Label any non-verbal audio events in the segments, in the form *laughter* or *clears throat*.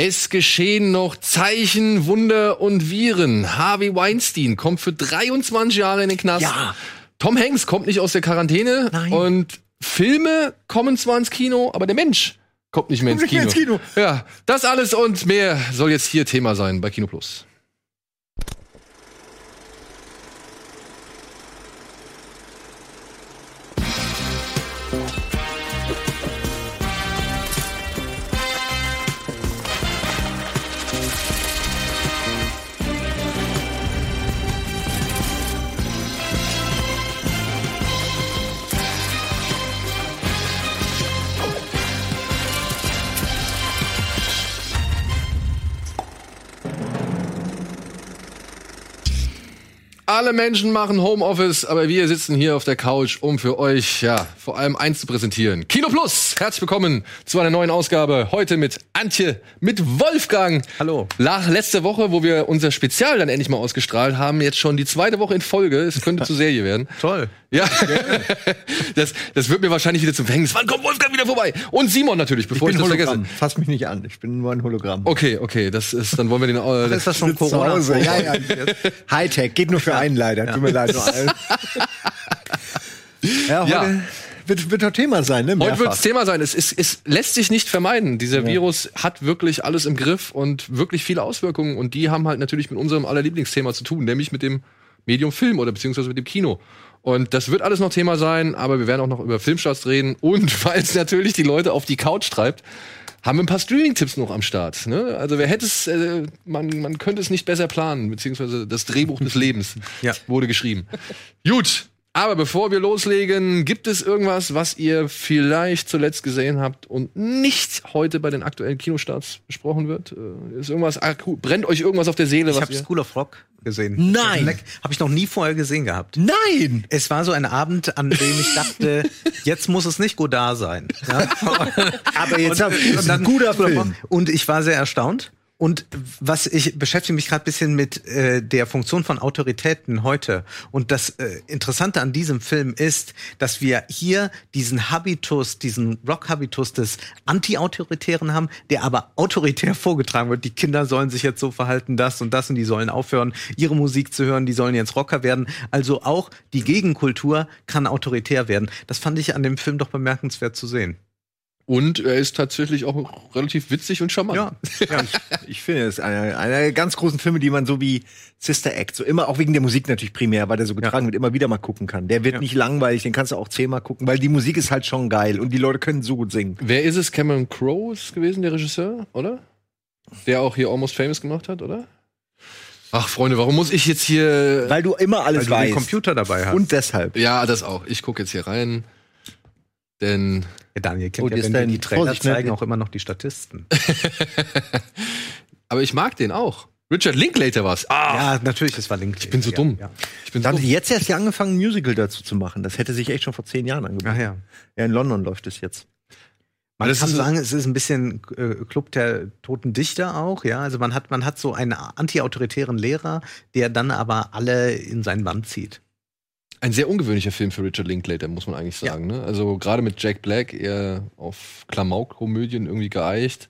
Es geschehen noch Zeichen, Wunder und Viren. Harvey Weinstein kommt für 23 Jahre in den Knast. Ja. Tom Hanks kommt nicht aus der Quarantäne. Nein. Und Filme kommen zwar ins Kino, aber der Mensch kommt nicht mehr ins Kommt nicht Kino. mehr ins Kino. Ja, das alles und mehr soll jetzt hier Thema sein bei Kino Plus. Alle Menschen machen Homeoffice, aber wir sitzen hier auf der Couch, um für euch, ja, vor allem eins zu präsentieren. Kino Plus! Herzlich willkommen zu einer neuen Ausgabe. Heute mit Antje, mit Wolfgang. Hallo. Nach letzter Woche, wo wir unser Spezial dann endlich mal ausgestrahlt haben, jetzt schon die zweite Woche in Folge. Es könnte zur Serie werden. *laughs* Toll. Ja, *laughs* das, das wird mir wahrscheinlich wieder zum Verhängnis. Wann kommt Wolfgang wieder vorbei? Und Simon natürlich, Ich bevor ich, bin das Hologramm. vergesse. Fass mich nicht an. Ich bin nur ein Hologramm. Okay, okay, das ist, dann wollen wir den. Äh, Ist das schon Corona? Ja, ja. *laughs* Hightech. Geht nur für einen leider. Tut mir leid. *laughs* Nur allen. ja, heute Ja. Wird, wird doch Thema sein, ne? Heute Mehrfach. wird das Thema sein. Es, ist, es lässt sich nicht vermeiden. Dieser Virus hat wirklich alles im Griff und wirklich viele Auswirkungen. Und die haben halt natürlich mit unserem allerlieblingsthema zu tun, nämlich mit dem Medium Film oder beziehungsweise mit dem Kino. Und das wird alles noch Thema sein, aber wir werden auch noch über Filmstarts reden. Und *laughs* weil es natürlich die Leute auf die Couch treibt, haben wir ein paar Streaming-Tipps noch am Start. Ne? Also wer hätte es, äh, man, man könnte es nicht besser planen, beziehungsweise das Drehbuch des Lebens Ja. wurde geschrieben. Gut, aber bevor wir loslegen, gibt es irgendwas, was ihr vielleicht zuletzt gesehen habt und nicht heute bei den aktuellen Kinostarts besprochen wird? Äh, Ist irgendwas akut, brennt euch irgendwas auf der Seele? Ich habe School of Rock gesehen. Nein. Habe ich noch nie vorher gesehen gehabt. Nein! Es war so ein Abend, an dem ich dachte, *laughs* jetzt muss es nicht Godard sein. Ja? *laughs* Aber jetzt hab- und, ist ein guter Film. Und ich war sehr erstaunt. Und was ich beschäftige mich gerade bisschen mit äh, der Funktion von Autoritäten heute. Und das äh, Interessante an diesem Film ist, dass wir hier diesen Habitus, diesen Rock-Habitus des Anti-Autoritären haben, der aber autoritär *laughs* vorgetragen wird. Die Kinder sollen sich jetzt so verhalten, das und das, und die sollen aufhören, ihre Musik zu hören, die sollen jetzt Rocker werden. Also auch die Gegenkultur kann autoritär werden. Das fand ich an dem Film doch bemerkenswert zu sehen. Und er ist tatsächlich auch relativ witzig und charmant. Ja, Ja, ich, ich finde, es ist einer, einer der ganz großen Filme, die man so wie Sister Act, so immer, auch wegen der Musik natürlich primär, weil der so getragen wird, immer wieder mal gucken kann. Der wird Ja. nicht langweilig, den kannst du auch zehnmal gucken, weil die Musik ist halt schon geil und die Leute können so gut singen. Wer ist es? Cameron Crowe ist gewesen, der Regisseur, oder? Der auch hier Almost Famous gemacht hat, oder? Ach, Freunde, warum muss ich jetzt hier. Weil du immer weil alles du den weißt. Computer dabei hast. Und deshalb. Ja, das auch. Ich gucke jetzt hier rein. Denn Ja, Daniel kennt Oh, ja, wenn wir die Trailer Vorsicht, ne? zeigen, auch immer noch die Statisten. *laughs* Aber ich mag den auch. Richard Linklater war's. Ah, ja, natürlich, das war Link. Ich bin so dumm. Ja. ich bin so sie jetzt erst ja angefangen, ein Musical dazu zu machen. Das hätte sich echt schon vor zehn Jahren angeboten. Ach ja. Ja, in London läuft es jetzt. Man Das kann sagen, es ist ein bisschen äh, Club der toten Dichter auch, ja. Also man hat, man hat so einen anti-autoritären Lehrer, der dann aber alle in seinen Bann zieht. Ein sehr ungewöhnlicher Film für Richard Linklater, muss man eigentlich sagen. Ne? Also gerade mit Jack Black eher auf Klamauk-Komödien irgendwie geeicht.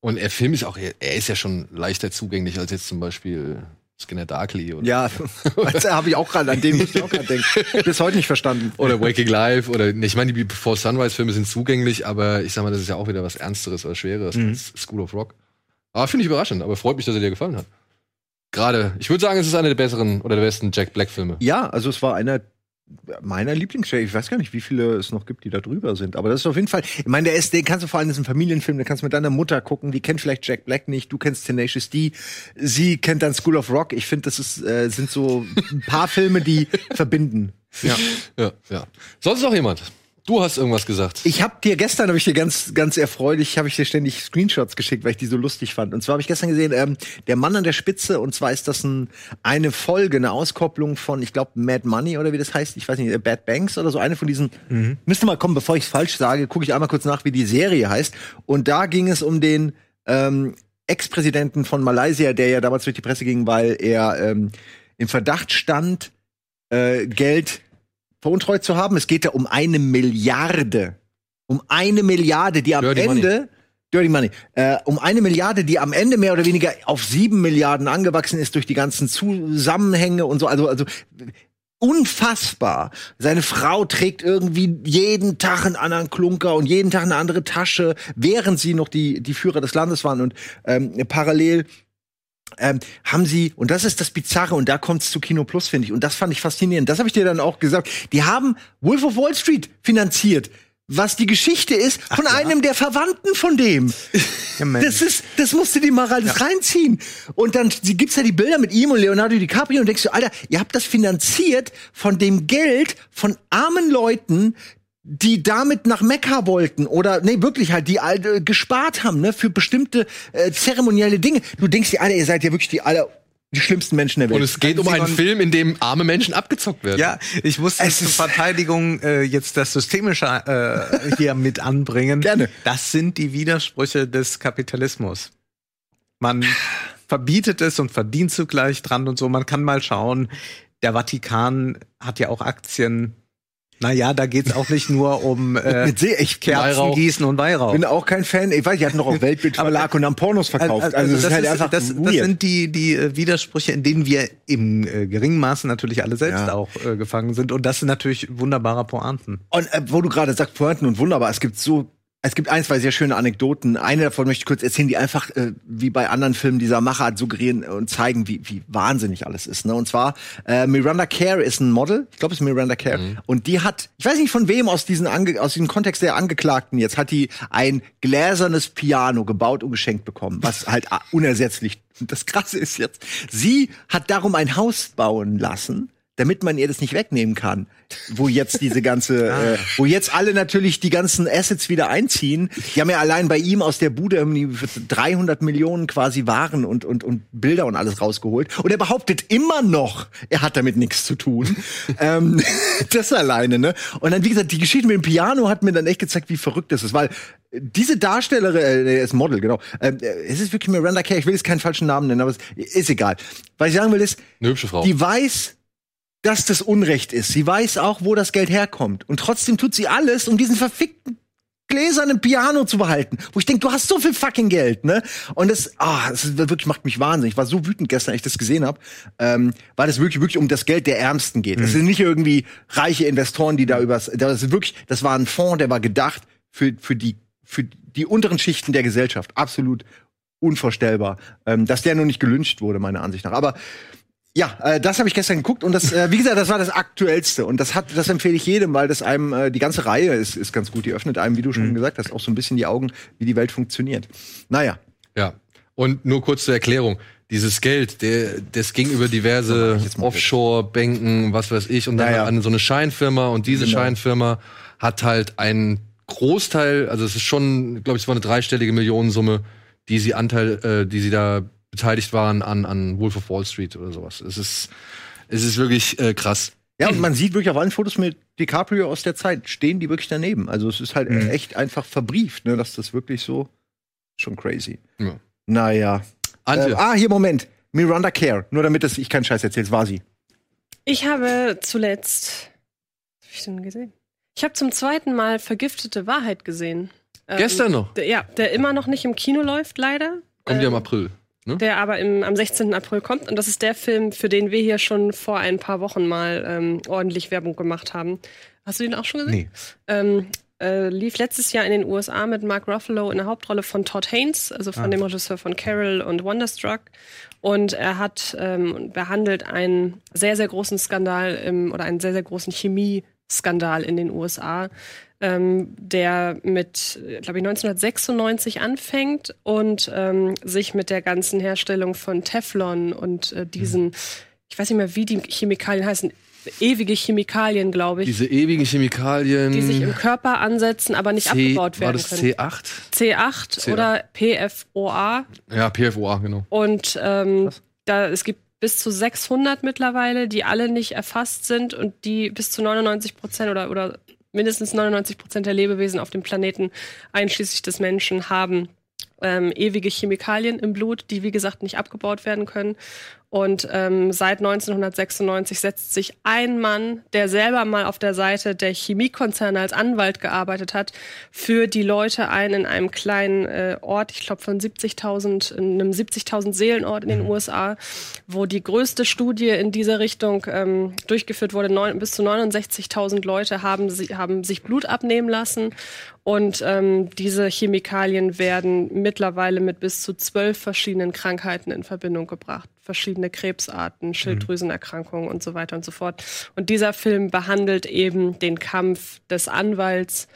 Und der Film ist auch, er ist ja schon leichter zugänglich als jetzt zum Beispiel Skinner Darkly oder, Ja, *laughs* das habe ich auch gerade, an dem muss ich auch gerade denken. *laughs* Bis heute nicht verstanden. oder Waking Life oder ich meine, die Before Sunrise-Filme sind zugänglich, aber ich sag mal, das ist ja auch wieder was Ernsteres oder Schwereres Mhm. als School of Rock. Aber finde ich überraschend, aber freut mich, dass er dir gefallen hat. Gerade, ich würde sagen, es ist einer der besseren oder der besten Jack Black-Filme. Ja, also es war einer meiner Lieblingsstellen. Ich weiß gar nicht, wie viele es noch gibt, die da drüber sind. Aber das ist auf jeden Fall. Ich meine, der ist, den kannst du vor allem, das ist ein Familienfilm, den kannst du mit deiner Mutter gucken. Die kennt vielleicht Jack Black nicht. Du kennst Tenacious D. Sie kennt dann School of Rock. Ich finde, das ist, äh, sind so ein paar Filme, die *laughs* verbinden. Ja. Ja, ja. Sonst noch jemand? Du hast irgendwas gesagt. Ich habe dir gestern, habe ich dir ganz, ganz erfreulich, habe ich dir ständig Screenshots geschickt, weil ich die so lustig fand. Und zwar habe ich gestern gesehen, ähm, der Mann an der Spitze. Und zwar ist das ein, eine Folge, eine Auskopplung von, ich glaube, Mad Money oder wie das heißt, ich weiß nicht, äh, Bad Banks oder so. Eine von diesen. Müsste mal kommen, bevor ich es falsch sage, gucke ich einmal kurz nach, wie die Serie heißt. Und da ging es um den ähm, Ex-Präsidenten von Malaysia, der ja damals durch die Presse ging, weil er ähm, im Verdacht stand, äh, Geld veruntreut zu haben. Es geht da um eine Milliarde. Um eine Milliarde, die am Dirty Ende Dirty Money. Äh, um eine Milliarde, die am Ende mehr oder weniger auf sieben Milliarden angewachsen ist durch die ganzen Zusammenhänge und so. Also, also unfassbar. Seine Frau trägt irgendwie jeden Tag einen anderen Klunker und jeden Tag eine andere Tasche, während sie noch die, die Führer des Landes waren. Und ähm, parallel ähm, haben sie, und das ist das Bizarre, und da kommt's zu Kino Plus, finde ich, und das fand ich faszinierend. Das habe ich dir dann auch gesagt. Die haben Wolf of Wall Street finanziert was die Geschichte ist von Ach, ja. einem der Verwandten von dem. Ja, das ist, das musst du dir mal alles ja. reinziehen. Und dann gibt's ja die Bilder mit ihm und Leonardo DiCaprio und denkst du, Alter, ihr habt das finanziert von dem Geld von armen Leuten, die damit nach Mekka wollten oder nee wirklich halt die alte gespart haben ne für bestimmte äh, zeremonielle Dinge. Du denkst dir, Alter, ihr seid ja wirklich die aller die schlimmsten Menschen der Welt. Und es geht um einen Film, in dem arme Menschen abgezockt werden. Ja, ich muss es zur Verteidigung äh, jetzt das Systemische äh, hier mit anbringen. *laughs* Gerne. Das sind die Widersprüche des Kapitalismus. Man verbietet es und verdient zugleich dran und so. Man kann mal schauen. Der Vatikan hat ja auch Aktien naja, da geht's auch nicht nur um *laughs* äh, ich Kerzen gießen und Weihrauch. Bin auch kein Fan. Ich weiß, die hatten noch auch *laughs* Weltbildverlag und haben Pornos verkauft. Also, also, das, das, ist halt ist, einfach das, das, sind die die äh, Widersprüche, in denen wir im äh, geringen Maße natürlich alle selbst ja. auch äh, gefangen sind. Und das sind natürlich wunderbare Pointen. Und äh, wo du gerade sagst Pointen und wunderbar, es gibt so es gibt ein, zwei sehr schöne Anekdoten. Eine davon möchte ich kurz erzählen, die einfach äh, wie bei anderen Filmen dieser Machart suggerieren und zeigen, wie, wie wahnsinnig alles ist. Ne? Und zwar äh, Miranda Kerr ist ein Model, ich glaube es ist Miranda Kerr, mhm. und die hat, ich weiß nicht von wem aus diesem Ange aus diesem Kontext der Angeklagten jetzt, hat die ein gläsernes Piano gebaut und geschenkt bekommen, was *laughs* halt unersetzlich. Das Krasse ist jetzt, sie hat darum ein Haus bauen lassen damit man ihr das nicht wegnehmen kann. Wo jetzt diese ganze, *laughs* ah. äh, wo jetzt alle natürlich die ganzen Assets wieder einziehen. Die haben ja allein bei ihm aus der Bude 300 Millionen quasi Waren und, und, und Bilder und alles rausgeholt. Und er behauptet immer noch, er hat damit nichts zu tun. *laughs* ähm, *laughs* das alleine, ne? Und dann, wie gesagt, die Geschichte mit dem Piano hat mir dann echt gezeigt, wie verrückt das ist, weil diese Darstellerin, äh, ist Model, genau. Ähm, es ist wirklich Miranda Kerr, ich will jetzt keinen falschen Namen nennen, aber es ist egal. Was ich sagen will, ist, Eine hübsche Frau. die weiß, dass das Unrecht ist. Sie weiß auch, wo das Geld herkommt. Und trotzdem tut sie alles, um diesen verfickten gläsernen Piano zu behalten. Wo ich denke, du hast so viel fucking Geld, ne? Und das, ah, das wirklich macht mich wahnsinnig. Ich war so wütend gestern, als ich das gesehen habe, ähm, weil es wirklich, wirklich um das Geld der Ärmsten geht. Es mhm. sind nicht irgendwie reiche Investoren, die da übers, das ist wirklich, das war ein Fonds, der war gedacht für, für die, für die unteren Schichten der Gesellschaft. Absolut unvorstellbar, ähm, dass der nur nicht gelünscht wurde, meiner Ansicht nach. Aber ja, äh, das habe ich gestern geguckt und das, äh, wie gesagt, das war das aktuellste und das hat, das empfehle ich jedem, weil das einem äh, die ganze Reihe ist, ist ganz gut. Die öffnet einem, wie du schon mhm. gesagt hast, auch so ein bisschen die Augen, wie die Welt funktioniert. Naja. Ja. Und nur kurz zur Erklärung: Dieses Geld, der, das ging über diverse Offshore-Banken, was weiß ich, und dann naja. an so eine Scheinfirma und diese genau. Scheinfirma hat halt einen Großteil, also es ist schon, glaube ich, es war eine dreistellige Millionensumme, die sie Anteil, äh, die sie da beteiligt waren an, an Wolf of Wall Street oder sowas. Es ist, es ist wirklich äh, krass. Ja, und man sieht wirklich auf allen Fotos mit DiCaprio aus der Zeit, stehen die wirklich daneben. Also es ist halt mhm. echt einfach verbrieft, ne, dass das wirklich so schon crazy. Ja. Naja. Äh, ah, hier, Moment. Miranda Care. Nur damit das, ich keinen Scheiß erzähle, war sie. Ich habe zuletzt. Was habe ich denn gesehen? Ich habe zum zweiten Mal Vergiftete Wahrheit gesehen. Gestern ähm, noch? Der, ja, der immer noch nicht im Kino läuft, leider. Kommt ähm, ja im April. Ne? Der aber im, am 16. April kommt. Und das ist der Film, für den wir hier schon vor ein paar Wochen mal ähm, ordentlich Werbung gemacht haben. Hast du den auch schon gesehen? Nee. Ähm, äh, lief letztes Jahr in den USA mit Mark Ruffalo in der Hauptrolle von Todd Haynes, also von ah. dem Regisseur von Carol und Wonderstruck. Und er hat ähm, behandelt einen sehr, sehr großen Skandal im, oder einen sehr, sehr großen Chemieskandal in den USA, ähm, der mit, glaube ich, 1996 anfängt und ähm, sich mit der ganzen Herstellung von Teflon und äh, diesen, mhm. ich weiß nicht mehr, wie die Chemikalien heißen, ewige Chemikalien, glaube ich. Diese ewigen Chemikalien. Die sich im Körper ansetzen, aber nicht C, abgebaut werden war das können. C8? C8, C8 oder PFOA. Ja, PFOA, genau. Und ähm, da, es gibt bis zu 600 mittlerweile, die alle nicht erfasst sind und die bis zu 99 Prozent oder, oder mindestens 99 Prozent der Lebewesen auf dem Planeten, einschließlich des Menschen, haben. ähm, ewige Chemikalien im Blut, die wie gesagt nicht abgebaut werden können. Und ähm, seit 1996 setzt sich ein Mann, der selber mal auf der Seite der Chemiekonzerne als Anwalt gearbeitet hat, für die Leute ein in einem kleinen äh, Ort, ich glaube von 70.000, in einem 70.000 Seelenort in den mhm. USA, wo die größte Studie in dieser Richtung ähm, durchgeführt wurde. Neun, bis zu 69.000 Leute haben, sie, haben sich Blut abnehmen lassen und ähm, diese Chemikalien werden mittlerweile mit bis zu zwölf verschiedenen Krankheiten in Verbindung gebracht. Verschiedene Krebsarten, mhm. Schilddrüsenerkrankungen und so weiter und so fort. Und dieser Film behandelt eben den Kampf des Anwalts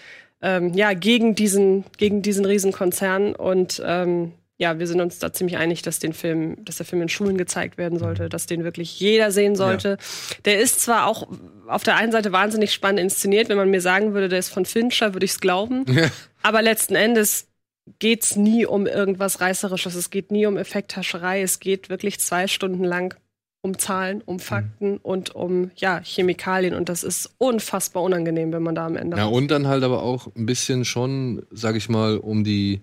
ähm, ja, gegen diesen, gegen diesen Riesenkonzern und ähm, ja, wir sind uns da ziemlich einig, dass den Film, dass der Film in Schulen gezeigt werden sollte, mhm. dass den wirklich jeder sehen sollte. Ja. Der ist zwar auch auf der einen Seite wahnsinnig spannend inszeniert, wenn man mir sagen würde, der ist von Fincher, würde ich es glauben. Ja. Aber letzten Endes geht's nie um irgendwas Reißerisches. Es geht nie um Effekthascherei. Es geht wirklich zwei Stunden lang um Zahlen, um Fakten mhm. und um ja, Chemikalien. Und das ist unfassbar unangenehm, wenn man da am Ende. Ja, und dann halt aber auch ein bisschen schon, sag ich mal, um die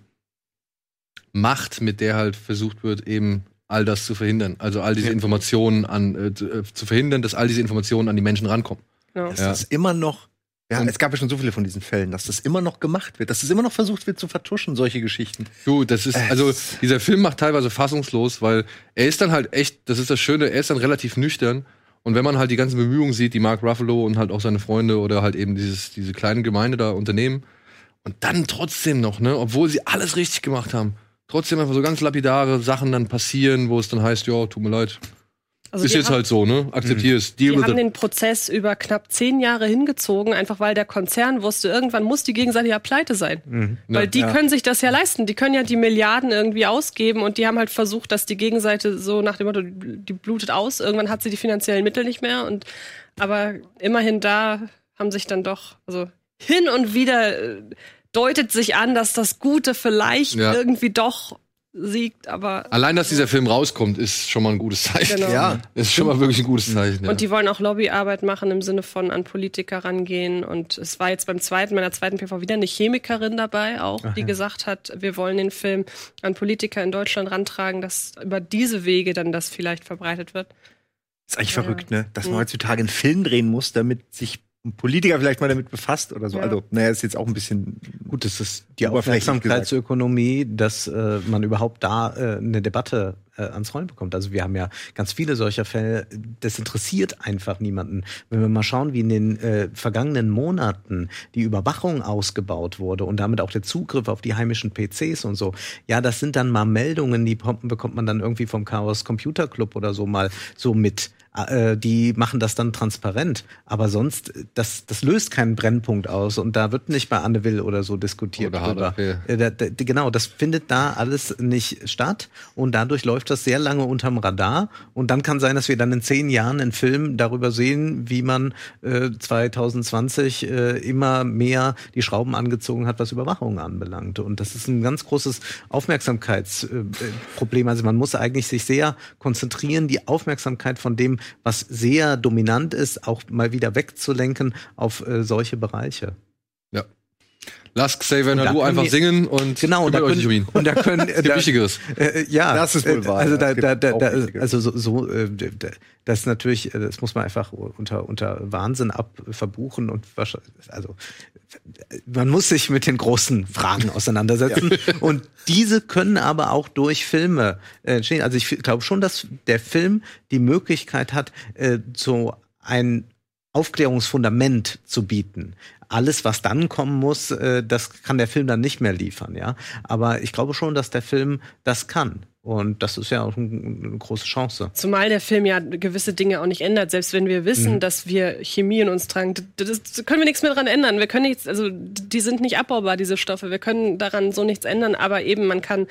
Macht, mit der halt versucht wird, eben all das zu verhindern. Also all diese ja. Informationen an äh, zu, äh, zu, verhindern, dass all diese Informationen an die Menschen rankommen. Ja. Dass das immer noch ja, es gab ja schon so viele von diesen Fällen, dass das immer noch gemacht wird, dass es immer noch versucht wird zu vertuschen, solche Geschichten. Du, das ist, also dieser Film macht teilweise fassungslos, weil er ist dann halt echt, das ist das Schöne, er ist dann relativ nüchtern. Und wenn man halt die ganzen Bemühungen sieht, die Mark Ruffalo und halt auch seine Freunde oder halt eben dieses, diese kleine Gemeinde da unternehmen, und dann trotzdem noch, ne, obwohl sie alles richtig gemacht haben, trotzdem einfach so ganz lapidare Sachen dann passieren, wo es dann heißt, ja, tut mir leid. Also ist jetzt haben, halt so, ne? Akzeptier es. Die haben den Prozess über knapp zehn Jahre hingezogen, einfach weil der Konzern wusste, irgendwann muss die Gegenseite ja pleite sein. Mhm. Weil ja, die ja. können sich das ja leisten. Die können ja die Milliarden irgendwie ausgeben und die haben halt versucht, dass die Gegenseite so nach dem Motto, die blutet aus. Irgendwann hat sie die finanziellen Mittel nicht mehr und aber immerhin da haben sich dann doch, also hin und wieder äh, deutet sich an, dass das Gute vielleicht ja. irgendwie doch siegt, aber. Allein, dass dieser Film rauskommt, ist schon mal ein gutes Zeichen. Genau. Ja. Ist schon mal wirklich ein gutes Zeichen. Ja. Und die wollen auch Lobbyarbeit machen im Sinne von an Politiker rangehen. Und es war jetzt beim zweiten, meiner zweiten PV wieder eine Chemikerin dabei, auch, Ach, die ja. gesagt hat, wir wollen den Film an Politiker in Deutschland rantragen, dass über diese Wege dann das vielleicht verbreitet wird. ist eigentlich ja. verrückt, ne? Dass man mhm. heutzutage einen Film drehen muss, damit sich Politiker vielleicht mal damit befasst oder so. Ja. Also, naja, ist jetzt auch ein bisschen gut. Das ist die Aufmerksamkeitsökonomie, dass äh, man überhaupt da äh, eine Debatte äh, ans Rollen bekommt. Also wir haben ja ganz viele solcher Fälle. Das interessiert einfach niemanden. Wenn wir mal schauen, wie in den äh, vergangenen Monaten die Überwachung ausgebaut wurde und damit auch der Zugriff auf die heimischen PCs und so. Ja, das sind dann mal Meldungen, die bekommt man dann irgendwie vom Chaos Computer Club oder so mal so mit äh, die machen das dann transparent. Aber sonst, das, das löst keinen Brennpunkt aus und da wird nicht bei Anne Will oder so diskutiert oder drüber. Äh, da, da, genau, das findet da alles nicht statt und dadurch läuft das sehr lange unterm Radar und dann kann sein, dass wir dann in zehn Jahren einen Film darüber sehen, wie man äh, 2020 äh, immer mehr die Schrauben angezogen hat, was Überwachung anbelangt. Und das ist ein ganz großes Aufmerksamkeitsproblem. Also man muss eigentlich sich sehr konzentrieren, die Aufmerksamkeit von dem, was sehr dominant ist, auch mal wieder wegzulenken auf äh, solche Bereiche. Lass Xavier Nadu einfach singen und genau und da können, um ihn. und da können äh, da, Wichtiges. Äh, ja, das ist wohl äh, wahr. Also da, da, da, da also so, so äh, das ist natürlich, äh, das muss man einfach unter unter Wahnsinn abverbuchen und also man muss sich mit den großen Fragen auseinandersetzen ja. *laughs* und diese können aber auch durch Filme entstehen. Also ich glaube schon, dass der Film die Möglichkeit hat, äh, so ein Aufklärungsfundament zu bieten alles, was dann kommen muss, äh, das kann der Film dann nicht mehr liefern, ja. Aber ich glaube schon, dass der Film das kann. Und das ist ja auch eine große Chance. Zumal der Film ja gewisse Dinge auch nicht ändert. Selbst wenn wir wissen, mhm. dass wir Chemie in uns tragen, das, können wir nichts mehr dran ändern. Wir können nichts, also die sind nicht abbaubar, diese Stoffe. Wir können daran so nichts ändern. Aber eben, man kann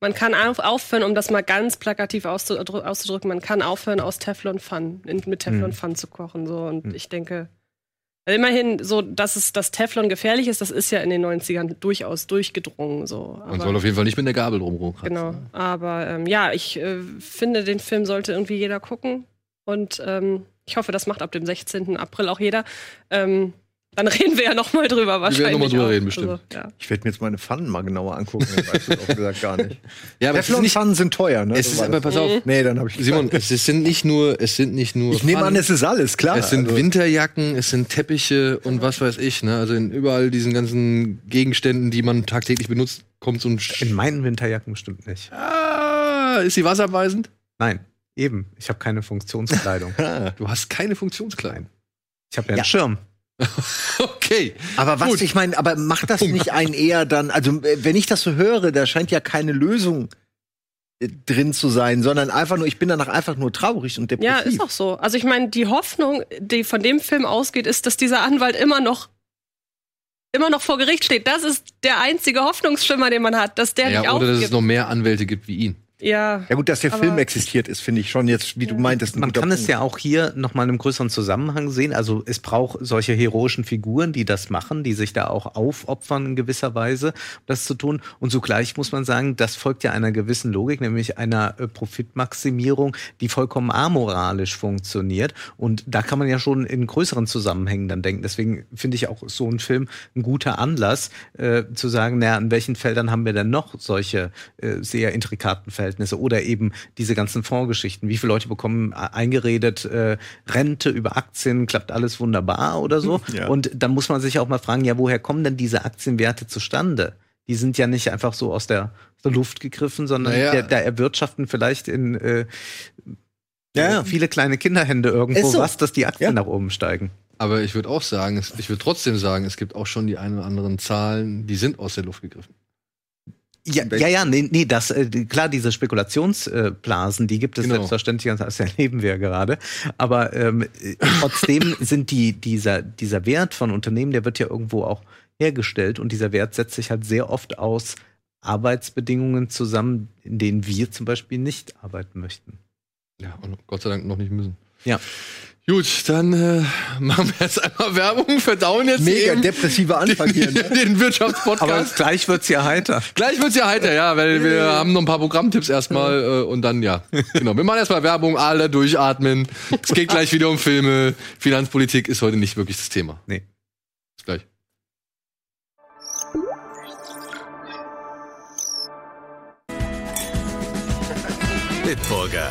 man kann aufhören, um das mal ganz plakativ auszudrücken, man kann aufhören, aus Teflon-Pfannen, mit Teflon-Pfannen mhm. zu kochen. So. Und mhm. ich denke, Immerhin, so, dass es das Teflon gefährlich ist, das ist ja in den 90ern durchaus durchgedrungen. So. Man soll auf jeden Fall nicht mit der Gabel drumherum kratzen. Genau. Aber ähm, ja, ich äh, finde, den Film sollte irgendwie jeder gucken. Und ähm, ich hoffe, das macht ab dem 16. April auch jeder. Ähm, Dann reden wir ja noch mal drüber wahrscheinlich. Wir werden noch mal drüber reden, bestimmt. Also, ja. Ich werde mir jetzt meine Pfannen mal genauer angucken. Ich weiß das auch gesagt gar nicht. *laughs* ja, aber Teflon-Pfannen sind teuer, ne? Es ist aber, pass auf. Nee, dann habe ich Simon, es sind nicht nur, es sind nicht nur. Ich nehme an, es ist alles, klar. Es sind also. Winterjacken, es sind Teppiche und was weiß ich, ne? Also in überall diesen ganzen Gegenständen, die man tagtäglich benutzt, kommt so ein. Sch in meinen Winterjacken bestimmt nicht. Ah, ist sie wasserabweisend? Nein, eben. Ich habe keine Funktionskleidung. *laughs* du hast keine Funktionskleidung. Ich habe ja einen ja. Schirm. *laughs* okay. Aber was Gut. ich meine, aber macht das nicht einen eher dann, also wenn ich das so höre, da scheint ja keine Lösung äh, drin zu sein, sondern einfach nur, ich bin danach einfach nur traurig und depressiv. Ja, ist auch so. Also ich meine, die Hoffnung, die von dem Film ausgeht, ist, dass dieser Anwalt immer noch immer noch vor Gericht steht. Das ist der einzige Hoffnungsschimmer, den man hat, dass der ja, nicht oder aufgibt. dass es noch mehr Anwälte gibt wie ihn. Ja. Ja gut, dass der Film existiert, ist finde ich schon jetzt, wie ja. du meintest. Man kann es ja auch hier noch mal in einem größeren Zusammenhang sehen. Also es braucht solche heroischen Figuren, die das machen, die sich da auch aufopfern in gewisser Weise, um das zu tun. Und zugleich muss man sagen, das folgt ja einer gewissen Logik, nämlich einer äh, Profitmaximierung, die vollkommen amoralisch funktioniert. Und da kann man ja schon in größeren Zusammenhängen dann denken. Deswegen finde ich auch so ein Film ein guter Anlass, äh, zu sagen, naja, an welchen Feldern haben wir denn noch solche äh, sehr intrikaten Felder? Verhältnisse oder eben diese ganzen Fondsgeschichten. Wie viele Leute bekommen eingeredet, äh, Rente über Aktien, klappt alles wunderbar oder so. *laughs* Ja. Und dann muss man sich auch mal fragen, ja, woher kommen denn diese Aktienwerte zustande? Die sind ja nicht einfach so aus der, aus der Luft gegriffen, sondern naja. da erwirtschaften vielleicht in äh, ja, viele kleine Kinderhände irgendwo so. was, dass die Aktien ja. nach oben steigen. Aber ich würde auch sagen, ich würde trotzdem sagen, es gibt auch schon die ein oder anderen Zahlen, die sind aus der Luft gegriffen. Ja, ja, ja, nee, nee, das, äh, klar, diese Spekulationsblasen, die gibt es genau. selbstverständlich, das erleben wir ja gerade. Aber ähm, trotzdem *laughs* sind die, dieser, dieser Wert von Unternehmen, der wird ja irgendwo auch hergestellt und dieser Wert setzt sich halt sehr oft aus Arbeitsbedingungen zusammen, in denen wir zum Beispiel nicht arbeiten möchten. Ja, und Gott sei Dank noch nicht müssen. Ja. Gut, dann äh, machen wir jetzt einmal Werbung, verdauen jetzt Mega eben depressiver Anfang den, hier. Ne? *laughs* Den Wirtschaftspodcast. Aber gleich wird's ja heiter. Gleich wird's ja heiter, ja, weil wir haben noch ein paar Programmtipps erstmal äh, und dann ja. Genau, wir machen erstmal Werbung, alle durchatmen. Es geht gleich wieder um Filme. Finanzpolitik ist heute nicht wirklich das Thema. Nee. Bis gleich. Bitburger.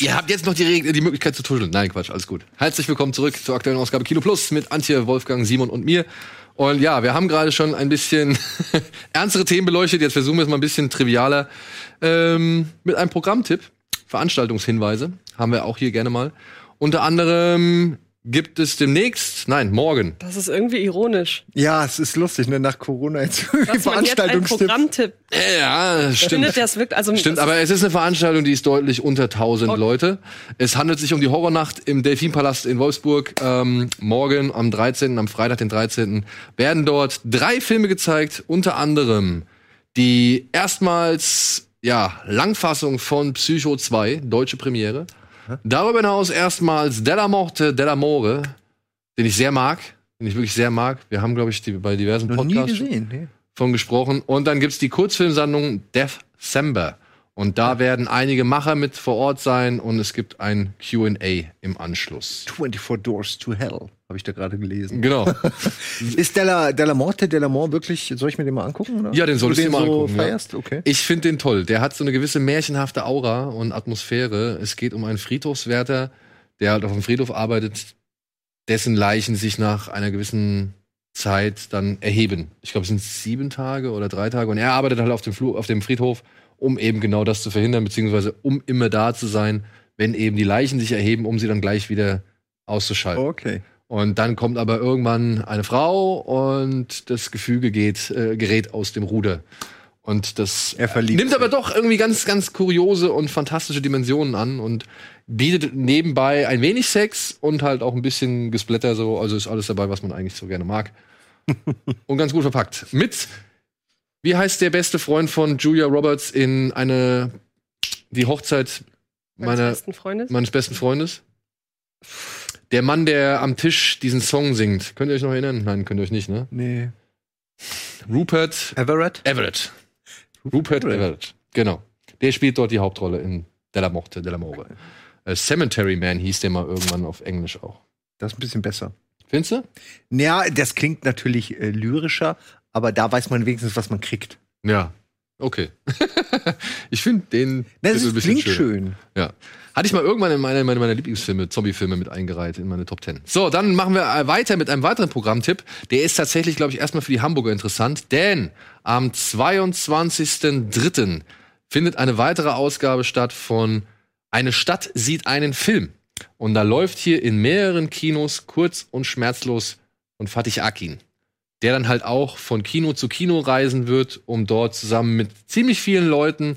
Ihr habt jetzt noch die, die Möglichkeit zu tuscheln. Nein, Quatsch, alles gut. Herzlich willkommen zurück zur aktuellen Ausgabe Kino Plus mit Antje, Wolfgang, Simon und mir. Und ja, wir haben gerade schon ein bisschen *laughs* ernstere Themen beleuchtet. Jetzt versuchen wir es mal ein bisschen trivialer. Ähm, mit einem Programmtipp, Veranstaltungshinweise, haben wir auch hier gerne mal. Unter anderem gibt es demnächst, nein, morgen. Das ist irgendwie ironisch. Ja, es ist lustig, ne? Nach Corona jetzt Veranstaltungstipp. Programmtipp. Ja, stimmt. Findet das wirklich, also stimmt, aber es ist eine Veranstaltung, die ist deutlich unter 1000 okay. Leute. Es handelt sich um die Horrornacht im Delfinpalast in Wolfsburg. Ähm, morgen am 13., am Freitag, den 13. werden dort drei Filme gezeigt, unter anderem die erstmals ja, Langfassung von Psycho 2, deutsche Premiere. Darüber hinaus erstmals Della Morte, Della More, den ich sehr mag, den ich wirklich sehr mag. Wir haben, glaube ich, die, bei diversen Podcasts nee. von gesprochen. Und dann gibt's die Kurzfilmsandlung Death Sember. Und da werden einige Macher mit vor Ort sein und es gibt ein QA im Anschluss. 24 Doors to Hell, habe ich da gerade gelesen. Genau. *laughs* ist Della, Della Morte, Della Mort wirklich, soll ich mir den mal angucken? Oder? Ja, den solltest du dir mal so angucken. Feierst? Ja. Okay. Ich finde den toll. Der hat so eine gewisse märchenhafte Aura und Atmosphäre. Es geht um einen Friedhofswärter, der halt auf dem Friedhof arbeitet, dessen Leichen sich nach einer gewissen Zeit dann erheben. Ich glaube, es sind sieben Tage oder drei Tage. Und er arbeitet halt auf dem, Flu auf dem Friedhof um eben genau das zu verhindern, beziehungsweise um immer da zu sein, wenn eben die Leichen sich erheben, um sie dann gleich wieder auszuschalten. Okay. Und dann kommt aber irgendwann eine Frau und das Gefüge geht, äh, gerät aus dem Ruder. Und das nimmt aber doch irgendwie ganz, ganz kuriose und fantastische Dimensionen an und bietet nebenbei ein wenig Sex und halt auch ein bisschen Gesplatter so. Also ist alles dabei, was man eigentlich so gerne mag. *laughs* und ganz gut verpackt. Mit wie heißt der beste Freund von Julia Roberts in eine die Hochzeit meiner, besten Freundes? meines besten Freundes? Der Mann, der am Tisch diesen Song singt. Könnt ihr euch noch erinnern? Nein, könnt ihr euch nicht, ne? Nee. Rupert Everett? Everett. Rupert Everett. Genau. Der spielt dort die Hauptrolle in Della Morte, Della More. Äh, Cemetery Man hieß der mal irgendwann auf Englisch auch. Das ist ein bisschen besser. Findest du? Ja, das klingt natürlich äh, lyrischer, aber da weiß man wenigstens, was man kriegt. Ja. Okay. *laughs* ich finde den Das ist ein bisschen klingt schön. Ja. Hatte ich mal irgendwann in meine, meine, meine Lieblingsfilme, Zombie-Filme mit eingereiht in meine Top 10. So, dann machen wir äh, weiter mit einem weiteren Programmtipp. Der ist tatsächlich, glaube ich, erstmal für die Hamburger interessant, denn am 22.03. findet eine weitere Ausgabe statt von Eine Stadt sieht einen Film. Und da läuft hier in mehreren Kinos kurz und schmerzlos von Fatih Akin. Der dann halt auch von Kino zu Kino reisen wird, um dort zusammen mit ziemlich vielen Leuten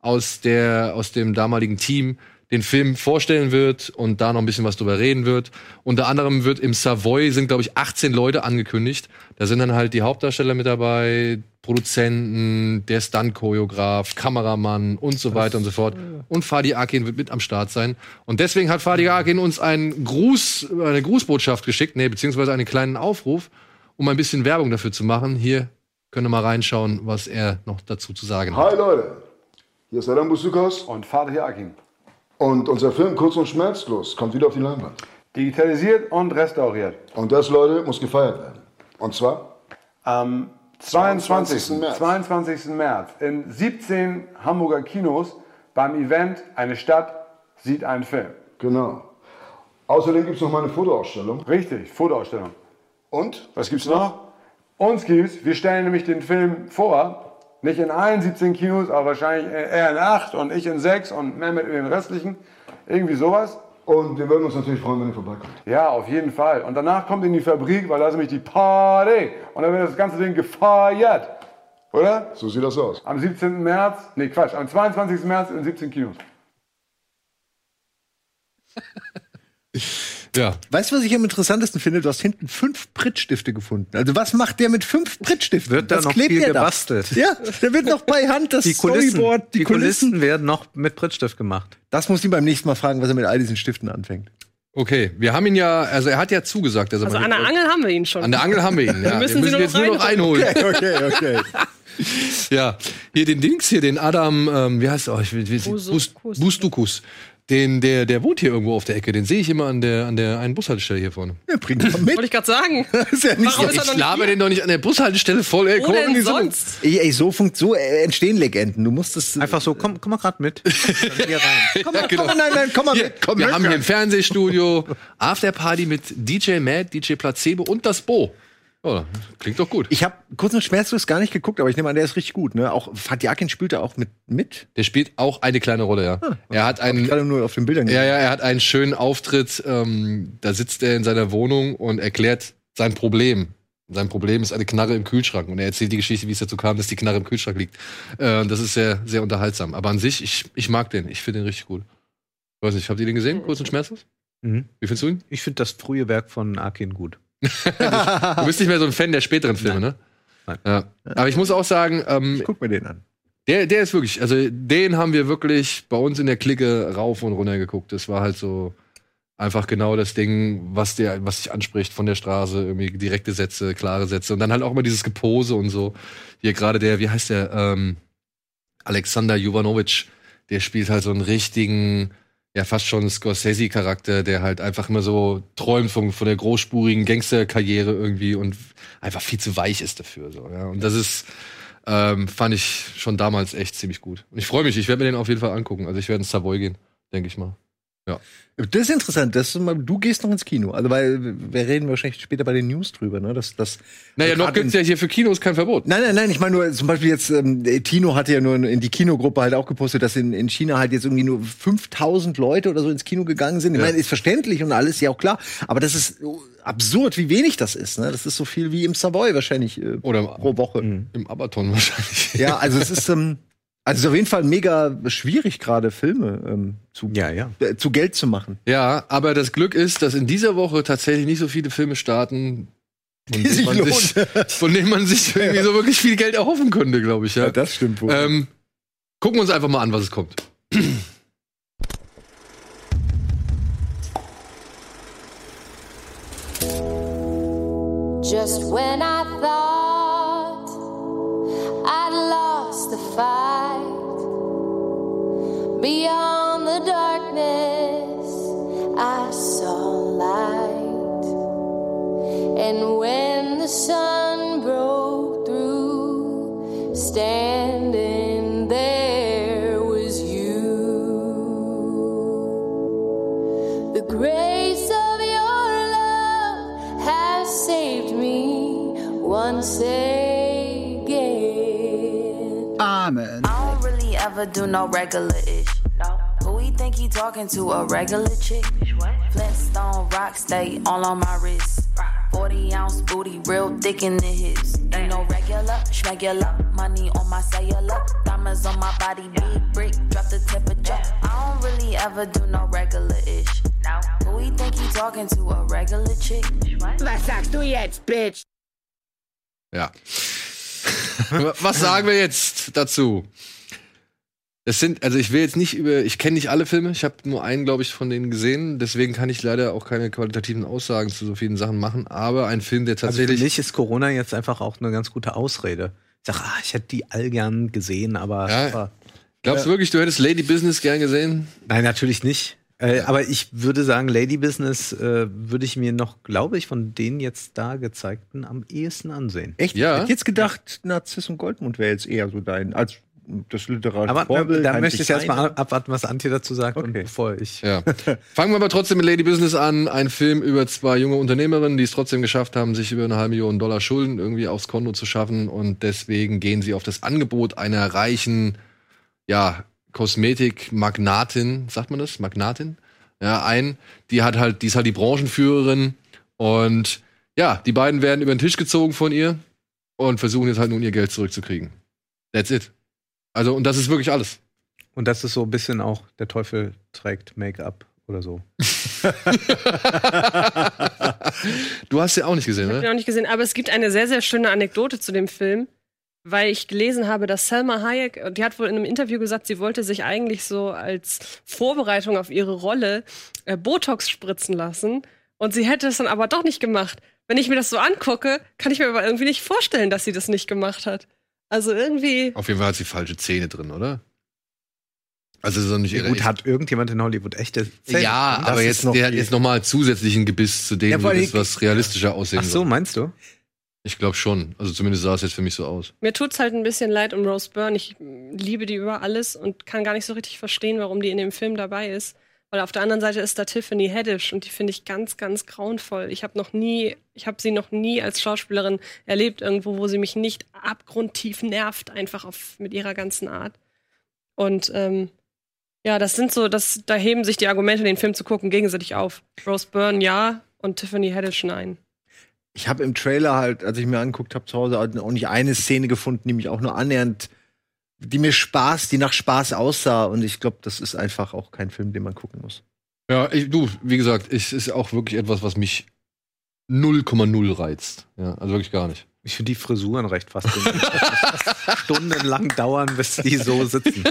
aus, der, aus dem damaligen Team den Film vorstellen wird und da noch ein bisschen was drüber reden wird. Unter anderem wird im Savoy sind, glaube ich, 18 Leute angekündigt. Da sind dann halt die Hauptdarsteller mit dabei, Produzenten, der Stunt-Choreograf, Kameramann und so weiter und so fort. Und Fadi Akin wird mit am Start sein. Und deswegen hat Fadi Akin uns einen Gruß, eine Grußbotschaft geschickt, nee, beziehungsweise einen kleinen Aufruf, um ein bisschen Werbung dafür zu machen. Hier könnt ihr mal reinschauen, was er noch dazu zu sagen hat. Hi Leute, hier ist Adam Busukas und Fatih Akin. und unser Film Kurz und Schmerzlos kommt wieder auf die Leinwand. Digitalisiert und restauriert. Und das, Leute, muss gefeiert werden. Und zwar Am 22. 22. März. 22. März in 17 Hamburger Kinos beim Event Eine Stadt sieht einen Film. genau. Außerdem gibt es noch mal eine Fotoausstellung. Richtig, Fotoausstellung. Und, was gibt's noch? Uns gibt's, wir stellen nämlich den Film vor, nicht in allen 17 Kinos, aber wahrscheinlich er in 8 und ich in 6 und Mehmet in den restlichen. Irgendwie sowas. Und wir würden uns natürlich freuen, wenn ihr vorbeikommt. Ja, auf jeden Fall. Und danach kommt in die Fabrik, weil da ist nämlich die Party. Und dann wird das ganze Ding gefeiert. Oder? So sieht das aus. Am 17. März, nee Quatsch, am 22. März in 17 Kinos. *laughs* Ja. Weißt du, was ich am interessantesten finde? Du hast hinten fünf Prittstifte gefunden. Also was macht der mit fünf Prittstiften? Wird da Was noch klebt viel der da? gebastelt? Ja, der wird noch bei Hand das Die Kulissen, Storyboard, die Kulissen werden noch mit Prittstift gemacht. Das muss ich beim nächsten Mal fragen, was er mit all diesen Stiften anfängt. Okay, wir haben ihn ja, also er hat ja zugesagt. Dass er Also mal an der Angel haben wir ihn schon. An der Angel haben wir ihn. *laughs* Ja. müssen wir Sie müssen nur jetzt noch nur noch einholen. Okay, okay. *laughs* Ja, hier den Dings hier, den Adam, ähm, wie heißt er? Oh. Bustukus. Den, der, der wohnt hier irgendwo auf der Ecke. Den sehe ich immer an der, an der einen Bushaltestelle hier vorne. Ja, bring mal mit. Wollte ich gerade sagen. *laughs* ist ja nicht Warum so. ist er noch Ich nicht laber hier? den doch nicht an der Bushaltestelle voll. Ey, Wo komm, denn sonst? Ey, ey, so, funkt, so äh, entstehen Legenden. Du musst es Einfach so, komm, komm mal grad mit. Dann hier rein. Komm mal, genau. komm mal, nein, nein, komm mal Hier, mit. Komm wir mit. haben hier ein Fernsehstudio, Afterparty mit DJ Mad, DJ Placebo und das Bo. Oh, klingt doch gut. Ich habe kurz und schmerzlos gar nicht geguckt, aber ich nehme an, der ist richtig gut. Ne? Auch Fatjakin spielt da auch mit. mit? Der spielt auch eine kleine Rolle, ja. Er hat einen, gerade nur auf den Bildern Ja, ja, er hat einen schönen Auftritt. Ähm, da sitzt er in seiner Wohnung und erklärt sein Problem. Sein Problem ist eine Knarre im Kühlschrank. Und er erzählt die Geschichte, wie es dazu kam, dass die Knarre im Kühlschrank liegt. Äh, das ist sehr, sehr unterhaltsam. Aber an sich, ich, ich mag den. Ich finde den richtig gut. Ich weiß nicht, habt ihr den gesehen? Kurz und schmerzlos? Mhm. Wie findest du ihn? Ich finde das frühe Werk von Akin gut. Du bist nicht mehr so ein Fan der späteren Filme, ne? Nein. Ja. Aber ich muss auch sagen, ähm, Guck mir den an. der, der ist wirklich, also den haben wir wirklich bei uns in der Clique rauf und runter geguckt. Das war halt so einfach genau das Ding, was der, was sich anspricht von der Straße, irgendwie direkte Sätze, klare Sätze und dann halt auch immer dieses Gepose und so. Hier gerade der, wie heißt der, ähm, Alexander Jovanovic, der spielt halt so einen richtigen, ja fast schon Scorsese-Charakter, der halt einfach immer so träumt von, von der großspurigen Gangsterkarriere irgendwie und einfach viel zu weich ist dafür. So, ja. Und das ist, ähm, fand ich schon damals echt ziemlich gut. Und ich freue mich, ich werde mir den auf jeden Fall angucken. Also ich werde ins Savoy gehen, denke ich mal. Das ist interessant. Das du gehst noch ins Kino. Also, weil wir reden wahrscheinlich später bei den News drüber, ne? Das, das, Naja, noch gibt's in- ja hier für Kinos kein Verbot. Nein, nein, nein, ich meine nur, zum Beispiel jetzt, ähm, Tino hatte ja nur in die Kinogruppe halt auch gepostet, dass in, in China halt jetzt irgendwie nur 5000 Leute oder so ins Kino gegangen sind. Ich Ja. meine, ist verständlich und alles, ja auch klar. Aber das ist absurd, wie wenig das ist, ne? Das ist so viel wie im Savoy wahrscheinlich äh, Oder pro Woche. im Abaton wahrscheinlich. Ja, also es ist, ähm, *laughs* also es ist auf jeden Fall mega schwierig, gerade Filme ähm, zu, Ja, ja. äh, zu Geld zu machen. Ja, aber das Glück ist, dass in dieser Woche tatsächlich nicht so viele Filme starten, von sich man sich, *laughs* von dem man sich irgendwie so wirklich viel Geld erhoffen könnte, glaube ich. Ja. Ja, das stimmt wohl. Ähm, gucken wir uns einfach mal an, was es kommt. Just when I thought I'd lost the fight, beyond the darkness, I saw light. And when the sun broke through, standing there was you. The grace of your love has saved me once again. Amen. I don't really ever do no regular ish. No. Who he he talking to? A regular chick? Flintstone rock stay all on my wrist. 40 ounce booty, real thick in the hips. Ain't no regular, schmegular. Money on my cellular. Diamonds on my body, big brick, drop the temperature. I don't really ever do no regular ish. No. Who he think he talking to? A regular chick? Was sagst du jetzt, Bitch? Ja. *laughs* Was sagen wir jetzt dazu? Es sind, also ich will jetzt nicht über, ich kenne nicht alle Filme, ich habe nur einen, glaube ich, von denen gesehen, deswegen kann ich leider auch keine qualitativen Aussagen zu so vielen Sachen machen, aber ein Film, der Also für tatsächlich. mich ist Corona jetzt einfach auch eine ganz gute Ausrede. Ich sag, ah, ich hätte die all gern gesehen, aber, Ja. aber glaubst du wirklich, du hättest Lady Business gern gesehen? nein, natürlich nicht. Äh, aber ich würde sagen, Lady Business äh, würde ich mir noch, glaube ich, von den jetzt da gezeigten am ehesten ansehen. Echt? Ja. Ich hätte jetzt gedacht, Narziss und Goldmund wäre jetzt eher so dein, als das literarische Aber Vorbild. da möchte ich erstmal abwarten, was Antje dazu sagt, und Okay. bevor ich. Ja. Fangen wir aber trotzdem mit Lady Business an. Ein Film über zwei junge Unternehmerinnen, die es trotzdem geschafft haben, sich über eine halbe Million Dollar Schulden irgendwie aufs Konto zu schaffen. Und deswegen gehen sie auf das Angebot einer reichen, ja, Kosmetikmagnatin, sagt man das? Magnatin? Ja, ein. Die hat halt, die ist halt die Branchenführerin. Und ja, die beiden werden über den Tisch gezogen von ihr und versuchen jetzt halt nun ihr Geld zurückzukriegen. That's it. Also, und das ist wirklich alles. Und das ist so ein bisschen auch, der Teufel trägt Make-up oder so. *laughs* Du hast ja auch nicht gesehen, Ich habe ne? ihn auch nicht gesehen, aber es gibt eine sehr, sehr schöne Anekdote zu dem Film, weil ich gelesen habe, dass Selma Hayek, die hat wohl in einem Interview gesagt, sie wollte sich eigentlich so als Vorbereitung auf ihre Rolle äh, Botox spritzen lassen und sie hätte es dann aber doch nicht gemacht. Wenn ich mir das so angucke, kann ich mir aber irgendwie nicht vorstellen, dass sie das nicht gemacht hat. Also irgendwie, Auf jeden Fall hat sie falsche Zähne drin, oder? Also ist doch nicht ihre Gut, hat irgendjemand in Hollywood echte Zähne? Ja, Das aber ist jetzt, noch der jetzt nochmal zusätzlichen Gebiss zu dem, Ja, das, was realistischer aussehen Ach so, soll. meinst du? Ich glaube schon. Also zumindest sah es jetzt für mich so aus. mir tut's halt ein bisschen leid um Rose Byrne. Ich liebe die über alles und kann gar nicht so richtig verstehen, warum die in dem Film dabei ist. Weil auf der anderen Seite ist da Tiffany Haddish und die finde ich ganz, ganz grauenvoll. Ich habe noch nie, ich habe sie noch nie als Schauspielerin erlebt irgendwo, wo sie mich nicht abgrundtief nervt, einfach auf, mit ihrer ganzen Art. Und ähm, ja, das sind so, das, da heben sich die Argumente, den Film zu gucken, gegenseitig auf. Rose Byrne ja und Tiffany Haddish nein. Ich habe im Trailer halt, als ich mir angeguckt habe zu Hause, auch nicht eine Szene gefunden, die mich auch nur annähernd, die mir Spaß, die nach Spaß aussah. Und ich glaube, das ist einfach auch kein Film, den man gucken muss. Ja, ich, du, wie gesagt, es ist auch wirklich etwas, was mich 0,0 reizt. Ja, also wirklich gar nicht. Ich finde die Frisuren recht faszinierend. Stundenlang dauern, bis die so sitzen.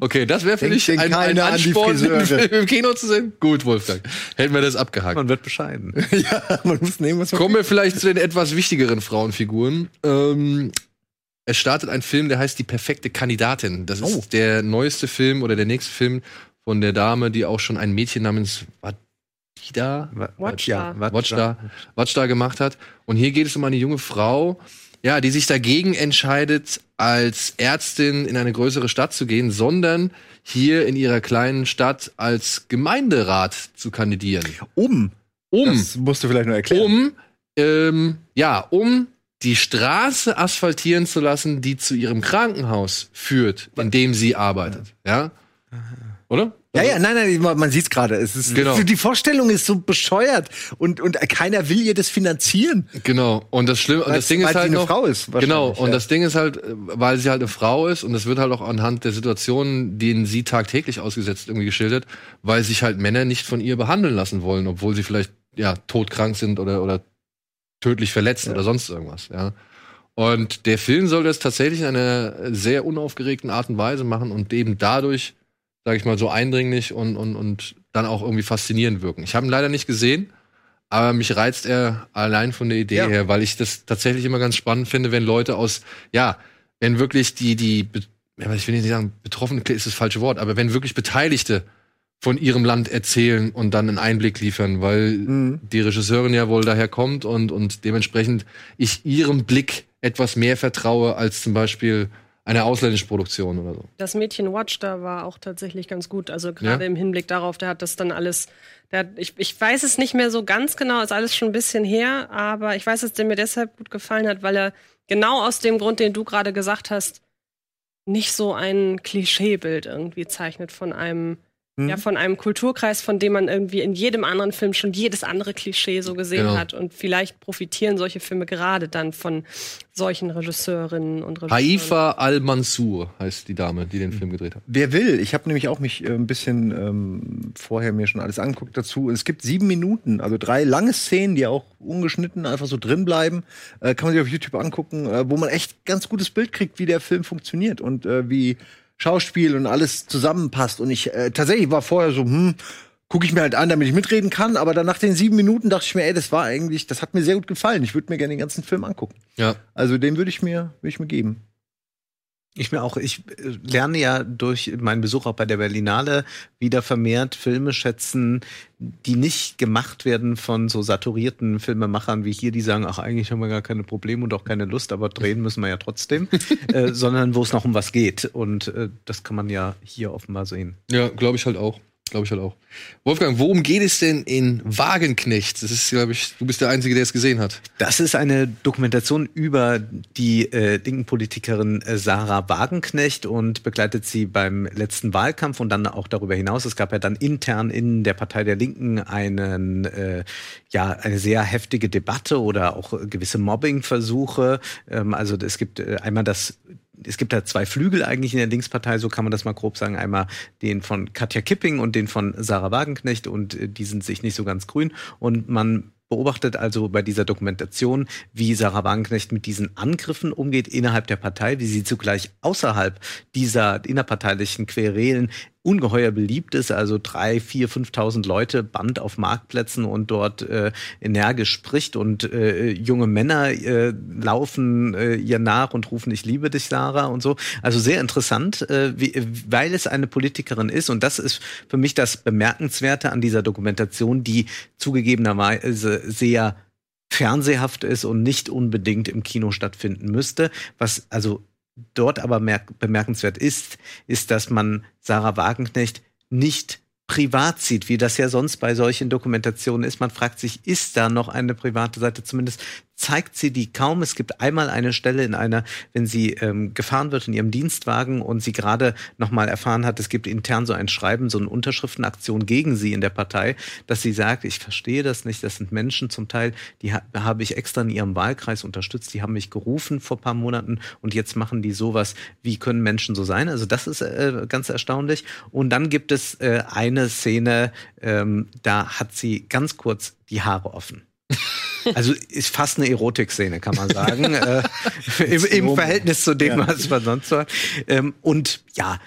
Okay, das wäre für denn ein, ein an Ansporn? Film im Kino zu sehen? Gut, Wolfgang. Hätten wir das abgehakt. Man wird bescheiden. *laughs* ja, man muss nehmen, was man Kommen wir vielleicht zu den etwas wichtigeren Frauenfiguren. Ähm, es startet ein Film, der heißt Die perfekte Kandidatin. Das ist Oh. der neueste Film oder der nächste Film von der Dame, die auch schon ein Mädchen namens Wadida Watchda. Watchda, Watchda gemacht hat. Und hier geht es um eine junge Frau, ja, die sich dagegen entscheidet, als Ärztin in eine größere Stadt zu gehen, sondern hier in ihrer kleinen Stadt als Gemeinderat zu kandidieren. um. Um Das musst du vielleicht nur erklären. um ähm, ja um die Straße asphaltieren zu lassen, die zu ihrem Krankenhaus führt, in dem sie arbeitet. Ja, oder? Ja, ja, nein, nein, man- sieht's gerade. Es ist Genau. die Vorstellung ist so bescheuert und und keiner will ihr das finanzieren. Genau. Und das Schlimme, und das Ding weil ist sie halt eine noch, Frau ist, wahrscheinlich, Genau. Und ja. das Ding ist halt, weil sie halt eine Frau ist und das wird halt auch anhand der Situationen, denen sie tagtäglich ausgesetzt irgendwie geschildert, weil sich halt Männer nicht von ihr behandeln lassen wollen, obwohl sie vielleicht ja todkrank sind oder oder tödlich verletzt oder sonst irgendwas. Ja. Und der Film soll das tatsächlich in einer sehr unaufgeregten Art und Weise machen und eben dadurch, sage ich mal, so eindringlich und, und, und dann auch irgendwie faszinierend wirken. Ich habe ihn leider nicht gesehen, aber mich reizt er allein von der Idee Ja. her, weil ich das tatsächlich immer ganz spannend finde, wenn Leute aus, ja, wenn wirklich die, die, ja, ich will nicht sagen, betroffen ist das falsche Wort, aber wenn wirklich Beteiligte von ihrem Land erzählen und dann einen Einblick liefern, weil Mhm. die Regisseurin ja wohl daher kommt und, und dementsprechend ich ihrem Blick etwas mehr vertraue als zum Beispiel eine ausländische Produktion oder so. Das Mädchen Watch da war auch tatsächlich ganz gut. Also gerade Ja? im Hinblick darauf, der hat das dann alles. Der hat, ich, ich weiß es nicht mehr so ganz genau, ist alles schon ein bisschen her, aber ich weiß, dass der mir deshalb gut gefallen hat, weil er genau aus dem Grund, den du gerade gesagt hast, nicht so ein Klischeebild irgendwie zeichnet von einem, Mhm. ja, von einem Kulturkreis, von dem man irgendwie in jedem anderen Film schon jedes andere Klischee so gesehen Genau. hat. Und vielleicht profitieren solche Filme gerade dann von solchen Regisseurinnen und Regisseuren. Haifa Al-Mansur heißt die Dame, die den Film gedreht hat. Wer will, ich habe nämlich auch mich äh, ein bisschen ähm, vorher mir schon alles angeguckt dazu. Es gibt sieben Minuten, also drei lange Szenen, die auch ungeschnitten einfach so drin bleiben. Äh, kann man sich auf YouTube angucken, äh, wo man echt ganz gutes Bild kriegt, wie der Film funktioniert und äh, wie Schauspiel und alles zusammenpasst. Und ich äh, tatsächlich war vorher so, hm, gucke ich mir halt an, damit ich mitreden kann. Aber dann nach den sieben Minuten dachte ich mir, ey, das war eigentlich, das hat mir sehr gut gefallen. Ich würde mir gerne den ganzen Film angucken. Ja. Also den würde ich mir, würde ich mir geben. Ich mir auch, ich äh, lerne ja durch meinen Besuch auch bei der Berlinale wieder vermehrt Filme schätzen, die nicht gemacht werden von so saturierten Filmemachern wie hier, die sagen, ach, eigentlich haben wir gar keine Probleme und auch keine Lust, aber drehen müssen wir ja trotzdem, *laughs* äh, sondern wo es noch um was geht. Und äh, das kann man ja hier offenbar sehen. Ja, glaube ich halt auch. Glaube ich halt auch. Wolfgang, worum geht es denn in Wagenknecht? Das ist, glaube ich, du bist der Einzige, der es gesehen hat. Das ist eine Dokumentation über die äh, linken Politikerin äh, Sarah Wagenknecht und begleitet sie beim letzten Wahlkampf und dann auch darüber hinaus. Es gab ja dann intern in der Partei der Linken einen, äh, ja, eine sehr heftige Debatte oder auch gewisse Mobbingversuche. Ähm, also es gibt äh, einmal das es gibt da zwei Flügel eigentlich in der Linkspartei, so kann man das mal grob sagen. Einmal den von Katja Kipping und den von Sarah Wagenknecht und äh, die sind sich nicht so ganz grün. Und man beobachtet also bei dieser Dokumentation, wie Sarah Wagenknecht mit diesen Angriffen umgeht innerhalb der Partei, wie sie zugleich außerhalb dieser innerparteilichen Querelen ungeheuer beliebt ist, also drei, vier, 5.000 Leute Band auf Marktplätzen und dort äh, energisch spricht und äh, junge Männer äh, laufen äh, ihr nach und rufen ich liebe dich Sarah und so. Also sehr interessant, äh, wie, weil es eine Politikerin ist. Und das ist für mich das Bemerkenswerte an dieser Dokumentation, die zugegebenerweise sehr fernsehhaft ist und nicht unbedingt im Kino stattfinden müsste, was also dort aber merk bemerkenswert ist, ist, dass man Sarah Wagenknecht nicht privat sieht, wie das ja sonst bei solchen Dokumentationen ist. Man fragt sich, ist da noch eine private Seite? Zumindest zeigt sie die kaum. Es gibt einmal eine Stelle in einer, wenn sie ähm, gefahren wird in ihrem Dienstwagen und sie gerade noch mal erfahren hat, es gibt intern so ein Schreiben, so eine Unterschriftenaktion gegen sie in der Partei, dass sie sagt, ich verstehe das nicht, das sind Menschen zum Teil, die ha habe ich extra in ihrem Wahlkreis unterstützt, die haben mich gerufen vor paar Monaten und jetzt machen die sowas, wie können Menschen so sein? Also das ist äh, ganz erstaunlich. Und dann gibt es äh, eine Szene, ähm, da hat sie ganz kurz die Haare offen. Also ist fast eine Erotikszene, kann man sagen. *laughs* äh, im, Im Verhältnis zu dem, Ja. was man sonst so hat. Ähm, und ja,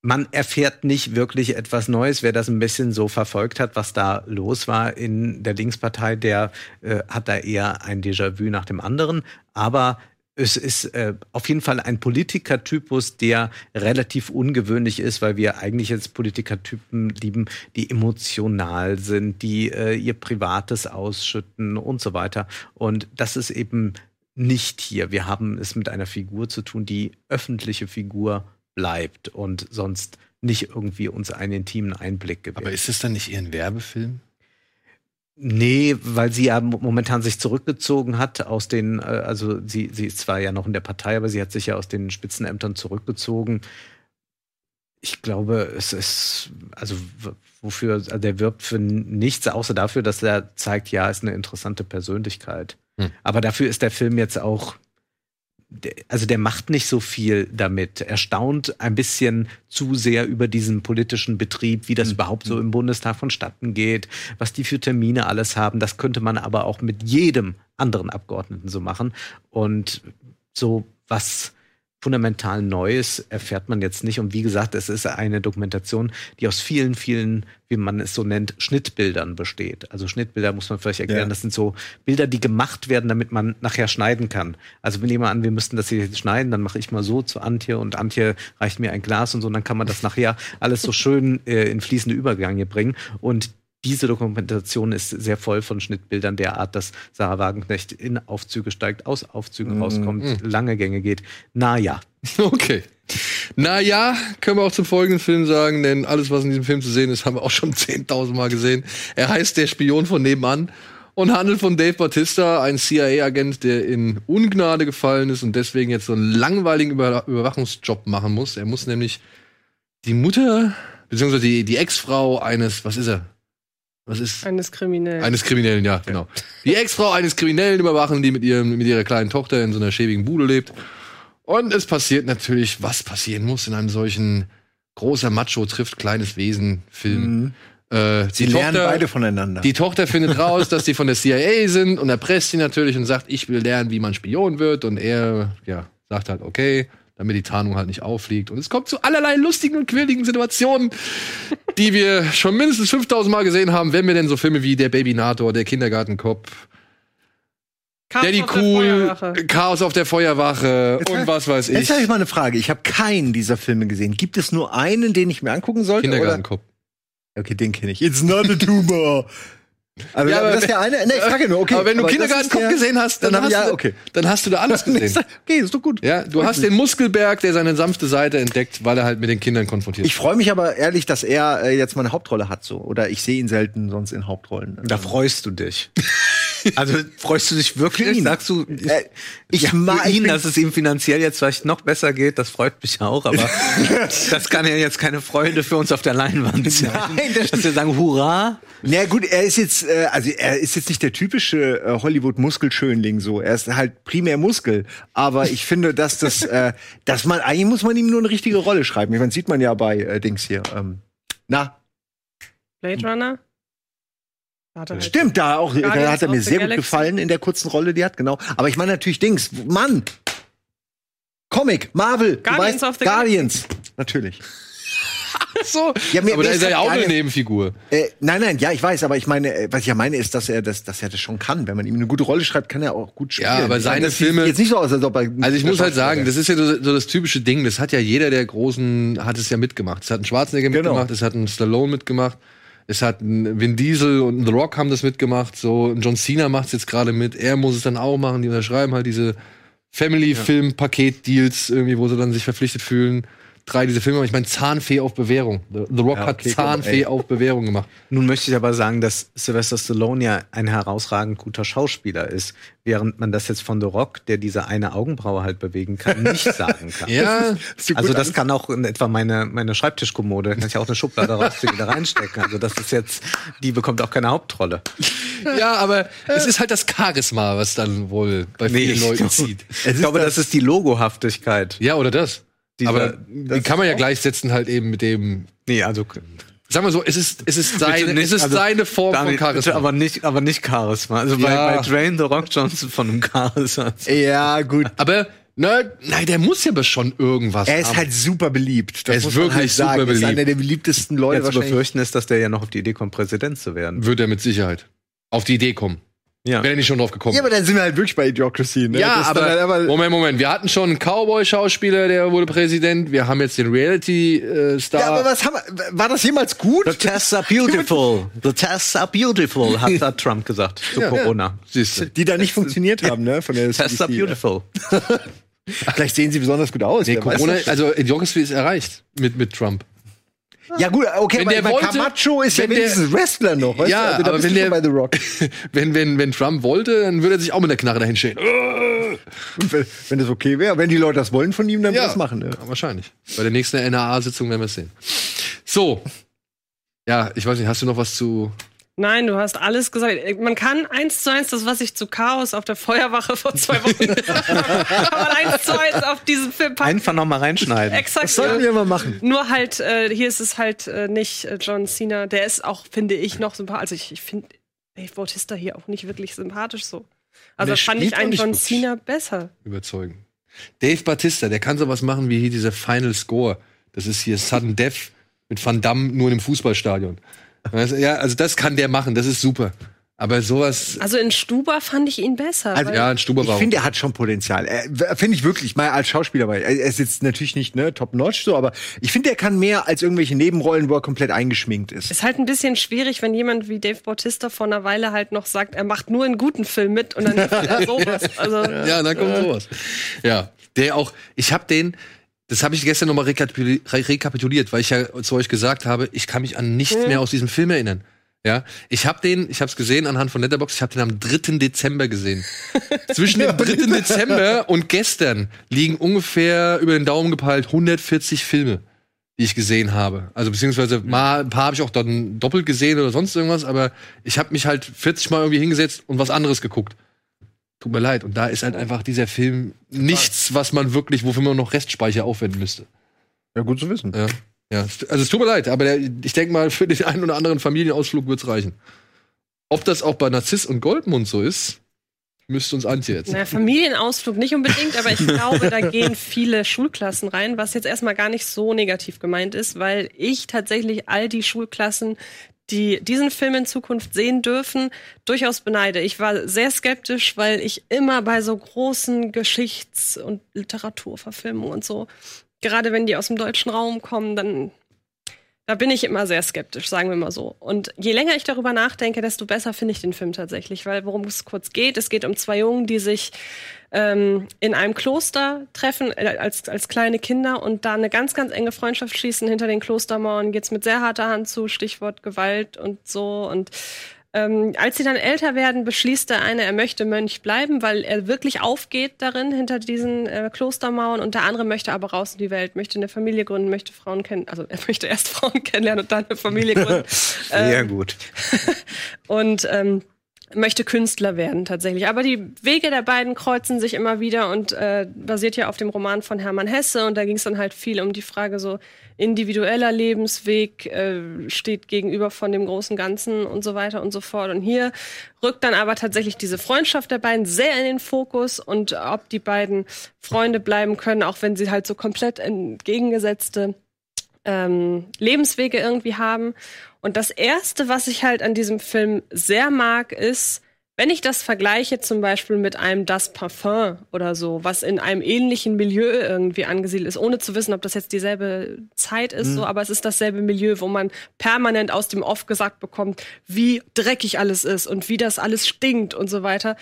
man erfährt nicht wirklich etwas Neues. Wer das ein bisschen so verfolgt hat, was da los war in der Linkspartei, der äh, hat da eher ein Déjà-vu nach dem anderen. Aber es ist äh, auf jeden Fall ein Politikertypus, der relativ ungewöhnlich ist, weil wir eigentlich jetzt Politikertypen lieben, die emotional sind, die äh, ihr Privates ausschütten und so weiter. Und das ist eben nicht hier. Wir haben es mit einer Figur zu tun, die öffentliche Figur bleibt und sonst nicht irgendwie uns einen intimen Einblick gewährt. Aber ist es dann nicht eher ein Werbefilm? Nee, weil sie ja momentan sich zurückgezogen hat aus den, äh, also sie, sie ist zwar ja noch in der Partei, aber sie hat sich ja aus den Spitzenämtern zurückgezogen. Ich glaube, es ist, also wofür, also der wirbt für nichts, außer dafür, dass er zeigt, ja, ist eine interessante Persönlichkeit. Hm. Aber dafür ist der Film jetzt auch also der macht nicht so viel damit. Er staunt ein bisschen zu sehr über diesen politischen Betrieb, wie das überhaupt so im Bundestag vonstatten geht, was die für Termine alles haben. Das könnte man aber auch mit jedem anderen Abgeordneten so machen. Und so was fundamental Neues erfährt man jetzt nicht. Und wie gesagt, es ist eine Dokumentation, die aus vielen, vielen, wie man es so nennt, Schnittbildern besteht. Also Schnittbilder muss man vielleicht erklären. Ja. Das sind so Bilder, die gemacht werden, damit man nachher schneiden kann. Also wir nehmen mal an, wir müssten das hier schneiden, dann mache ich mal so zu Antje und Antje reicht mir ein Glas und so, und dann kann man das nachher alles so schön äh, in fließende Übergänge bringen. Und diese Dokumentation ist sehr voll von Schnittbildern der Art, dass Sarah Wagenknecht in Aufzüge steigt, aus Aufzügen Mhm. rauskommt, lange Gänge geht. Naja. *laughs* Okay. Naja, können wir auch zum folgenden Film sagen, denn alles, was in diesem Film zu sehen ist, haben wir auch schon *laughs* 10.000 Mal gesehen. Er heißt Der Spion von nebenan und handelt von Dave Bautista, ein CIA-Agent, der in Ungnade gefallen ist und deswegen jetzt so einen langweiligen Über Überwachungsjob machen muss. Er muss nämlich die Mutter, beziehungsweise die, die Ex-Frau eines, was ist er? Was ist? Eines Kriminellen. Eines Kriminellen, ja, genau. Die Ex-Frau eines Kriminellen überwachen, die mit, ihrem, mit ihrer kleinen Tochter in so einer schäbigen Bude lebt. Und es passiert natürlich, was passieren muss in einem solchen großer Macho trifft kleines Wesen Film. Äh, Sie lernen beide voneinander. Die Tochter findet raus, dass die von der CIA sind und erpresst sie natürlich und sagt, ich will lernen, wie man Spion wird. Und er, ja, sagt halt, okay, damit die Tarnung halt nicht auffliegt. Und es kommt zu allerlei lustigen und quirligen Situationen, die wir schon mindestens 5000 Mal gesehen haben, wenn wir denn so Filme wie Der Babynator, Der Kindergartenkopf, Chaos Daddy Cool. Chaos auf der Feuerwache und was weiß ich. Jetzt habe ich mal eine Frage. Ich habe keinen dieser Filme gesehen. Gibt es nur einen, den ich mir angucken sollte? Oder? Kindergartenkopf. Okay, den kenne ich. It's not a tumor. *laughs* Aber, Ja, aber das ist der eine. Ne, ich frage nur. Okay. aber wenn du Kindergartenkopf ist der- gesehen hast, dann, dann hast ja, du, okay. dann hast du da alles *laughs* gesehen. Okay, ist doch gut. Ja, du hast den Muskelberg, der seine sanfte Seite entdeckt, weil er halt mit den Kindern konfrontiert Ich freue mich aber ehrlich, dass er äh, jetzt mal eine Hauptrolle hat so. Oder ich sehe ihn selten sonst in Hauptrollen. Da freust du dich. *laughs* Also freust du dich wirklich? ihn. Sagst du, ich, Äh, ich ja, mag- ihn, dass es ihm finanziell jetzt vielleicht noch besser geht, das freut mich auch, aber *laughs* das kann ja jetzt keine Freude für uns auf der Leinwand sein. Nein, das- dass wir sagen, hurra. Na gut, er ist jetzt, äh, also er ist jetzt nicht der typische äh, Hollywood-Muskelschönling so. Er ist halt primär Muskel. Aber ich finde, dass das, *laughs* äh, dass man eigentlich muss man ihm nur eine richtige Rolle schreiben. Ich meine, sieht man ja bei äh, Dings hier. Ähm, na, Blade Runner? Er halt- stimmt, da auch, da hat er mir sehr gut Galaxy. gefallen in der kurzen Rolle, die hat genau. Aber ich meine natürlich Dings, Mann, Comic, Marvel, Guardians weißt, the Guardians, natürlich. *laughs* so. Ja, mir- aber mir da ist er ja halt auch eine keine- Nebenfigur. Äh, nein, nein, ja, ich weiß, aber ich meine, äh, was ich ja meine, ist, dass er das, dass er das schon kann. Wenn man ihm eine gute Rolle schreibt, kann er auch gut spielen. Ja, aber meine, seine sieht Filme- jetzt nicht so aus, als ob er. Also ich muss halt sagen, das das ist ja so, so das typische Ding. Das hat ja jeder der großen hat es ja mitgemacht. Es hat ein Schwarzenegger Genau. mitgemacht, es hat ein Stallone mitgemacht, es hat ein Vin Diesel und ein The Rock haben das mitgemacht. So John Cena macht es jetzt gerade mit. Er muss es dann auch machen. Die unterschreiben halt diese Family-Film-Paket-Deals irgendwie, wo sie dann sich verpflichtet fühlen. Drei diese Filme. Ich meine Zahnfee auf Bewährung. The The Rock Ja, hat okay, Zahnfee auf Bewährung gemacht. Nun möchte ich aber sagen, dass Sylvester Stallone ja ein herausragend guter Schauspieler ist, während man das jetzt von The Rock, der diese eine Augenbraue halt bewegen kann, nicht *laughs* sagen kann. Ja, *laughs* Also das kann auch in etwa meine, meine Schreibtischkommode, da kann ich auch eine Schublade rausziehen, wieder reinstecken. Also das ist jetzt, die bekommt auch keine Hauptrolle. ja, aber es ist halt das Charisma, was dann wohl bei vielen Leuten zieht. Ich glaube, das ist die Logohaftigkeit. Ja, oder das. Dieser- aber die kann man ja gleichsetzen halt eben mit dem. Nee, also Sagen wir so, es ist, es ist seine, nicht, es ist also, seine Form Daniel, von Charisma. aber nicht, aber nicht Charisma. Also bei, Ja. bei Dwayne The Rock Johnson von einem Charisma. Ja, gut. Aber, ne, nein, der muss ja aber schon irgendwas Er ist haben. halt super beliebt. Das Er ist wirklich halt sagen. super Er ist beliebt. einer der beliebtesten Leute zu wahrscheinlich. befürchten ist, dass der ja noch auf die Idee kommt, Präsident zu werden. Wird er mit Sicherheit auf die Idee kommen. Ja. Wäre er nicht schon drauf gekommen. Ja, aber dann sind wir halt wirklich bei Idiocracy. Ne? Ja, Das ist dann aber, halt aber Moment, Moment. Wir hatten schon einen Cowboy-Schauspieler, der wurde Präsident. Wir haben jetzt den Reality-Star. ja, aber was haben wir, war das jemals gut? The tests are beautiful. The tests are beautiful, hat, hat Trump gesagt *laughs* zu Ja. Corona. Du. Die da nicht funktioniert haben, ne? Von der Tests are beautiful. *laughs* Vielleicht sehen sie besonders gut aus. Nee, Corona, also Idiocracy ist erreicht mit, mit Trump. Ja gut, okay, Wenn aber der bei wollte- Camacho ist ja wenn der- wenigstens Wrestler noch, weißt Ja, du? Also, aber wenn der- bei The Rock. *laughs* Wenn, wenn, wenn Trump wollte, dann würde er sich auch mit der Knarre dahin stellen. Wenn, wenn das okay wäre, wenn die Leute das wollen von ihm, dann ja. das machen. Ja, wahrscheinlich. Bei der nächsten NAA-Sitzung werden wir es sehen. So. Ja, ich weiß nicht, hast du noch was zu Nein, du hast alles gesagt. Man kann eins zu eins das, was ich zu Chaos auf der Feuerwache vor zwei Wochen gesagt *laughs* *laughs* habe, kann man eins zu eins auf diesen Film packen. Einfach noch mal reinschneiden. Exakt. Das sollten wir mal machen. Nur halt, äh, hier ist es halt äh, nicht äh, John Cena. Der ist auch, finde ich, noch sympathisch. Also ich, ich finde Dave Bautista hier auch nicht wirklich sympathisch so. Also Der fand ich einen John. Cena besser. Überzeugen. Dave Batista, der kann sowas machen wie hier dieser Final Score. Das ist hier Sudden Death mit Van Damme nur in einem Fußballstadion. Ja, also das kann der machen, das ist super. Aber sowas, Also in Stuber fand ich ihn besser. Also, ja, ein Stuber Ich war auch- finde, er hat schon Potenzial. Finde ich wirklich, mal als Schauspieler. Weil er ist jetzt natürlich nicht ne, top-notch so, aber ich finde, er kann mehr als irgendwelche Nebenrollen, wo er komplett eingeschminkt ist. Ist halt ein bisschen schwierig, wenn jemand wie Dave Bautista vor einer Weile halt noch sagt, er macht nur einen guten Film mit und dann *laughs* macht er sowas. Also Ja, dann kommt sowas. Ja, der auch, ich habe den, das habe ich gestern nochmal rekapituli re rekapituliert, weil ich ja zu euch gesagt habe, ich kann mich an nichts mehr aus diesem Film erinnern. Ja, ich habe den, ich habe es gesehen anhand von Letterboxd, ich habe den am 3. Dezember gesehen. *laughs* Zwischen dem 3. Dezember und gestern liegen ungefähr über den Daumen gepeilt 140 Filme, die ich gesehen habe. Also beziehungsweise mal ein paar habe ich auch dann doppelt gesehen oder sonst irgendwas, aber ich habe mich halt 40 Mal irgendwie hingesetzt und was anderes geguckt. Tut mir leid. Und da ist halt einfach dieser Film nichts, was man wirklich, wofür man noch Restspeicher aufwenden müsste. Ja, gut zu wissen. Ja. ja. Also es tut mir leid, aber der, ich denke mal, für den einen oder anderen Familienausflug wird's reichen. Ob das auch bei Narziss und Goldmund so ist, müsste uns Antje jetzt. naja, Familienausflug nicht unbedingt, aber ich glaube, da gehen viele Schulklassen rein, was jetzt erstmal gar nicht so negativ gemeint ist, weil ich tatsächlich all die Schulklassen, die diesen Film in Zukunft sehen dürfen, durchaus beneide. Ich war sehr skeptisch, weil ich immer bei so großen Geschichts- und Literaturverfilmungen und so, gerade wenn die aus dem deutschen Raum kommen, dann da bin ich immer sehr skeptisch, sagen wir mal so. Und je länger ich darüber nachdenke, desto besser finde ich den Film tatsächlich, weil worum es kurz geht, es geht um zwei Jungen, die sich ähm, in einem Kloster treffen äh, als, als kleine Kinder und da eine ganz, ganz enge Freundschaft schließen. Hinter den Klostermauern geht's mit sehr harter Hand zu, Stichwort Gewalt und so. Und ähm, als sie dann älter werden, beschließt der eine, er möchte Mönch bleiben, weil er wirklich aufgeht darin, hinter diesen äh, Klostermauern. Und der andere möchte aber raus in die Welt, möchte eine Familie gründen, möchte Frauen kennen. Also er möchte erst *laughs* Frauen kennenlernen und dann eine Familie gründen. *laughs* Sehr gut. *laughs* und ähm, möchte Künstler werden tatsächlich. Aber die Wege der beiden kreuzen sich immer wieder und äh, basiert ja auf dem Roman von Hermann Hesse. Und da ging es dann halt viel um die Frage so individueller Lebensweg äh, steht gegenüber von dem großen Ganzen und so weiter und so fort. Und hier rückt dann aber tatsächlich diese Freundschaft der beiden sehr in den Fokus und ob die beiden Freunde bleiben können, auch wenn sie halt so komplett entgegengesetzte ähm, Lebenswege irgendwie haben. Und das Erste, was ich halt an diesem Film sehr mag, ist, wenn ich das vergleiche zum Beispiel mit einem Das Parfum oder so, was in einem ähnlichen Milieu irgendwie angesiedelt ist, ohne zu wissen, ob das jetzt dieselbe Zeit ist, so, aber es ist dasselbe Milieu, wo man permanent aus dem Off gesagt bekommt, wie dreckig alles ist und wie das alles stinkt und so weiter.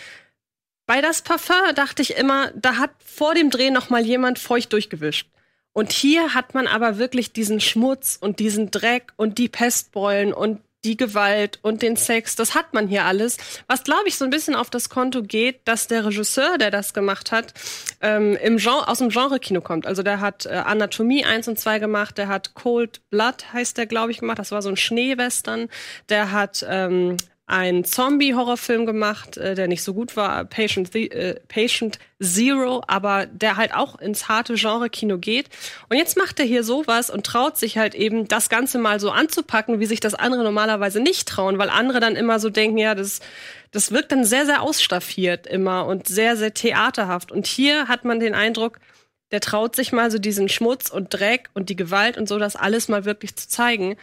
Bei Das Parfum dachte ich immer, da hat vor dem Dreh noch mal jemand feucht durchgewischt. Und hier hat man aber wirklich diesen Schmutz und diesen Dreck und die Pestbeulen und die Gewalt und den Sex, das hat man hier alles. Was, glaube ich, so ein bisschen auf das Konto geht, dass der Regisseur, der das gemacht hat, ähm, im Genre, aus dem Genre-Kino kommt. Also der hat äh, Anatomie 1 und 2 gemacht, der hat Cold Blood, heißt der, glaube ich, gemacht. Das war so ein Schneewestern. Der hat ähm, einen Zombie-Horrorfilm gemacht, äh, der nicht so gut war, Patient, The äh, Patient Zero, aber der halt auch ins harte Genre-Kino geht. Und jetzt macht er hier sowas und traut sich halt eben, das Ganze mal so anzupacken, wie sich das andere normalerweise nicht trauen, weil andere dann immer so denken, ja, das, das wirkt dann sehr, sehr ausstaffiert immer und sehr, sehr theaterhaft. Und hier hat man den Eindruck, der traut sich mal so diesen Schmutz und Dreck und die Gewalt und so, das alles mal wirklich zu zeigen.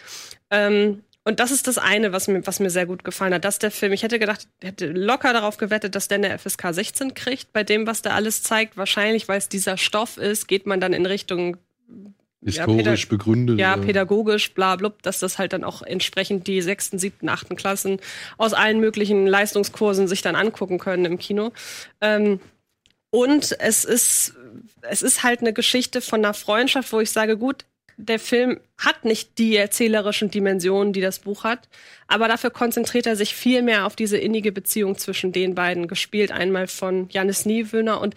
Ähm, und das ist das eine, was mir, was mir sehr gut gefallen hat. Dass der Film, ich hätte gedacht, hätte locker darauf gewettet, dass der eine FSK 16 kriegt, bei dem, was der alles zeigt. Wahrscheinlich, weil es dieser Stoff ist, geht man dann in Richtung Historisch pädag- begründet. ja, pädagogisch, bla blub, dass das halt dann auch entsprechend die sechsten, siebten, achten Klassen aus allen möglichen Leistungskursen sich dann angucken können im Kino. Ähm, und es ist, es ist halt eine Geschichte von einer Freundschaft, wo ich sage, gut, der Film hat nicht die erzählerischen Dimensionen, die das Buch hat, aber dafür konzentriert er sich viel mehr auf diese innige Beziehung zwischen den beiden, gespielt einmal von Janis Niewöhner und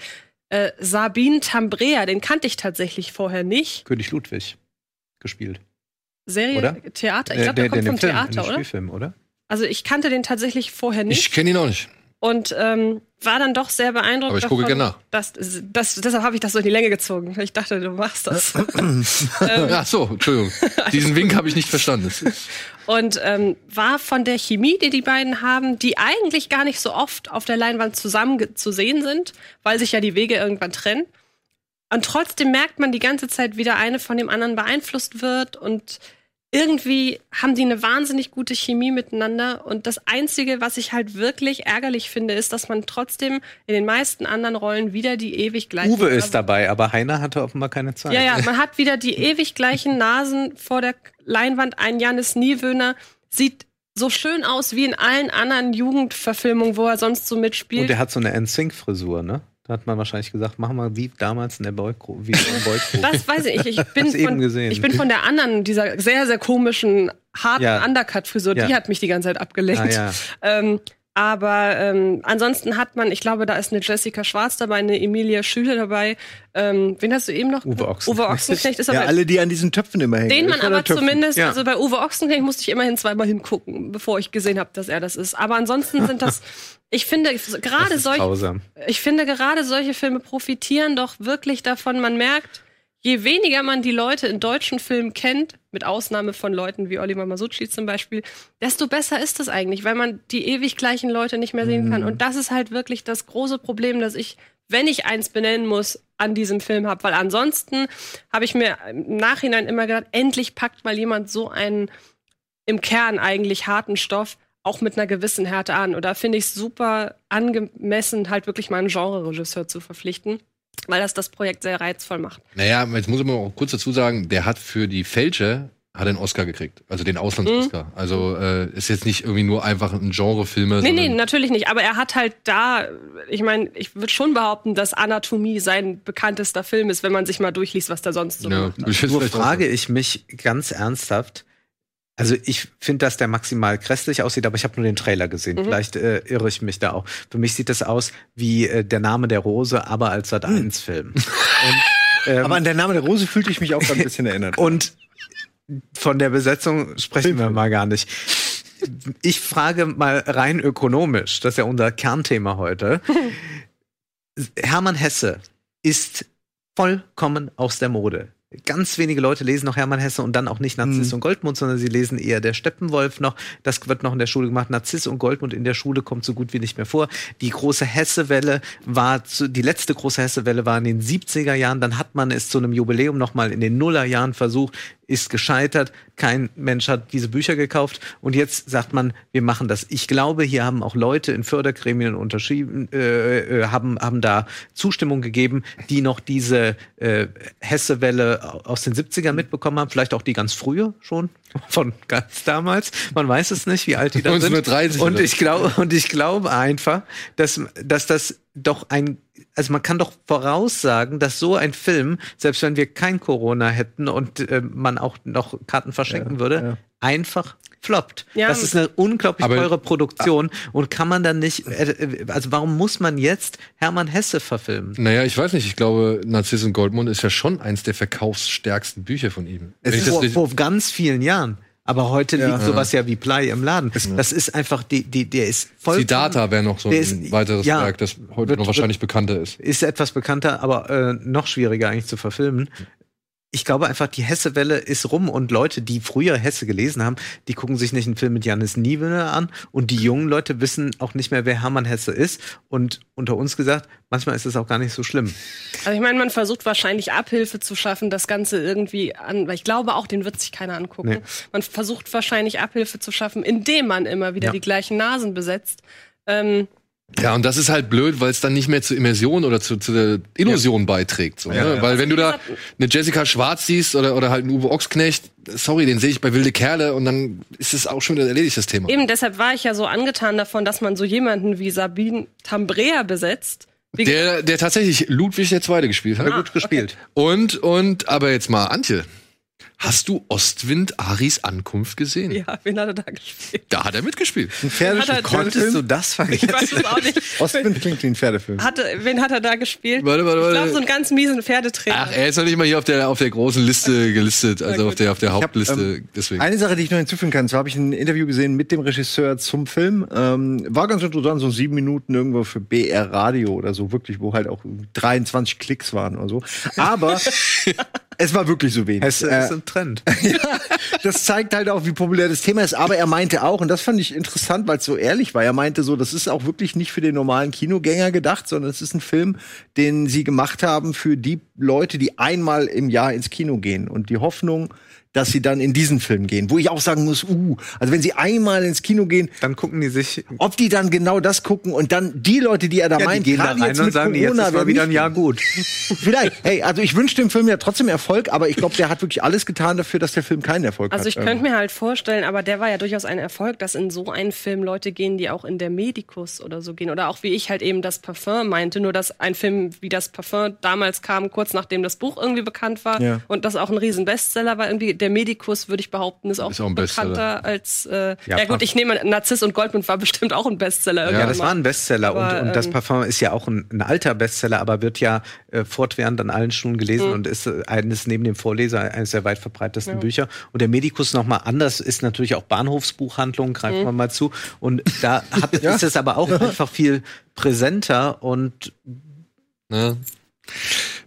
äh, Sabine Tambrea, den kannte ich tatsächlich vorher nicht. König Ludwig gespielt. Serie, Oder? Theater, ich Äh, glaube, der, kommt vom in dem Film, Theater, oder? Spielfilm, oder? Also ich kannte den tatsächlich vorher nicht. Ich kenne ihn auch nicht. Und ähm, war dann doch sehr beeindruckt. Aber ich gucke gerne nach. Dass, das, deshalb habe ich das so in die Länge gezogen. Ich dachte, du machst das. Ach so, Entschuldigung. Diesen Wink habe ich nicht verstanden. Und ähm, war von der Chemie, die die beiden haben, die eigentlich gar nicht so oft auf der Leinwand zusammen zu sehen sind, weil sich ja die Wege irgendwann trennen. Und trotzdem merkt man die ganze Zeit, wie der eine von dem anderen beeinflusst wird und irgendwie haben die eine wahnsinnig gute Chemie miteinander. Und das Einzige, was ich halt wirklich ärgerlich finde, ist, dass man trotzdem in den meisten anderen Rollen wieder die ewig gleichen. Uwe ist dabei, aber Heiner hatte offenbar keine Zeit. Ja, ja, *laughs* man hat wieder die ewig gleichen Nasen vor der Leinwand. Ein Janis Niewöhner sieht so schön aus wie in allen anderen Jugendverfilmungen, wo er sonst so mitspielt. Und er hat so eine NSYNC-Frisur, ne? Da hat man wahrscheinlich gesagt, machen wir wie damals in der Boygroup. Wie in der *laughs* Boygroup. Das weiß ich. Ich bin, von, ich bin von der anderen, dieser sehr, sehr komischen, harten Ja. Undercut-Frisur, Ja. die hat mich die ganze Zeit abgelenkt. Ah, ja. ähm, aber ähm, ansonsten hat man, ich glaube, da ist eine Jessica Schwarz dabei, eine Emilia Schüler dabei. Ähm, wen hast du eben noch? Uwe Ochsenknecht. Uwe Ochsenknecht ist Ja, aber alle, die an diesen Töpfen immer hängen. den man aber Töpfen. zumindest, Ja. also bei Uwe Ochsenknecht musste ich immerhin zweimal hingucken, bevor ich gesehen habe, dass er das ist. Aber ansonsten sind das, *laughs* ich finde, gerade solche, grausam. ich finde gerade solche Filme profitieren doch wirklich davon. Man merkt, je weniger man die Leute in deutschen Filmen kennt, mit Ausnahme von Leuten wie Oliver Masucci zum Beispiel, desto besser ist es eigentlich, weil man die ewig gleichen Leute nicht mehr sehen kann. Und das ist halt wirklich das große Problem, dass ich, wenn ich eins benennen muss, an diesem Film habe. Weil ansonsten habe ich mir im Nachhinein immer gedacht, endlich packt mal jemand so einen im Kern eigentlich harten Stoff auch mit einer gewissen Härte an. Und da finde ich es super angemessen, halt wirklich mal einen Genre-Regisseur zu verpflichten, weil das das Projekt sehr reizvoll macht. Naja, jetzt muss ich mal auch kurz dazu sagen, der hat für die Fälsche hat einen Oscar gekriegt, also den Auslands-Oscar. Also äh, ist jetzt nicht irgendwie nur einfach ein Genrefilme. Nee, nee, natürlich nicht. Aber er hat halt da, ich meine, ich würde schon behaupten, dass Anatomie sein bekanntester Film ist, wenn man sich mal durchliest, was da sonst so Ja, jetzt Nur frage ich mich ganz ernsthaft. Also ich finde, dass der maximal grässlich aussieht, aber ich habe nur den Trailer gesehen. Mhm. Vielleicht äh, irre ich mich da auch. Für mich sieht das aus wie äh, der Name der Rose, aber als Sat 1 Film. *laughs* Und, ähm, Aber an der Name der Rose fühlte ich mich auch ein bisschen erinnert. und von der Besetzung sprechen wir mal gar nicht. Ich frage mal rein ökonomisch, das ist ja unser Kernthema heute. *laughs* Hermann Hesse ist vollkommen aus der Mode. Ganz wenige Leute lesen noch Hermann Hesse und dann auch nicht Narziss und Goldmund, sondern sie lesen eher der Steppenwolf noch. Das wird noch in der Schule gemacht. Narziss und Goldmund in der Schule kommt so gut wie nicht mehr vor. Die große Hesse-Welle war, zu, die letzte große Hesse-Welle war in den 70er Jahren. Dann hat man es zu einem Jubiläum nochmal in den Nullerjahren versucht, ist gescheitert. Kein Mensch hat diese Bücher gekauft. Und jetzt sagt man, wir machen das. Ich glaube, hier haben auch Leute in Fördergremien unterschrieben, äh, äh, haben, haben da Zustimmung gegeben, die noch diese äh, Hesse-Welle aus den 70ern mitbekommen haben. Vielleicht auch die ganz frühe schon, *laughs* von ganz damals. Man weiß es nicht, wie alt die da sind. 1930 Und ich glaube, und ich glaube einfach, dass, dass das doch ein, also man kann doch voraussagen, dass so ein Film, selbst wenn wir kein Corona hätten und äh, man auch noch Karten verschenken würde, einfach floppt. Ja. Das ist eine unglaublich Aber- teure Produktion und kann man dann nicht, äh, äh, also warum muss man jetzt Hermann Hesse verfilmen? Naja, ich weiß nicht. Ich glaube, Narziss und Goldmund ist ja schon eins der verkaufsstärksten Bücher von ihm. Es ist das vor, vor ganz vielen Jahren. Aber heute liegt sowas ja wie Blei im Laden. Das ist einfach, die, die, der ist voll. Siddhartha wäre noch so ein ist- weiteres ja, Werk, das heute wird- noch wahrscheinlich bekannter ist. ist etwas bekannter, aber äh, noch schwieriger eigentlich zu verfilmen. Ich glaube einfach, die Hesse-Welle ist rum und Leute, die früher Hesse gelesen haben, die gucken sich nicht einen Film mit Janis Niewöhner an und die jungen Leute wissen auch nicht mehr, wer Hermann Hesse ist. Und unter uns gesagt, manchmal ist es auch gar nicht so schlimm. Also ich meine, man versucht wahrscheinlich Abhilfe zu schaffen, das Ganze irgendwie an, weil ich glaube auch, den wird sich keiner angucken. Nee. Man versucht wahrscheinlich Abhilfe zu schaffen, indem man immer wieder Ja. die gleichen Nasen besetzt. Ähm, Ja, und das ist halt blöd, weil es dann nicht mehr zur Immersion oder zu, zu der Illusion beiträgt. So, ne? Weil wenn du da eine Jessica Schwarz siehst oder, oder halt einen Uwe Ochsknecht, sorry, den sehe ich bei Wilde Kerle und dann ist es auch schon wieder erledigt, das Thema. eben deshalb war ich ja so angetan davon, dass man so jemanden wie Sabine Tambrea besetzt. Der, der tatsächlich Ludwig der Zweite gespielt hat. Er gut gespielt. Und, und, aber jetzt mal Antje. Hast du Ostwind Aris Ankunft gesehen? Ja, wen hat er da gespielt? Da hat er mitgespielt. Ein Pferdefilm. Hat er- Konntest du das Ich vergessen? weiß es auch nicht. *laughs* Ostwind klingt wie ein Pferdefilm. Hatte, wen hat er da gespielt? Warte, warte, Ich warte. glaube, so einen ganz miesen Pferdetrainer. Ach, er ist noch nicht mal hier auf der, auf der großen Liste gelistet, also auf der, auf der hab, Hauptliste. ähm, Deswegen. Eine Sache, die ich noch hinzufügen kann, zwar habe ich ein Interview gesehen mit dem Regisseur zum Film. Ähm, war ganz interessant, so sieben Minuten irgendwo für BR Radio oder so, wirklich, wo halt auch 23 Klicks waren oder so. Aber *laughs* es war wirklich so wenig. Es Äh, ist ein Trend. *laughs* ja, das zeigt halt auch, wie populär das Thema ist. Aber er meinte auch, und das fand ich interessant, weil es so ehrlich war, er meinte so, das ist auch wirklich nicht für den normalen Kinogänger gedacht, sondern es ist ein Film, den sie gemacht haben für die Leute, die einmal im Jahr ins Kino gehen. Und die Hoffnung, dass sie dann in diesen Film gehen. Wo ich auch sagen muss, uh, also wenn sie einmal ins Kino gehen, Dann gucken die sich. ob die dann genau das gucken und dann die Leute, die er da Ja, meint, gehen da rein jetzt und sagen, jetzt Corona, ist mal wieder ein Jahr gut. *laughs* Vielleicht. Hey, also ich wünsche dem Film ja trotzdem Erfolg, aber ich glaube, der hat wirklich alles getan dafür, dass der Film keinen Erfolg Also hat. ich könnte mir halt vorstellen, aber der war ja durchaus ein Erfolg, dass in so einen Film Leute gehen, die auch in der Medikus oder so gehen. Oder auch wie ich halt eben das Parfum meinte, nur dass ein Film wie das Parfum damals kam, kurz nachdem das Buch irgendwie bekannt war Ja. und das auch ein riesen Bestseller war. Irgendwie der Medikus, würde ich behaupten, ist auch, Ist auch bekannter als äh, Ja, ja, gut, ich nehme an, Narziss und Goldmund war bestimmt auch ein Bestseller. Ja, das mal. war ein Bestseller Aber, und, und das ähm, Parfum ist ja auch ein, ein alter Bestseller, aber wird ja äh, fortwährend an allen Schulen gelesen und ist äh, eines neben dem Vorleser eines der weit verbreitetsten Bücher. Und der Medikus noch mal anders ist natürlich auch Bahnhofsbuchhandlung, greifen wir mal zu. Und da hat, *laughs* ist es aber auch einfach viel präsenter und Ne?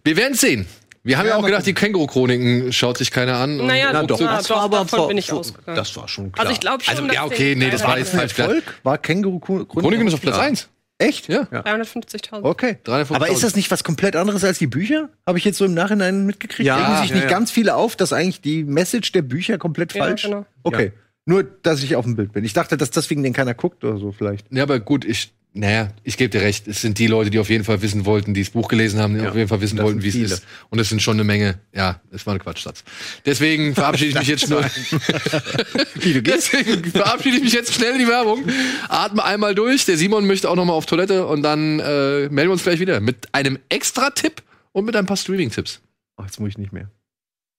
Wir werden sehen. Wir haben ja, auch mal gedacht, die Känguru-Chroniken schaut sich keiner an. und Naja, ruckzuck- doch, das war aber davon bin ich ausgegangen. das war schon klar. Also ich glaube schon, Also, ja, okay, nee, das war jetzt falsch. Erfolg? War Känguru Chroniken ist auf Platz 1. Echt? Ja. 350.000. Okay. 350.000. Aber ist das nicht was komplett anderes als die Bücher? Habe ich jetzt so im Nachhinein mitgekriegt? Ja, Regen sich ja, nicht ja. ganz viele auf, dass eigentlich die Message der Bücher komplett Ja, falsch? genau. Okay. Nur, dass ich auf dem Bild bin. Ich dachte, dass deswegen den keiner guckt oder so vielleicht. Ja, aber gut, ich, naja, ich gebe dir recht. Es sind die Leute, die auf jeden Fall wissen wollten, die das Buch gelesen haben, die auf jeden Fall wissen wollten, wie es ist. Und es sind schon eine Menge. Ja, es war ein Quatschsatz. Deswegen *laughs* verabschiede ich mich jetzt nur. *laughs* Deswegen verabschiede ich mich jetzt schnell in die Werbung. Atme einmal durch. Der Simon möchte auch noch mal auf Toilette und dann äh, melden wir uns gleich wieder mit einem extra Tipp und mit ein paar Streaming-Tipps. Ach, jetzt muss ich nicht mehr.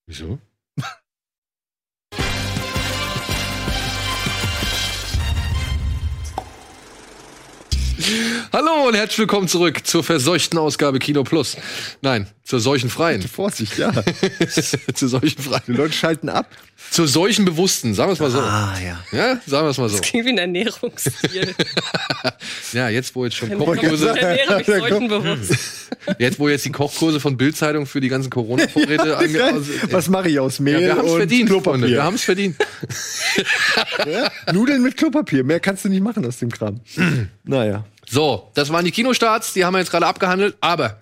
Wieso? Hallo und herzlich willkommen zurück zur verseuchten Ausgabe Kino Plus. Nein, zur seuchenfreien. Vorsicht, ja. *laughs* zur seuchenfreien. Die Leute schalten ab. Zur seuchenbewussten, sagen wir es mal so. ah ja. Ja, sagen wir es mal so. Das klingt wie ein Ernährungsstil. *laughs* Ja, jetzt wo jetzt schon Ich Kochkurse, ernähre mich solchen bewusst. jetzt wo jetzt die Kochkurse von Bildzeitung für die ganzen Corona-Vorräte *laughs* ange aus- Was mache ich aus ja, Mehl wir haben es verdient, Freunde. Klopapier? Wir haben es verdient. Nudeln mit Klopapier. Mehr kannst du nicht machen aus dem Kram. *clears throat* naja. So, das waren die Kinostarts, die haben wir jetzt gerade abgehandelt, aber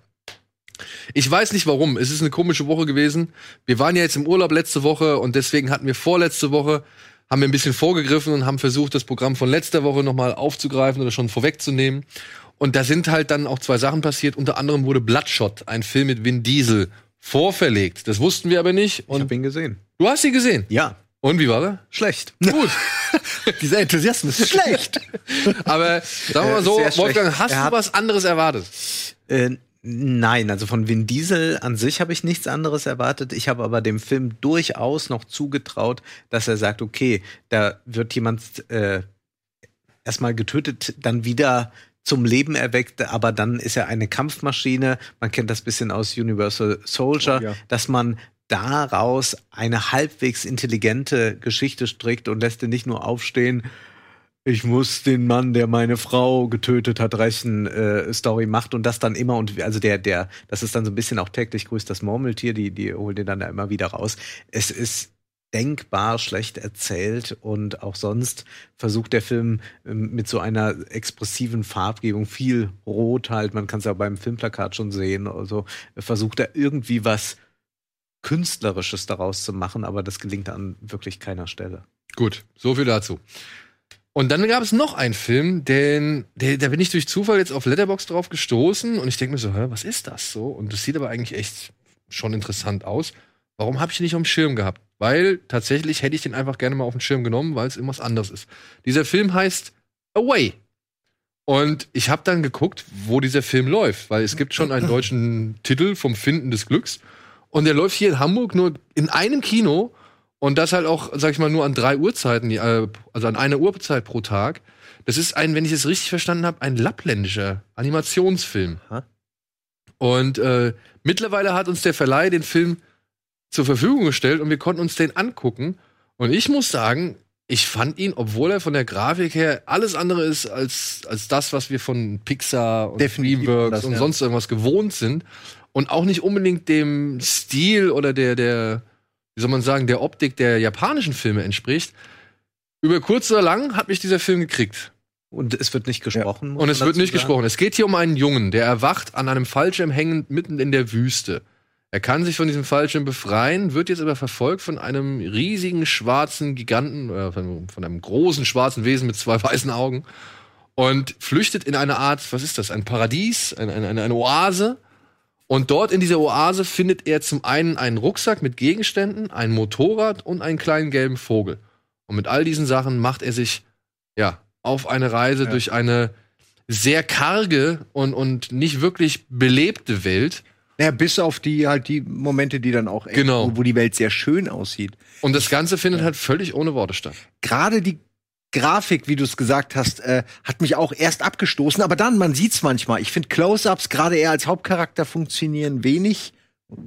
ich weiß nicht warum. Es ist eine komische Woche gewesen. Wir waren ja jetzt im Urlaub letzte Woche und deswegen hatten wir vorletzte Woche haben wir ein bisschen vorgegriffen und haben versucht, das Programm von letzter Woche nochmal aufzugreifen oder schon vorwegzunehmen. Und da sind halt dann auch zwei Sachen passiert. Unter anderem wurde Bloodshot, ein Film mit Vin Diesel, vorverlegt. Das wussten wir aber nicht. Ich Und habe ihn gesehen. du hast ihn gesehen. Ja, Und wie war er? schlecht. Gut. *laughs* Dieser Enthusiasmus ist schlecht. Aber sagen wir mal so, Sehr schlecht. Wolfgang, hast Er du was anderes erwartet? Äh, nein, also von Vin Diesel an sich habe ich nichts anderes erwartet. Ich habe aber dem Film durchaus noch zugetraut, dass er sagt, okay, da wird jemand äh, erstmal getötet, dann wieder zum Leben erweckt, aber dann ist er eine Kampfmaschine. Man kennt das bisschen aus Universal Soldier, Oh, ja. dass man daraus eine halbwegs intelligente Geschichte strickt und lässt ihn nicht nur aufstehen, ich muss den Mann, der meine Frau getötet hat, rächen, äh, Story macht und das dann immer und also der, der, das ist dann so ein bisschen auch täglich grüßt das Murmeltier, die, die holen den dann da immer wieder raus. Es ist denkbar schlecht erzählt und auch sonst versucht der Film ähm, mit so einer expressiven Farbgebung, viel Rot halt, man kann es ja beim Filmplakat schon sehen, also versucht er irgendwie was Künstlerisches daraus zu machen, aber das gelingt an wirklich keiner Stelle. Gut, so viel dazu. Und dann gab es noch einen Film, den, der, da bin ich durch Zufall jetzt auf Letterbox drauf gestoßen und ich denke mir so, hä, was ist das so? Und das sieht aber eigentlich echt schon interessant aus. Warum habe ich den nicht auf dem Schirm gehabt? Weil tatsächlich hätte ich den einfach gerne mal auf den Schirm genommen, weil es irgendwas anderes ist. Dieser Film heißt Away. Und ich habe dann geguckt, wo dieser Film läuft, weil es gibt schon einen deutschen *laughs* Titel vom Finden des Glücks. Und der läuft hier in Hamburg nur in einem Kino Und das halt auch, sag ich mal, nur an drei Uhrzeiten, äh, also an einer Uhrzeit pro Tag. Das ist ein, wenn ich es richtig verstanden habe, ein lappländischer Animationsfilm. Aha. Und äh, mittlerweile hat uns der Verleih den Film zur Verfügung gestellt und wir konnten uns den angucken. Und ich muss sagen, ich fand ihn, obwohl er von der Grafik her alles andere ist als, als das, was wir von Pixar und Definitiv Dreamworks und ja. sonst irgendwas gewohnt sind und auch nicht unbedingt dem Stil oder der, der, wie soll man sagen, der Optik der japanischen Filme entspricht. Über kurz oder lang hat mich dieser Film gekriegt. Und es wird nicht gesprochen. muss Und es wird nicht sagen. gesprochen. Es geht hier um einen Jungen, der erwacht an einem Fallschirm hängend mitten in der Wüste. Er kann sich von diesem Fallschirm befreien, wird jetzt aber verfolgt von einem riesigen schwarzen Giganten, äh, von, von einem großen schwarzen Wesen mit zwei *laughs* weißen Augen und flüchtet in eine Art, was ist das, ein Paradies, ein, ein, eine, eine Oase. Und dort in dieser Oase findet er zum einen einen Rucksack mit Gegenständen, ein Motorrad und einen kleinen gelben Vogel. Und mit all diesen Sachen macht er sich, ja, auf eine Reise durch eine sehr karge und, und nicht wirklich belebte Welt. Naja, bis auf die halt die Momente, die dann auch echt, Genau. wo, wo die Welt sehr schön aussieht. Und das Ganze findet halt völlig ohne Worte statt. Gerade die Grafik, wie du es gesagt hast, äh, hat mich auch erst abgestoßen, aber dann, man sieht's manchmal. Ich finde Close-ups gerade eher als Hauptcharakter funktionieren wenig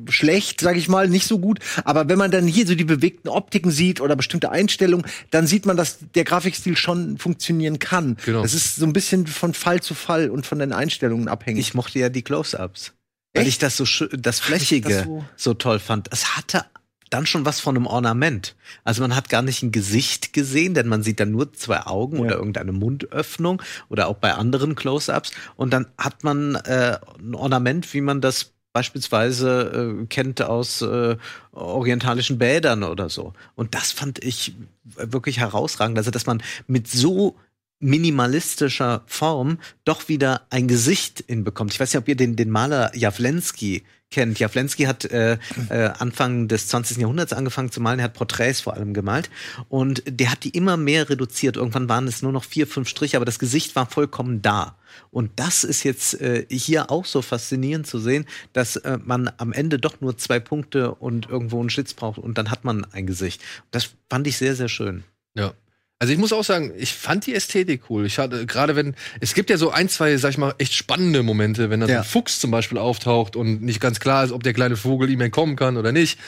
schlecht, sage ich mal, nicht so gut. Aber wenn man dann hier so die bewegten Optiken sieht oder bestimmte Einstellungen, dann sieht man, dass der Grafikstil schon funktionionieren kann. Genau. Das ist so ein bisschen von Fall zu Fall und von den Einstellungen abhängig. Ich mochte ja die Close-Ups. Weil ich das so das Flächige das so- so toll fand. Es hatte dann schon was von einem Ornament. Also man hat gar nicht ein Gesicht gesehen, denn man sieht dann nur zwei Augen oder irgendeine Mundöffnung oder auch bei anderen Close-ups. Und dann hat man äh, ein Ornament, wie man das beispielsweise äh, kennt aus äh, orientalischen Bädern oder so. Und das fand ich wirklich herausragend. Also dass man mit so minimalistischer Form doch wieder ein Gesicht hinbekommt. Ich weiß nicht, ob ihr den, den Maler Jawlensky kennt. Jawlensky hat äh, äh, Anfang des 20. Jahrhunderts angefangen zu malen. Er hat Porträts vor allem gemalt. Und der hat die immer mehr reduziert. Irgendwann waren es nur noch vier, fünf Striche, aber das Gesicht war vollkommen da. Und das ist jetzt äh, hier auch so faszinierend zu sehen, dass äh, man am Ende doch nur zwei Punkte und irgendwo einen Schlitz braucht und dann hat man ein Gesicht. Das fand ich sehr, sehr schön. Ja. Also ich muss auch sagen, ich fand die Ästhetik cool. Ich hatte gerade wenn es gibt ja so ein, zwei, sag ich mal, echt spannende Momente, wenn da so Ja. ein Fuchs zum Beispiel auftaucht und nicht ganz klar ist, ob der kleine Vogel ihm entkommen kann oder nicht.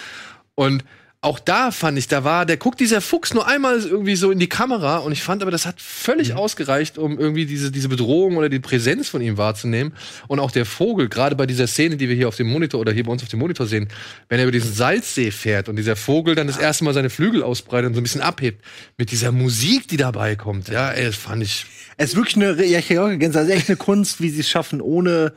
Und auch da fand ich, da war, der guckt dieser Fuchs nur einmal irgendwie so in die Kamera und ich fand aber, das hat völlig Mhm. ausgereicht, um irgendwie diese, diese Bedrohung oder die Präsenz von ihm wahrzunehmen. Und auch der Vogel, gerade bei dieser Szene, die wir hier auf dem Monitor oder hier bei uns auf dem Monitor sehen, wenn er über diesen Salzsee fährt und dieser Vogel dann das erste Mal seine Flügel ausbreitet und so ein bisschen abhebt, mit dieser Musik, die dabei kommt, ja, ey, das fand ich. Es ist wirklich eine, ja, ich hätte auch also echt eine Kunst, wie sie es schaffen, ohne,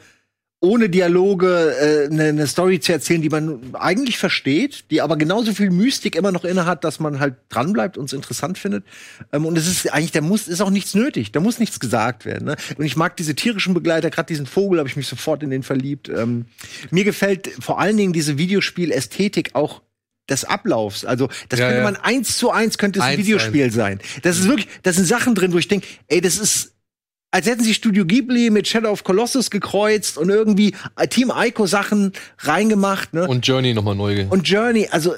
ohne Dialoge äh, eine, eine Story zu erzählen, die man eigentlich versteht, die aber genauso viel Mystik immer noch inne hat, dass man halt dranbleibt und es interessant findet. Ähm, und es ist eigentlich, da muss, ist auch nichts nötig, da muss nichts gesagt werden. Ne? Und ich mag diese tierischen Begleiter, gerade diesen Vogel, habe ich mich sofort in den verliebt. Ähm, mir gefällt vor allen Dingen diese Videospielästhetik auch des Ablaufs. Also das Ja, könnte ja. man eins zu eins könnte es ein Eins Videospiel sein. Das ist wirklich, da sind Sachen drin, wo ich denke, ey, das ist als hätten sie Studio Ghibli mit Shadow of Colossus gekreuzt und irgendwie Team Ico Sachen reingemacht, ne? Und Journey nochmal neu. Und Journey, also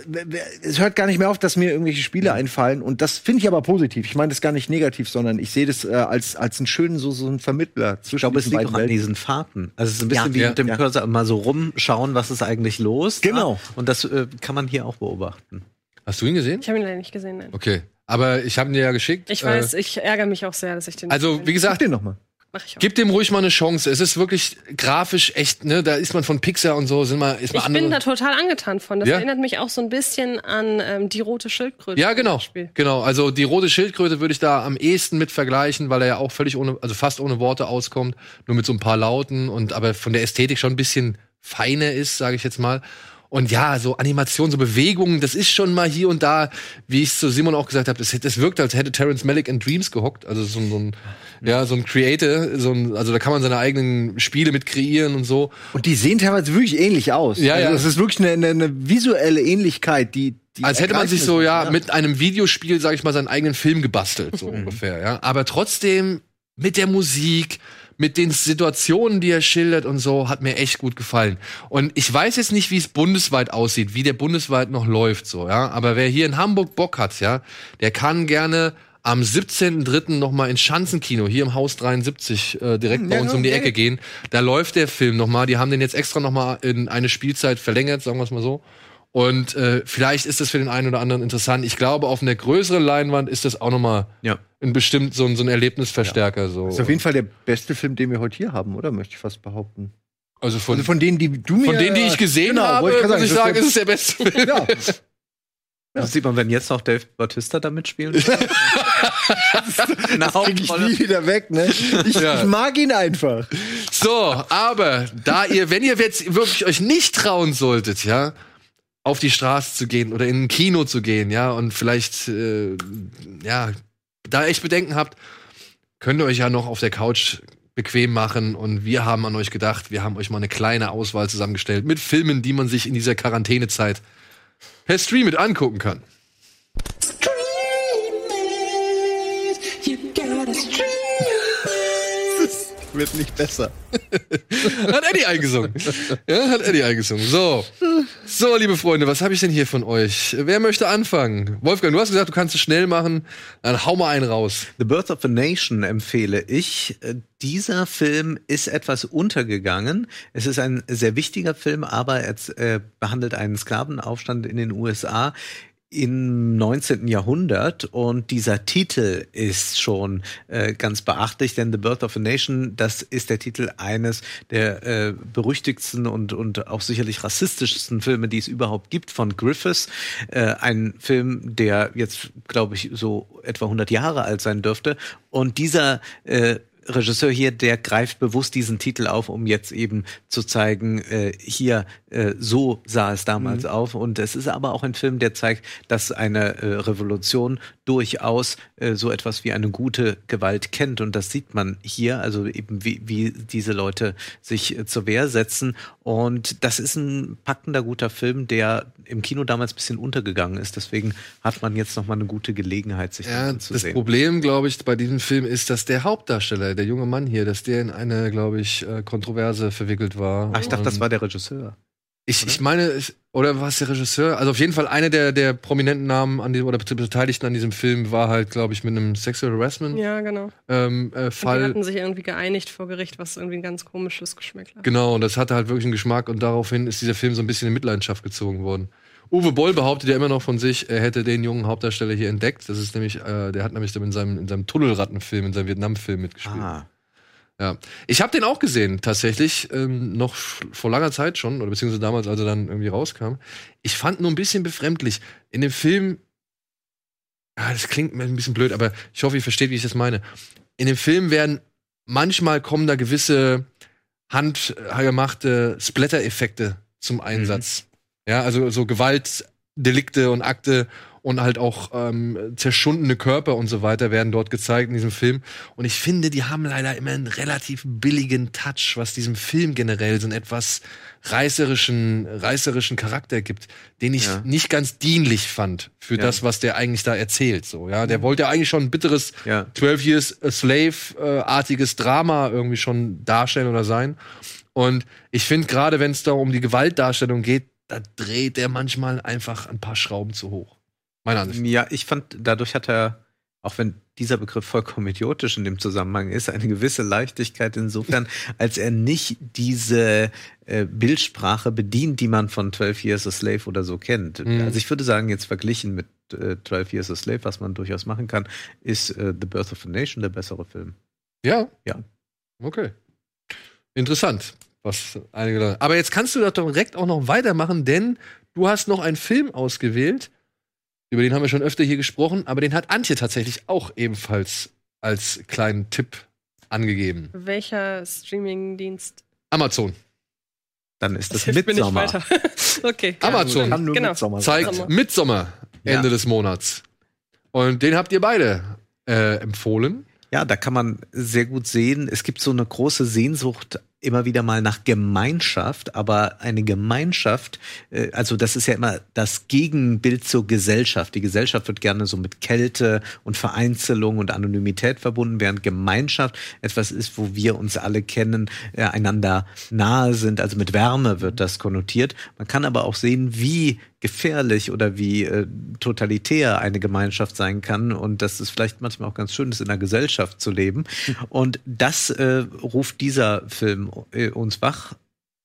es hört gar nicht mehr auf, dass mir irgendwelche Spiele einfallen und das finde ich aber positiv. Ich meine das gar nicht negativ, sondern ich sehe das äh, als als einen schönen so so einen Vermittler zwischen Ich glaube, es diesen liegt beiden auch an Welten. diesen Fahrten. Also es ist ein bisschen Ja, wie ja, mit dem ja. Cursor mal so rumschauen, was ist eigentlich los. Genau. Ja? Und das äh, kann man hier auch beobachten. Hast du ihn gesehen? Ich habe ihn leider nicht gesehen. Nein. Okay. Aber ich habe ihn dir ja geschickt. Ich Äh, weiß, ich ärgere mich auch sehr, dass ich den. Also, wie gesagt, Sag den noch mal. Mach ich auch. Gib dem ruhig mal eine Chance. Es ist wirklich grafisch echt, ne? Da ist man von Pixar und so, sind mal, ist mal Ich andere. bin da total angetan von. Das Ja? erinnert mich auch so ein bisschen an ähm, die rote Schildkröte. ja, genau. Genau. Also die rote Schildkröte würde ich da am ehesten mit vergleichen, weil er ja auch völlig ohne, also fast ohne Worte auskommt, nur mit so ein paar Lauten und aber von der Ästhetik schon ein bisschen feiner ist, sage ich jetzt mal. Und ja, so Animation, so Bewegungen, das ist schon mal hier und da, wie ich zu Simon auch gesagt habe, das, das wirkt, als hätte Terrence Malick in Dreams gehockt. Also so, ein- so ein, ja, so ein Creator, so ein, also da kann man seine eigenen Spiele mit kreieren und so. Und die sehen teilweise wirklich ähnlich aus. Ja, also ja. Es ist wirklich eine, eine, visuelle Ähnlichkeit, die, die Als hätte man sich so, ja, ist. mit einem Videospiel, sag ich mal, seinen eigenen Film gebastelt, so ungefähr, ja. Aber trotzdem mit der Musik, mit den Situationen, die er schildert und so, hat mir echt gut gefallen. Und ich weiß jetzt nicht, wie es bundesweit aussieht, wie der bundesweit noch läuft, so, ja. Aber wer hier in Hamburg Bock hat, ja, der kann gerne am 17.3. noch mal ins Schanzenkino hier im Haus 73 äh, direkt bei Ja, uns um die Ecke gehen. Da läuft der Film noch mal. Die haben den jetzt extra noch mal in eine Spielzeit verlängert, sagen wir es mal so. Und äh, vielleicht ist das für den einen oder anderen interessant. Ich glaube, auf einer größeren Leinwand ist das auch noch mal Ja. ein bestimmt so ein, so ein Erlebnisverstärker. So. Das ist auf jeden Fall der beste Film, den wir heute hier haben, oder? Möchte ich fast behaupten. Also von, Also von denen, die du mir. von denen, die ich gesehen Genau, habe, ich muss ich sagen, das ist es der beste *laughs* Film. Ja. Das sieht man, wenn jetzt noch Dave Bautista da mitspielen *laughs* würde. Eine Krieg ich nie wieder weg, ne? Ich, Ja. ich mag ihn einfach. So, aber da ihr, wenn ihr jetzt wirklich euch nicht trauen solltet, ja, auf die Straße zu gehen oder in ein Kino zu gehen, ja, und vielleicht, äh, ja, da echt Bedenken habt, könnt ihr euch ja noch auf der Couch bequem machen und wir haben an euch gedacht, wir haben euch mal eine kleine Auswahl zusammengestellt mit Filmen, die man sich in dieser Quarantänezeit per Stream mit angucken kann. Wird nicht besser. *laughs* Hat Eddie eingesungen. Ja, hat Eddie eingesungen. So. So, liebe Freunde, was habe ich denn hier von euch? Wer möchte anfangen? Wolfgang, du hast gesagt, du kannst es schnell machen. Dann hau mal einen raus. The Birth of a Nation empfehle ich. Dieser Film ist etwas untergegangen. Es ist ein sehr wichtiger Film, aber er äh, behandelt einen Sklavenaufstand in den USA im 19. Jahrhundert und dieser Titel ist schon äh, ganz beachtlich, denn The Birth of a Nation, das ist der Titel eines der äh, berüchtigsten und, und auch sicherlich rassistischsten Filme, die es überhaupt gibt, von Griffiths. Äh, ein Film, der jetzt, glaube ich, so etwa 100 Jahre alt sein dürfte. Und dieser äh, Regisseur hier, der greift bewusst diesen Titel auf, um jetzt eben zu zeigen, äh, hier, äh, so sah es damals auf. Und es ist aber auch ein Film, der zeigt, dass eine äh, Revolution durchaus äh, so etwas wie eine gute Gewalt kennt. Und das sieht man hier, also eben wie, wie diese Leute sich äh, zur Wehr setzen. Und das ist ein packender, guter Film, der im Kino damals ein bisschen untergegangen ist. Deswegen hat man jetzt nochmal eine gute Gelegenheit, sich Ja, das das anzusehen. Problem, glaube ich, bei diesem Film ist, dass der Hauptdarsteller, der junge Mann hier, dass der in eine, glaube ich, äh, Kontroverse verwickelt war. Ach, ich dachte, das war der Regisseur. Ich, ich meine, ich- oder war es der Regisseur? Also auf jeden Fall einer der, der prominenten Namen an diesem, oder Beteiligten an diesem Film war halt, glaube ich, mit einem Sexual Harassment Ja, genau. ähm, äh, Und die Fall. hatten sich irgendwie geeinigt vor Gericht, was irgendwie ein ganz komisches Geschmäckler hat. Genau, und das hatte halt wirklich einen Geschmack und daraufhin ist dieser Film so ein bisschen in Mitleidenschaft gezogen worden. Uwe Boll behauptet ja immer noch von sich, er hätte den jungen Hauptdarsteller hier entdeckt. Das ist nämlich, äh, der hat nämlich in seinem, in seinem Tunnelrattenfilm, in seinem Vietnam-Film mitgespielt. Ah. Ja. Ich habe den auch gesehen, tatsächlich, ähm, noch vor langer Zeit schon, oder beziehungsweise damals, als er dann irgendwie rauskam. Ich fand nur ein bisschen befremdlich. In dem Film, ah, das klingt mir ein bisschen blöd, aber ich hoffe, ihr versteht, wie ich das meine. In dem Film werden manchmal kommen da gewisse handgemachte Splatter-Effekte zum Einsatz. Ja, also so Gewaltdelikte und Akte und halt auch ähm, zerschundene Körper und so weiter werden dort gezeigt in diesem Film. Und ich finde, die haben leider immer einen relativ billigen Touch, was diesem Film generell so einen etwas reißerischen, reißerischen Charakter gibt, den ich Ja. nicht ganz dienlich fand für Ja. das, was der eigentlich da erzählt. So, ja, der wollte ja eigentlich schon ein bitteres Ja. 12 Years a Slave-artiges Drama irgendwie schon darstellen oder sein. Und ich finde, gerade wenn es da um die Gewaltdarstellung geht, da dreht der manchmal einfach ein paar Schrauben zu hoch. Meine Ansicht. Ja, ich fand, dadurch hat er, auch wenn dieser Begriff vollkommen idiotisch in dem Zusammenhang ist, eine gewisse Leichtigkeit insofern, *laughs* als er nicht diese äh, Bildsprache bedient, die man von 12 Years a Slave oder so kennt. Mhm. Also ich würde sagen, jetzt verglichen mit äh, 12 Years a Slave, was man durchaus machen kann, ist äh, The Birth of a Nation der bessere Film. Ja? Ja. Okay. Interessant. Was einige Leute. Aber jetzt kannst du doch direkt auch noch weitermachen, denn du hast noch einen Film ausgewählt. Über den haben wir schon öfter hier gesprochen, aber den hat Antje tatsächlich auch ebenfalls als kleinen Tipp angegeben. Welcher Streamingdienst? Amazon. Dann ist das Hilft mir nicht Midsommar. weiter. *laughs* okay. Amazon Kann nur Genau. Midsommar zeigt Sommer. Midsommer Ende Ja. des Monats. Und den habt ihr beide äh, empfohlen. Ja, da kann man sehr gut sehen, es gibt so eine große Sehnsucht immer wieder mal nach Gemeinschaft, aber eine Gemeinschaft, äh, also das ist ja immer das Gegenbild zur Gesellschaft. Die Gesellschaft wird gerne so mit Kälte und Vereinzelung und Anonymität verbunden, während Gemeinschaft etwas ist, wo wir uns alle kennen, äh, einander nahe sind. Also mit Wärme wird das konnotiert. Man kann aber auch sehen, wie gefährlich oder wie äh, totalitär eine Gemeinschaft sein kann und dass es vielleicht manchmal auch ganz schön ist, in einer Gesellschaft zu leben. Und das äh, ruft dieser Film äh, uns wach.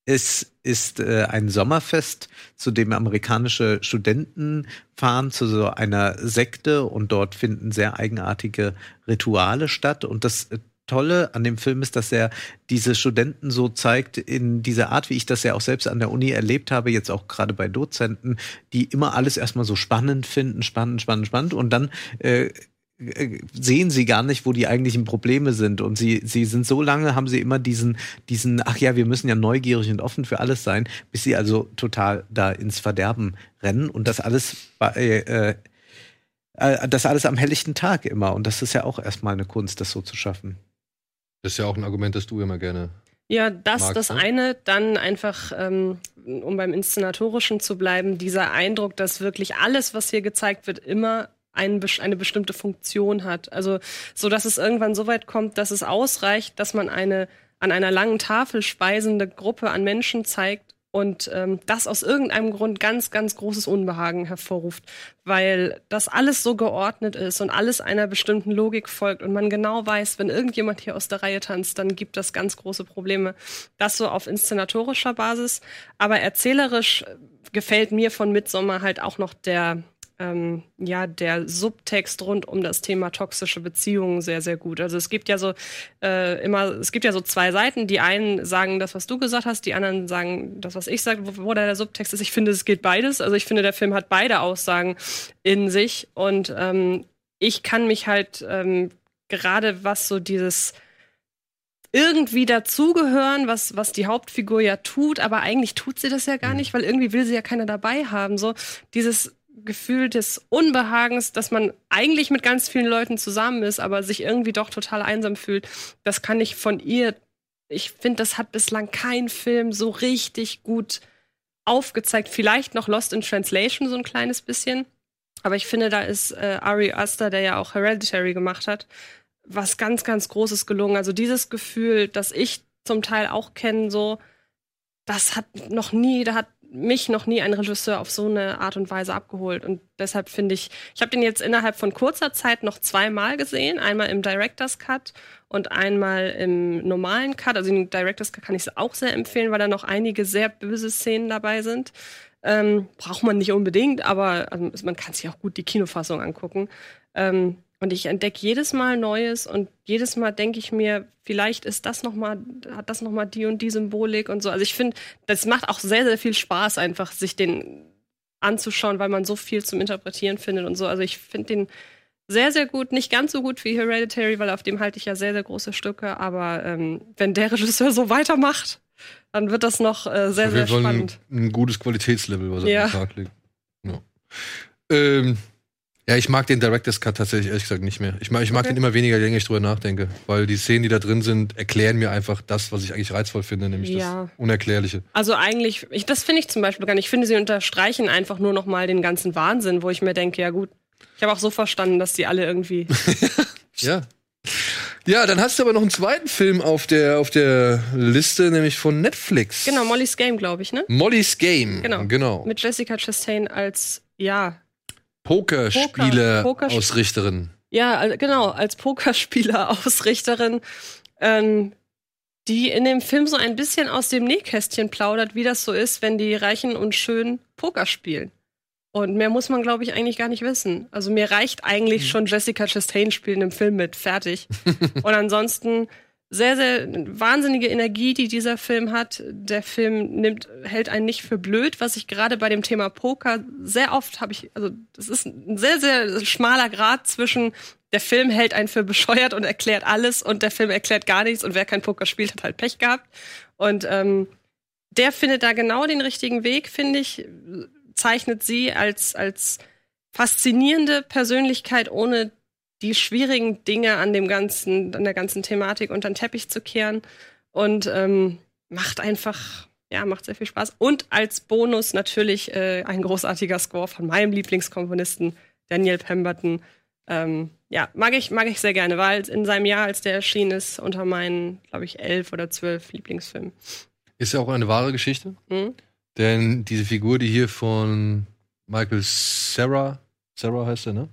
Es ist äh, ein Sommerfest, zu dem amerikanische Studenten fahren zu so einer Sekte und dort finden sehr eigenartige Rituale statt. Und das äh, Tolle an dem Film ist, dass er diese Studenten so zeigt in dieser Art, wie ich das ja auch selbst an der Uni erlebt habe, jetzt auch gerade bei Dozenten, die immer alles erstmal so spannend finden, spannend, spannend, spannend und dann äh, äh sehen sie gar nicht, wo die eigentlichen Probleme sind. Und sie, sie sind so lange, haben sie immer diesen, diesen, ach ja, wir müssen ja neugierig und offen für alles sein, bis sie also total da ins Verderben rennen und das alles bei, äh, äh, das alles am helllichten Tag immer. Und das ist ja auch erstmal eine Kunst, das so zu schaffen. Das ist ja auch ein Argument, das du immer gerne. Ja, das, magst, das ne? eine, dann einfach, ähm, um beim Inszenatorischen zu bleiben, dieser Eindruck, dass wirklich alles, was hier gezeigt wird, immer ein, eine bestimmte Funktion hat. Also, so dass es irgendwann so weit kommt, dass es ausreicht, dass man eine an einer langen Tafel speisende Gruppe an Menschen zeigt und ähm, das aus irgendeinem Grund ganz, ganz großes Unbehagen hervorruft, weil das alles so geordnet ist und alles einer bestimmten Logik folgt und man genau weiß, wenn irgendjemand hier aus der Reihe tanzt, dann gibt das ganz große Probleme. Das so auf inszenatorischer Basis, aber erzählerisch äh, gefällt mir von Midsommar halt auch noch der ähm, ja, der Subtext rund um das Thema toxische Beziehungen sehr, sehr gut. Also es gibt ja so äh, immer, es gibt ja so zwei Seiten. Die einen sagen das, was du gesagt hast, die anderen sagen das, was ich sage, wo, wo der Subtext ist. Ich finde, es geht beides. Also ich finde, der Film hat beide Aussagen in sich und ähm, ich kann mich halt ähm, gerade was so dieses irgendwie dazugehören, was, was die Hauptfigur ja tut, aber eigentlich tut sie das ja gar nicht, weil irgendwie will sie ja keiner dabei haben. So dieses Gefühl des Unbehagens, dass man eigentlich mit ganz vielen Leuten zusammen ist, aber sich irgendwie doch total einsam fühlt, das kann ich von ihr. Ich finde, das hat bislang kein Film so richtig gut aufgezeigt. Vielleicht noch Lost in Translation so ein kleines bisschen. Aber ich finde, da ist äh, Ari Aster, der ja auch Hereditary gemacht hat, was ganz, ganz Großes gelungen. Also dieses Gefühl, das ich zum Teil auch kenne, so, das hat noch nie, da hat mich noch nie ein Regisseur auf so eine Art und Weise abgeholt. Und deshalb finde ich, ich habe den jetzt innerhalb von kurzer Zeit noch zweimal gesehen. Einmal im Director's Cut und einmal im normalen Cut. Also den Director's Cut kann ich auch sehr empfehlen, weil da noch einige sehr böse Szenen dabei sind. Ähm, braucht man nicht unbedingt, aber also man kann sich auch gut die Kinofassung angucken. Ähm, und ich entdecke jedes Mal Neues und jedes Mal denke ich mir, vielleicht ist das noch mal, hat das noch mal die und die Symbolik und so. Also ich finde, das macht auch sehr, sehr viel Spaß, einfach sich den anzuschauen, weil man so viel zum Interpretieren findet und so. Also ich finde den sehr, sehr gut. Nicht ganz so gut wie Hereditary, weil auf dem halte ich ja sehr, sehr große Stücke. Aber ähm, wenn der *laughs* Regisseur so weitermacht, dann wird das noch äh, sehr, Auf sehr Fall ein, spannend. ein gutes Qualitätslevel, was er Ja. den Tag legt. Ja. Ähm, ja, ich mag den Director's Cut tatsächlich ehrlich gesagt nicht mehr. Ich mag, ich mag Okay. den immer weniger, je länger ich drüber nachdenke. Weil die Szenen, die da drin sind, erklären mir einfach das, was ich eigentlich reizvoll finde, nämlich Ja. das Unerklärliche. Also eigentlich, ich, das finde ich zum Beispiel gar nicht. Ich finde, sie unterstreichen einfach nur noch mal den ganzen Wahnsinn, wo ich mir denke, ja gut, ich habe auch so verstanden, dass die alle irgendwie. *laughs* Ja. Ja, dann hast du aber noch einen zweiten Film auf der, auf der Liste, nämlich von Netflix. genau, Molly's Game, glaube ich, ne? Molly's Game. Genau. genau. Mit Jessica Chastain als, ja, Pokerspiele-Ausrichterin. ja, also genau, als Pokerspieler-Ausrichterin, *laughs* ähm, die in dem Film so ein bisschen aus dem Nähkästchen plaudert, wie das so ist, wenn die Reichen und Schön Poker spielen. Und mehr muss man, glaube ich, eigentlich gar nicht wissen. Also mir reicht eigentlich schon Jessica Chastain spielen im Film mit. Fertig. *laughs* und ansonsten sehr, sehr wahnsinnige Energie, die dieser Film hat. Der Film nimmt, hält einen nicht für blöd, was ich gerade bei dem Thema Poker sehr oft habe ich, also das ist ein sehr, sehr schmaler Grad zwischen der Film hält einen für bescheuert und erklärt alles und der Film erklärt gar nichts und wer kein Poker spielt, hat halt Pech gehabt. Und ähm, der findet da genau den richtigen Weg, finde ich, zeichnet sie als, als faszinierende Persönlichkeit, ohne die schwierigen Dinge an dem ganzen, an der ganzen Thematik unter den Teppich zu kehren. Und ähm, macht einfach, ja, macht sehr viel Spaß. Und als Bonus natürlich äh, ein großartiger Score von meinem Lieblingskomponisten, Daniel Pemberton. Ähm, ja, mag ich, mag ich sehr gerne, weil in seinem Jahr, als der erschienen ist, unter meinen, glaube ich, elf oder zwölf Lieblingsfilmen. Ist ja auch eine wahre Geschichte. Mhm. Denn diese Figur, die hier von Michael Sarah, Sarah heißt er, ne?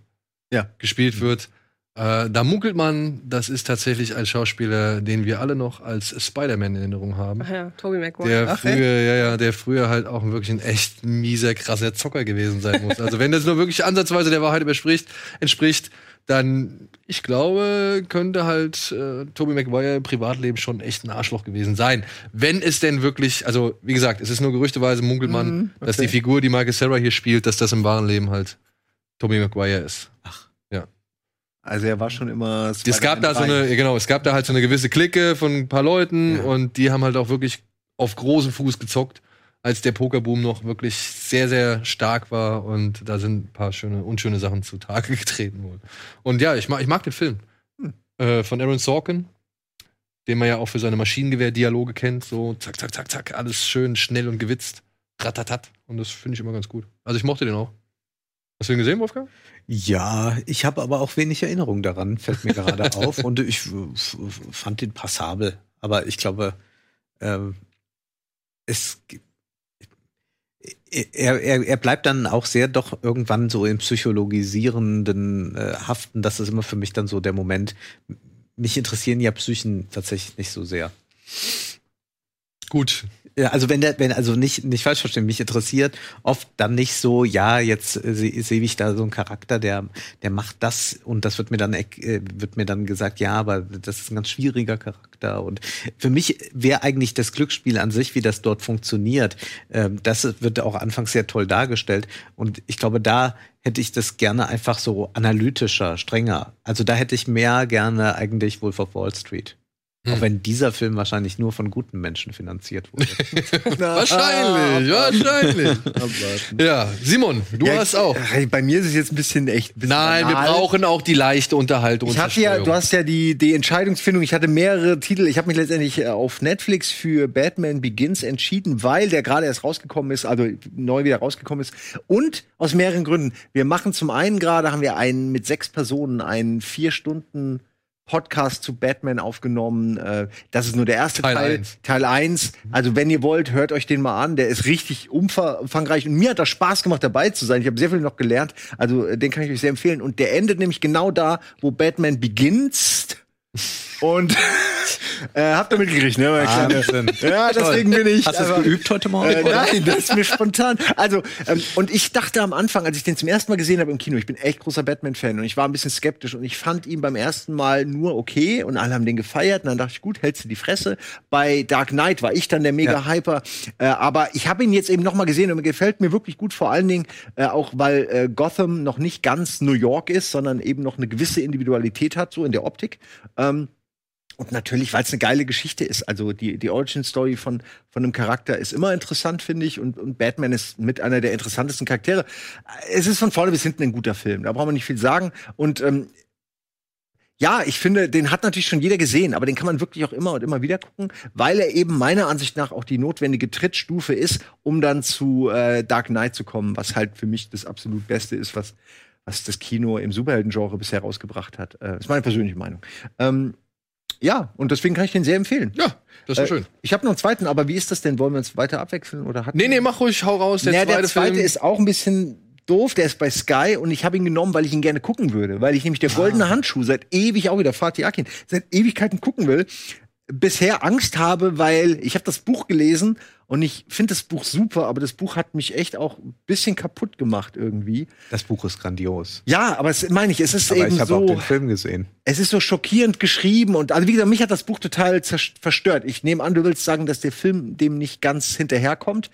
Ja. Gespielt wird, äh, da munkelt man, das ist tatsächlich ein Schauspieler, den wir alle noch als Spider-Man in Erinnerung haben. Ach ja, Tobey Maguire. Der Ach, früher, ja, ja, der früher halt auch wirklich ein echt mieser, krasser Zocker gewesen sein muss. Also wenn das nur wirklich ansatzweise der Wahrheit überspricht, entspricht, dann, ich glaube, könnte halt äh, Tobey Maguire im Privatleben schon echt ein Arschloch gewesen sein. Wenn es denn wirklich, also wie gesagt, es ist nur gerüchteweise, munkelt man, Mhm, dass okay. die Figur, die Michael Sarah hier spielt, dass das im wahren Leben halt Tobey Maguire ist. Also er war schon immer. Es gab da so eine, genau, es gab da halt so eine gewisse Clique von ein paar Leuten Ja. und die haben halt auch wirklich auf großen Fuß gezockt, als der Pokerboom noch wirklich sehr, sehr stark war und da sind ein paar schöne, unschöne Sachen zutage *laughs* getreten worden. Und ja, ich mag, ich mag den Film. Hm. Äh, von Aaron Sorkin, den man ja auch für seine Maschinengewehr-Dialoge kennt, so zack, zack, zack, zack, alles schön schnell und gewitzt. Ratatat. Und das finde ich immer ganz gut. Also ich mochte den auch. Hast du ihn gesehen, Wolfgang? Ja, ich habe aber auch wenig Erinnerung daran, fällt mir gerade *laughs* auf. Und ich äh, fand den passabel. Aber ich glaube, ähm, es g- er, er, er bleibt dann auch sehr doch irgendwann so im psychologisierenden äh, Haften. Das ist immer für mich dann so der Moment. Mich interessieren ja Psychen tatsächlich nicht so sehr. Gut. Also wenn der, wenn, also nicht, nicht falsch verstehen, mich interessiert oft dann nicht so, ja, jetzt äh, sehe seh ich da so einen Charakter, der, der macht das und das wird mir dann, äh, wird mir dann gesagt, ja, aber das ist ein ganz schwieriger Charakter und für mich wäre eigentlich das Glücksspiel an sich, wie das dort funktioniert, ähm, das wird auch anfangs sehr toll dargestellt und ich glaube, da hätte ich das gerne einfach so analytischer, strenger. Also da hätte ich mehr gerne eigentlich Wolf of Wall Street. Hm. Auch wenn dieser Film wahrscheinlich nur von guten Menschen finanziert wurde. *laughs* wahrscheinlich, *laughs* wahrscheinlich. Ja, Simon, du Ja, hast auch. Bei mir ist es jetzt ein bisschen echt. ein bisschen Nein, wir banal. brauchen auch die leichte Unterhaltung. Ich hatte ja, du hast ja die, die Entscheidungsfindung. Ich hatte mehrere Titel. Ich habe mich letztendlich äh, auf Netflix für Batman Begins entschieden, weil der gerade erst rausgekommen ist, also neu wieder rausgekommen ist. Und aus mehreren Gründen. Wir machen zum einen gerade, haben wir einen mit sechs Personen, einen vier Stunden Podcast zu Batman aufgenommen. Äh, Das ist nur der erste Teil Teil. eins. Teil 1. Also wenn ihr wollt, hört euch den mal an. Der ist richtig umfangreich. Und mir hat das Spaß gemacht, dabei zu sein. Ich habe sehr viel noch gelernt. Also äh, den kann ich euch sehr empfehlen. Und der endet nämlich genau da, wo Batman beginnt. Und *laughs* äh, habt ihr mitgekriegt, ne? meine Kleine? Ja, deswegen bin ich. Hast du es aber- geübt heute Morgen? äh, nein, das ist mir spontan. Also, ähm, und ich dachte am Anfang, als ich den zum ersten Mal gesehen habe im Kino, ich bin echt großer Batman-Fan und ich war ein bisschen skeptisch und ich fand ihn beim ersten Mal nur okay und alle haben den gefeiert und dann dachte ich, gut, hältst du die Fresse. Bei Dark Knight war ich dann der Mega-Hyper, äh, aber ich habe ihn jetzt eben noch mal gesehen und mir gefällt mir wirklich gut, vor allen Dingen äh, auch, weil äh, Gotham noch nicht ganz New York ist, sondern eben noch eine gewisse Individualität hat, so in der Optik. Ähm, und natürlich, weil es eine geile Geschichte ist. Also die, die Origin-Story von, von einem Charakter ist immer interessant, finde ich. Und, und Batman ist mit einer der interessantesten Charaktere. Es ist von vorne bis hinten ein guter Film. Da braucht man nicht viel sagen. Und ähm, ja, ich finde, den hat natürlich schon jeder gesehen, aber den kann man wirklich auch immer und immer wieder gucken, weil er eben meiner Ansicht nach auch die notwendige Trittstufe ist, um dann zu äh, Dark Knight zu kommen, was halt für mich das absolut Beste ist, was, was das Kino im Superhelden-Genre bisher rausgebracht hat. Äh, ist meine persönliche Meinung. Ähm, ja, und deswegen kann ich den sehr empfehlen. Ja, das ist Äh, schön. Ich habe noch einen zweiten, aber wie ist das denn? Wollen wir uns weiter abwechseln oder hat Nee, nee, mach ruhig, hau raus. Der ja, zweite, der zweite Film. ist auch ein bisschen doof. Der ist bei Sky und ich habe ihn genommen, weil ich ihn gerne gucken würde. Weil ich nämlich der goldene Handschuh seit ewig auch wieder Fatih Akin seit Ewigkeiten gucken will. Bisher Angst habe, weil ich habe das Buch gelesen und ich finde das Buch super, aber das Buch hat mich echt auch ein bisschen kaputt gemacht irgendwie. Das Buch ist grandios. Ja, aber es meine ich, es ist Aber eben ich habe auch so den Film gesehen. es ist so schockierend geschrieben und also wie gesagt, mich hat das Buch total verstört. Ich nehme an, du willst sagen, dass der Film dem nicht ganz hinterherkommt.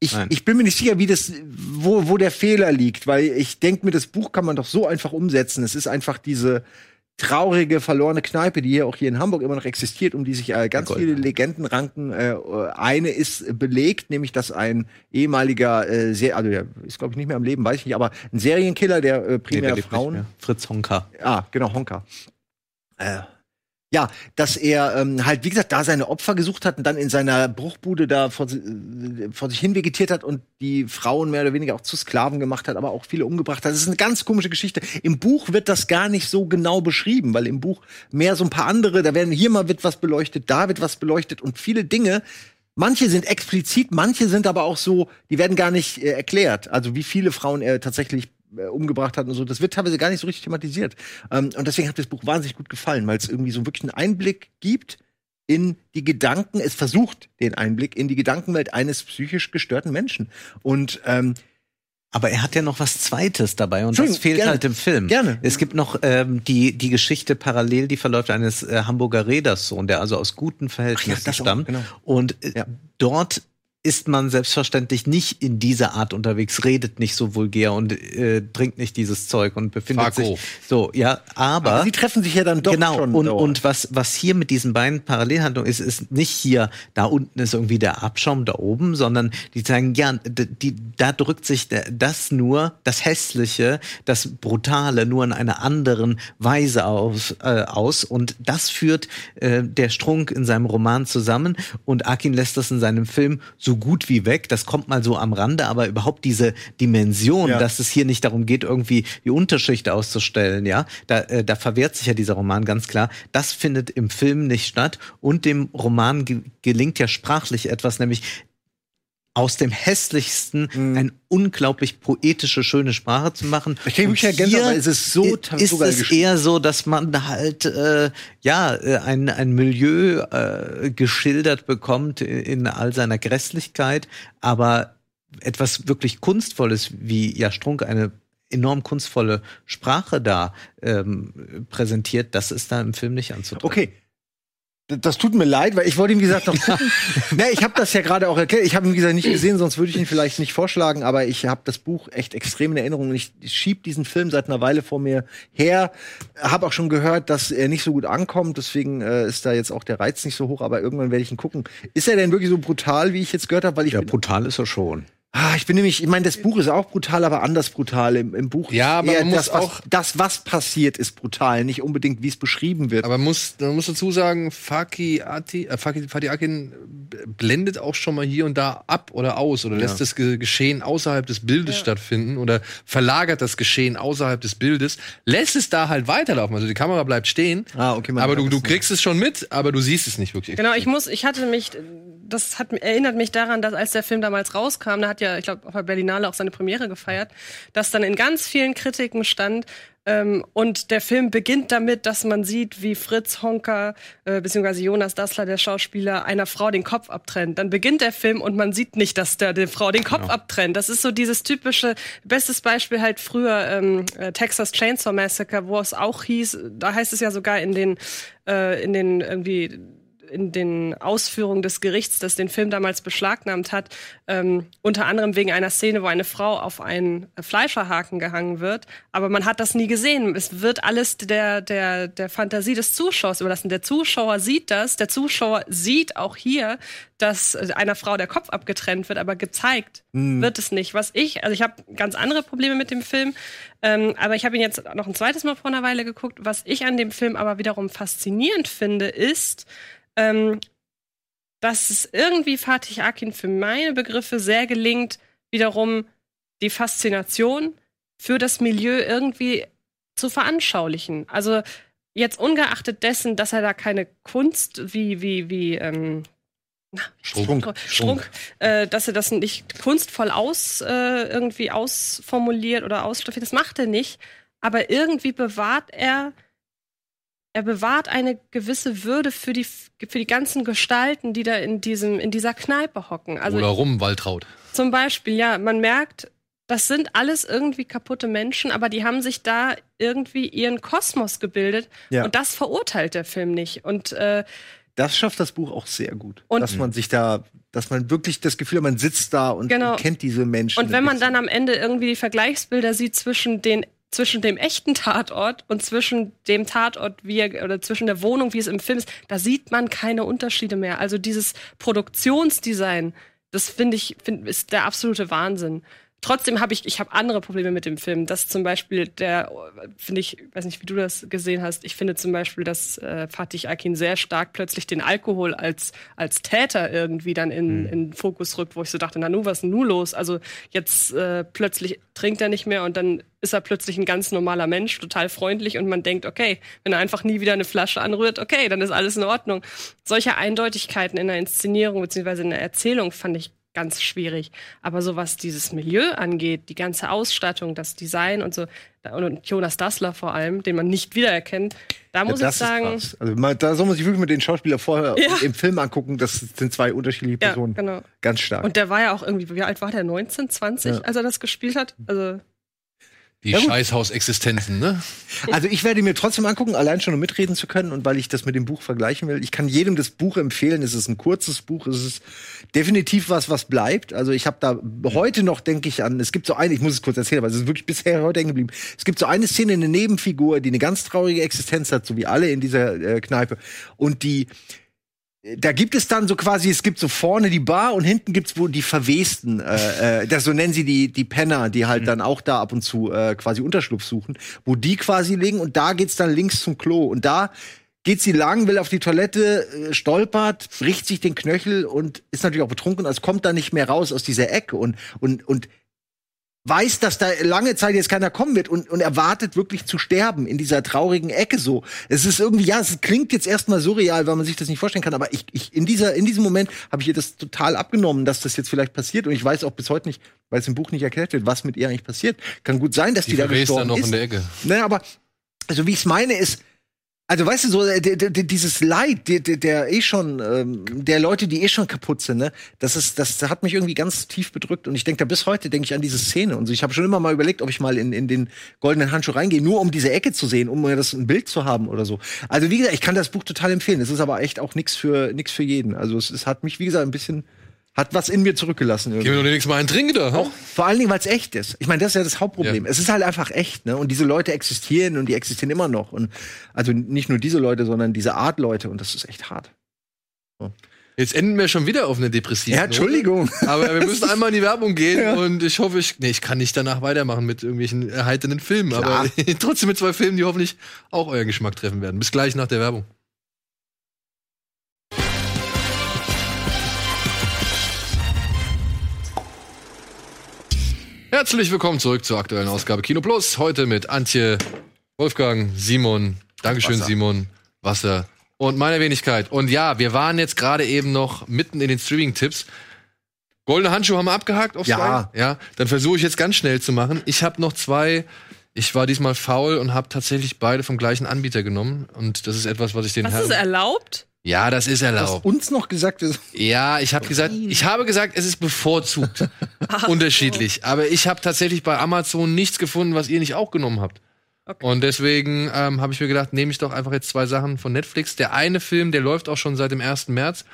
Ich, Nein. ich bin mir nicht sicher, wie das, wo, wo der Fehler liegt, weil ich denke mir, das Buch kann man doch so einfach umsetzen. Es ist einfach diese traurige, verlorene Kneipe, die hier auch hier in Hamburg immer noch existiert, um die sich äh, ganz Goldene. viele Legenden ranken. Äh, eine ist belegt, nämlich dass ein ehemaliger, äh, sehr, also der ist glaube ich nicht mehr am Leben, weiß ich nicht, aber ein Serienkiller, der äh, Nee, primär der lebt nicht Frauen. Fritz Honka. Ah, genau, Honka. Äh, Ja, dass er ähm, halt, wie gesagt, da seine Opfer gesucht hat und dann in seiner Bruchbude da vor, äh, vor sich hin vegetiert hat und die Frauen mehr oder weniger auch zu Sklaven gemacht hat, aber auch viele umgebracht hat. Das ist eine ganz komische Geschichte. Im Buch wird das gar nicht so genau beschrieben, weil im Buch mehr so ein paar andere, da werden hier mal wird was beleuchtet, da wird was beleuchtet und viele Dinge. Manche sind explizit, manche sind aber auch so, die werden gar nicht äh, erklärt. Also wie viele Frauen er tatsächlich äh, umgebracht hat und so. Das wird teilweise gar nicht so richtig thematisiert. Ähm, und deswegen hat mir das Buch wahnsinnig gut gefallen, weil es irgendwie so wirklich einen Einblick gibt in die Gedanken, es versucht den Einblick in die Gedankenwelt eines psychisch gestörten Menschen. Und ähm, Aber er hat ja noch was Zweites dabei und das fehlt gerne. halt im Film. Gerne. Es gibt noch ähm, die, die Geschichte parallel, die verläuft eines äh, Hamburger Räderssohn, der also aus guten Verhältnissen auch, stammt. genau. Und äh, Ja. dort ist man selbstverständlich nicht in dieser Art unterwegs, redet nicht so vulgär und äh, trinkt nicht dieses Zeug und befindet Farko. sich so, ja, aber, aber sie treffen sich ja dann doch genau, schon. und, dauernd. und was, was hier mit diesen beiden Parallelhandlungen ist, ist nicht hier, da unten ist irgendwie der Abschaum da oben, sondern die sagen, ja, die, da drückt sich das nur, das Hässliche, das Brutale nur in einer anderen Weise aus, äh, aus. Und das führt äh, der Strunk in seinem Roman zusammen und Akin lässt das in seinem Film so gut wie weg. Das kommt mal so am Rande, aber überhaupt diese Dimension, Ja. dass es hier nicht darum geht, irgendwie die Unterschicht auszustellen, ja, da, äh, da verwehrt sich ja dieser Roman ganz klar. Das findet im Film nicht statt und dem Roman ge gelingt ja sprachlich etwas, nämlich aus dem hässlichsten eine unglaublich poetische, schöne Sprache zu machen. Ich Und wirklich ja hier weil es ist so ist es eher so, dass man halt äh, ja äh, ein, ein Milieu äh, geschildert bekommt in all seiner Grässlichkeit, aber etwas wirklich Kunstvolles, wie ja Strunk eine enorm kunstvolle Sprache da ähm, präsentiert, das ist da im Film nicht anzutreffen. Okay. Das tut mir leid, weil ich wollte ihm, gesagt, noch gucken. *laughs* ich habe das ja gerade auch erklärt. Ich habe ihn, wie gesagt, nicht gesehen, sonst würde ich ihn vielleicht nicht vorschlagen, aber ich habe das Buch echt extrem in Erinnerung. Und ich schieb diesen Film seit einer Weile vor mir her. Habe auch schon gehört, dass er nicht so gut ankommt, deswegen äh, ist da jetzt auch der Reiz nicht so hoch, aber irgendwann werde ich ihn gucken. Ist er denn wirklich so brutal, wie ich jetzt gehört habe? Weil ich Ja, brutal ist er schon. Ah, ich bin nämlich, ich meine, das Buch ist auch brutal, aber anders brutal. Im, im Buch Ja, ist aber eher man muss das, was, auch- das, was passiert, ist brutal, nicht unbedingt, wie es beschrieben wird. Aber muss, man muss dazu sagen, Faki Ati, äh, Faki, Akin blendet auch schon mal hier und da ab oder aus oder lässt das Ge Geschehen außerhalb des Bildes stattfinden oder verlagert das Geschehen außerhalb des Bildes, lässt es da halt weiterlaufen. Also die Kamera bleibt stehen, Ah, okay, man aber du, du kriegst es schon mit, aber du siehst es nicht wirklich. Genau, ich muss, ich hatte mich, das hat, erinnert mich daran, dass als der Film damals rauskam, da hat ja, ich glaube, auf der Berlinale auch seine Premiere gefeiert, dass dann in ganz vielen Kritiken stand, ähm, und der Film beginnt damit, dass man sieht, wie Fritz Honka, äh, beziehungsweise Jonas Dassler, der Schauspieler, einer Frau den Kopf abtrennt. Dann beginnt der Film und man sieht nicht, dass der, der Frau den Kopf abtrennt. Das ist so dieses typische, bestes Beispiel halt früher ähm, äh, Texas Chainsaw Massacre, wo es auch hieß, da heißt es ja sogar in den, äh, in den irgendwie in den Ausführungen des Gerichts, das den Film damals beschlagnahmt hat, ähm, unter anderem wegen einer Szene, wo eine Frau auf einen Fleischerhaken gehangen wird, aber man hat das nie gesehen. Es wird alles der, der, der Fantasie des Zuschauers überlassen. Der Zuschauer sieht das, der Zuschauer sieht auch hier, dass einer Frau der Kopf abgetrennt wird, aber gezeigt wird es nicht. Was ich, also ich habe ganz andere Probleme mit dem Film, ähm, aber ich habe ihn jetzt noch ein zweites Mal vor einer Weile geguckt. Was ich an dem Film aber wiederum faszinierend finde, ist, ähm, dass es irgendwie Fatih Akin für meine Begriffe sehr gelingt, wiederum die Faszination für das Milieu irgendwie zu veranschaulichen. Also jetzt ungeachtet dessen, dass er da keine Kunst wie, wie, wie, ähm, Strunk. Strunk, äh, dass er das nicht kunstvoll aus äh, irgendwie ausformuliert oder ausstaffiert, das macht er nicht. Aber irgendwie bewahrt er, er bewahrt eine gewisse Würde für die für die ganzen Gestalten, die da in diesem in dieser Kneipe hocken. Also Oder rum, Waltraud. zum Beispiel, ja, man merkt, das sind alles irgendwie kaputte Menschen, aber die haben sich da irgendwie ihren Kosmos gebildet Ja. und das verurteilt der Film nicht. Und äh, Das schafft das Buch auch sehr gut. Und- dass man sich da, dass man wirklich das Gefühl hat, man sitzt da und, Genau. und kennt diese Menschen. Und wenn man dann am Ende irgendwie die Vergleichsbilder sieht zwischen den zwischen dem echten Tatort und zwischen dem Tatort, wie er, oder zwischen der Wohnung, wie es im Film ist, da sieht man keine Unterschiede mehr. Also dieses Produktionsdesign, das finde ich, find, ist der absolute Wahnsinn. Trotzdem habe ich, ich habe andere Probleme mit dem Film. Das zum Beispiel, der, finde ich, weiß nicht, wie du das gesehen hast, ich finde zum Beispiel, dass äh, Fatih Akin sehr stark plötzlich den Alkohol als, als Täter irgendwie dann in, Mhm. in den Fokus rückt, wo ich so dachte, na nu, was ist denn nu los? Also jetzt äh, plötzlich trinkt er nicht mehr und dann ist er plötzlich ein ganz normaler Mensch, total freundlich und man denkt, okay, wenn er einfach nie wieder eine Flasche anrührt, okay, dann ist alles in Ordnung. Solche Eindeutigkeiten in der Inszenierung beziehungsweise in der Erzählung fand ich ganz schwierig. Aber so was dieses Milieu angeht, die ganze Ausstattung, das Design und so, und Jonas Dassler vor allem, den man nicht wiedererkennt, da muss ja, ich sagen, also mal, da soll man sich wirklich mit den Schauspielern vorher Ja. im Film angucken. Das sind zwei unterschiedliche ja, Personen. genau. Ganz stark. Und der war ja auch irgendwie, wie alt war der? 19, 20, Ja. als er das gespielt hat? Also, Die Ja. Scheißhausexistenzen, ne? *laughs* Also ich werde mir trotzdem angucken, allein schon um mitreden zu können und weil ich das mit dem Buch vergleichen will. Ich kann jedem das Buch empfehlen. Es ist ein kurzes Buch. Es ist definitiv was, was bleibt. Also ich habe da heute noch, denke ich an, es gibt so eine, ich muss es kurz erzählen, weil es ist wirklich bisher heute hängen geblieben. Es gibt so eine Szene, eine Nebenfigur, die eine ganz traurige Existenz hat, so wie alle in dieser äh, Kneipe. Und die da gibt es dann so quasi, es gibt so vorne die Bar und hinten gibt's wo die Verwesten, äh, äh, das so nennen sie die die Penner, die halt dann auch da ab und zu äh, quasi Unterschlupf suchen, wo die quasi liegen und da geht's dann links zum Klo und da geht sie lang, will auf die Toilette, äh, stolpert, bricht sich den Knöchel und ist natürlich auch betrunken, also kommt da nicht mehr raus aus dieser Ecke und und und weiß, dass da lange Zeit jetzt keiner kommen wird und, und erwartet wirklich zu sterben in dieser traurigen Ecke so. Es ist irgendwie, ja, es klingt jetzt erstmal surreal, weil man sich das nicht vorstellen kann, aber ich, ich in dieser, in diesem Moment habe ich ihr das total abgenommen, dass das jetzt vielleicht passiert und ich weiß auch bis heute nicht, weil es im Buch nicht erklärt wird, was mit ihr eigentlich passiert. Kann gut sein, dass die, Die da gestorben dann noch ist. in der Ecke. Naja, aber also wie ich es meine ist, also weißt du so, äh, dieses Leid, der, der, der eh schon, ähm, der Leute, die eh schon kaputt sind, ne, das ist, das hat mich irgendwie ganz tief bedrückt und ich denke da bis heute denke ich an diese Szene und so. ich habe schon immer mal überlegt, ob ich mal in, in den goldenen Handschuh reingehe, nur um diese Ecke zu sehen, um mir das ein Bild zu haben oder so. Also wie gesagt, ich kann das Buch total empfehlen. Es ist aber echt auch nichts für nix für jeden. Also es, es hat mich wie gesagt ein bisschen hat was in mir zurückgelassen. irgendwie. Gehen wir doch nächstes Mal einen trinken da. Auch vor allen Dingen, weil es echt ist. Ich meine, das ist ja das Hauptproblem. Ja. Es ist halt einfach echt, ne? Und diese Leute existieren und die existieren immer noch. Und also nicht nur diese Leute, sondern diese Art Leute. Und das ist echt hart. Jetzt enden wir schon wieder auf eine depressive Ja, Note. Entschuldigung. Aber wir *laughs* müssen einmal in die Werbung gehen Ja. und ich hoffe, ich, nee, ich kann nicht danach weitermachen mit irgendwelchen erheiternden Filmen, Klar. aber *laughs* trotzdem mit zwei Filmen, die hoffentlich auch euren Geschmack treffen werden. Bis gleich nach der Werbung. Herzlich willkommen zurück zur aktuellen Ausgabe Kino Plus. Heute mit Antje, Wolfgang, Simon. Dankeschön, Wasser. Simon. Wasser. Und meine Wenigkeit. Und ja, wir waren jetzt gerade eben noch mitten in den Streaming-Tipps. Goldene Handschuhe haben wir abgehakt auf Ja. Ja. Dann versuche ich jetzt ganz schnell zu machen. Ich habe noch zwei. Ich war diesmal faul und habe tatsächlich beide vom gleichen Anbieter genommen. Und das ist etwas, was ich den was ist Herren. erlaubt? Ja, das ist erlaubt. uns noch gesagt ist, Ja, ich habe gesagt, ich habe gesagt, es ist bevorzugt *laughs* unterschiedlich. Aber ich habe tatsächlich bei Amazon nichts gefunden, was ihr nicht auch genommen habt. Okay. Und deswegen ähm, habe ich mir gedacht, nehme ich doch einfach jetzt zwei Sachen von Netflix. Der eine Film, der läuft auch schon seit dem 1. März.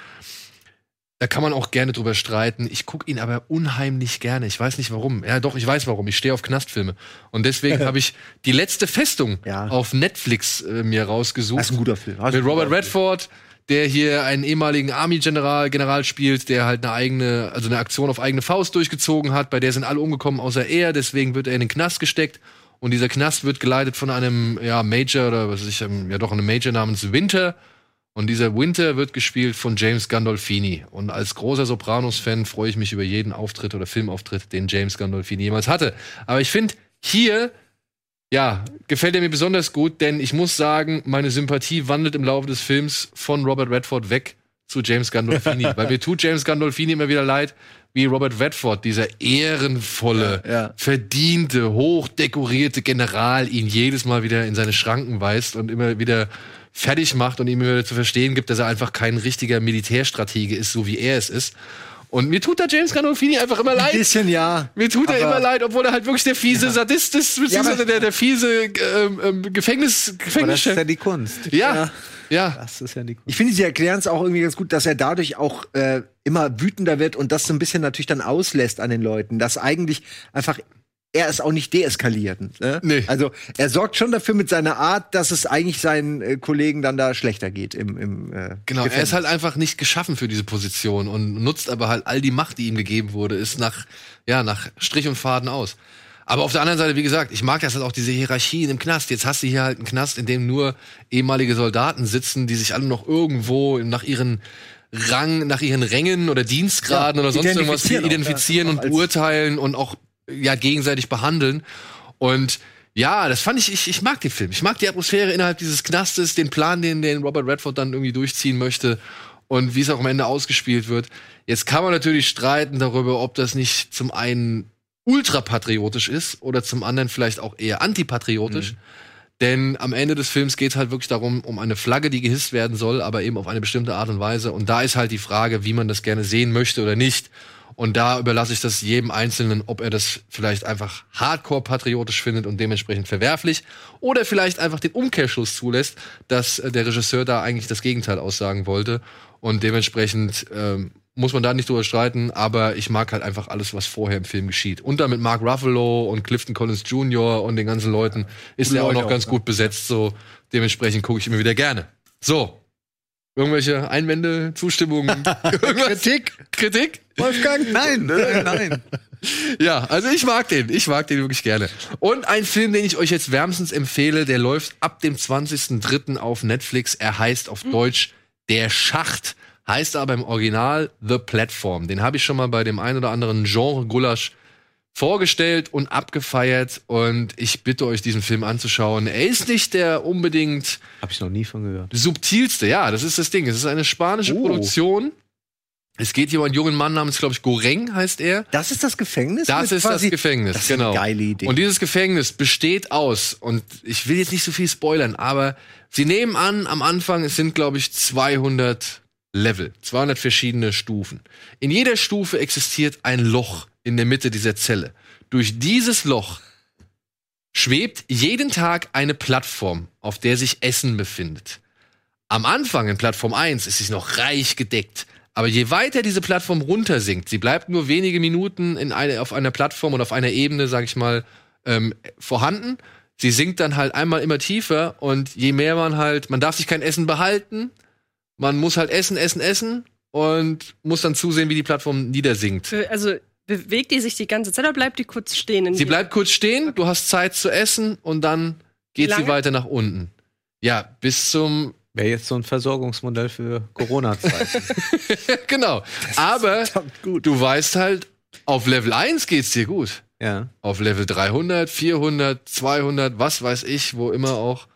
Da kann man auch gerne drüber streiten. Ich gucke ihn aber unheimlich gerne. Ich weiß nicht warum. Ja, doch, ich weiß warum. Ich stehe auf Knastfilme. Und deswegen *laughs* habe ich die letzte Festung Ja. auf Netflix äh, mir rausgesucht. das ist ein guter Film. Ist Mit Robert Redford, der hier einen ehemaligen Army-General General spielt, der halt eine eigene, also eine Aktion auf eigene Faust durchgezogen hat. Bei der sind alle umgekommen, außer er. Deswegen wird er in den Knast gesteckt. Und dieser Knast wird geleitet von einem ja, Major oder was weiß ich, ja doch einem Major namens Winter. Und dieser Winter wird gespielt von James Gandolfini. Und als großer Sopranos-Fan freue ich mich über jeden Auftritt oder Filmauftritt, den James Gandolfini jemals hatte. Aber ich finde, hier ja, gefällt er mir besonders gut, denn ich muss sagen, meine Sympathie wandelt im Laufe des Films von Robert Redford weg zu James Gandolfini. *laughs* weil mir tut James Gandolfini immer wieder leid, wie Robert Redford, dieser ehrenvolle, Ja, ja. verdiente, hochdekorierte General, ihn jedes Mal wieder in seine Schranken weist und immer wieder fertig macht und ihm immer wieder zu verstehen gibt, dass er einfach kein richtiger Militärstratege ist, so wie er es ist. Und mir tut da James Gandolfini einfach immer Ein leid. bisschen, ja. Mir tut er immer leid, obwohl er halt wirklich der fiese Sadist ist, beziehungsweise aber- der, der fiese ähm, ähm, Gefängnis, Aber das ist ja die Kunst. Ja, ja. Das ist ja die Kunst. Ich finde, sie erklären es auch irgendwie ganz gut, dass er dadurch auch äh, immer wütender wird und das so ein bisschen natürlich dann auslässt an den Leuten, dass eigentlich einfach er ist auch nicht deeskalierend. Ne? Nee. Also er sorgt schon dafür mit seiner Art, dass es eigentlich seinen äh, Kollegen dann da schlechter geht im, im äh, Genau, er Gefängnis. ist halt einfach nicht geschaffen für diese Position und nutzt aber halt all die Macht, die ihm gegeben wurde, ist nach, ja, nach Strich und Faden aus. Aber auf der anderen Seite, wie gesagt, ich mag das halt auch diese Hierarchien im Knast. Jetzt hast du hier halt einen Knast, in dem nur ehemalige Soldaten sitzen, die sich alle noch irgendwo nach ihren Rang, nach ihren Rängen oder Dienstgraden Ja, oder sonst irgendwas identifizieren auch, ja. und beurteilen und auch ja gegenseitig behandeln. Und ja, das fand ich, ich, ich mag den Film. Ich mag die Atmosphäre innerhalb dieses Knastes, den Plan, den, den Robert Redford dann irgendwie durchziehen möchte und wie es auch am Ende ausgespielt wird. Jetzt kann man natürlich streiten darüber, ob das nicht zum einen ultrapatriotisch ist oder zum anderen vielleicht auch eher antipatriotisch. Denn am Ende des Films geht es halt wirklich darum, um eine Flagge, die gehisst werden soll, aber eben auf eine bestimmte Art und Weise. Und da ist halt die Frage, wie man das gerne sehen möchte oder nicht. Und da überlasse ich das jedem Einzelnen, ob er das vielleicht einfach hardcore patriotisch findet und dementsprechend verwerflich oder vielleicht einfach den Umkehrschluss zulässt, dass äh, der Regisseur da eigentlich das Gegenteil aussagen wollte. Und dementsprechend ähm, muss man da nicht drüber streiten, aber ich mag halt einfach alles, was vorher im Film geschieht. Und dann mit Mark Ruffalo und Clifton Collins Jr. und den ganzen Leuten ist er auch noch ganz gut besetzt. So dementsprechend gucke ich immer wieder gerne. So. Irgendwelche Einwände, Zustimmungen, *laughs* irgendwas? Kritik? Kritik? Wolfgang? Nein, nein, nein. *laughs* Ja, also ich mag den. Ich mag den wirklich gerne. Und ein Film, den ich euch jetzt wärmstens empfehle, der läuft ab dem 20.03. auf Netflix. Er heißt auf Deutsch Der Schacht. Heißt aber im Original The Platform. Den habe ich schon mal bei dem ein oder anderen Genre-Gulasch vorgestellt und abgefeiert. Und ich bitte euch, diesen Film anzuschauen. Er ist nicht der unbedingt Hab ich noch nie von gehört. subtilste. Ja, das ist das Ding. Es ist eine spanische Oh. Produktion. Es geht hier um einen jungen Mann namens, glaube ich, Goreng heißt er. Das ist das Gefängnis? Das ist das Gefängnis, Das ist eine genau. geile Idee. Und dieses Gefängnis besteht aus, und ich will jetzt nicht so viel spoilern, aber sie nehmen an, am Anfang, es sind, glaube ich, 200 Level, 200 verschiedene Stufen. In jeder Stufe existiert ein Loch in der Mitte dieser Zelle. Durch dieses Loch schwebt jeden Tag eine Plattform, auf der sich Essen befindet. Am Anfang in Plattform 1 ist sie noch reich gedeckt. Aber je weiter diese Plattform runtersinkt, sie bleibt nur wenige Minuten in eine, auf einer Plattform oder auf einer Ebene, sag ich mal, ähm, vorhanden. Sie sinkt dann halt einmal immer tiefer und je mehr man halt, man darf sich kein Essen behalten, man muss halt essen, essen, essen und muss dann zusehen, wie die Plattform niedersinkt. Be- Also bewegt die sich die ganze Zeit oder bleibt die kurz stehen? in Sie bleibt kurz stehen, du hast Zeit zu essen und dann geht sie weiter nach unten. Ja, bis zum Wäre jetzt so ein Versorgungsmodell für Corona-Zeiten. *laughs* genau. Aber du weißt halt, auf Level 1 geht's dir gut. ja. Auf Level 300, 400, 200, was weiß ich, wo immer auch,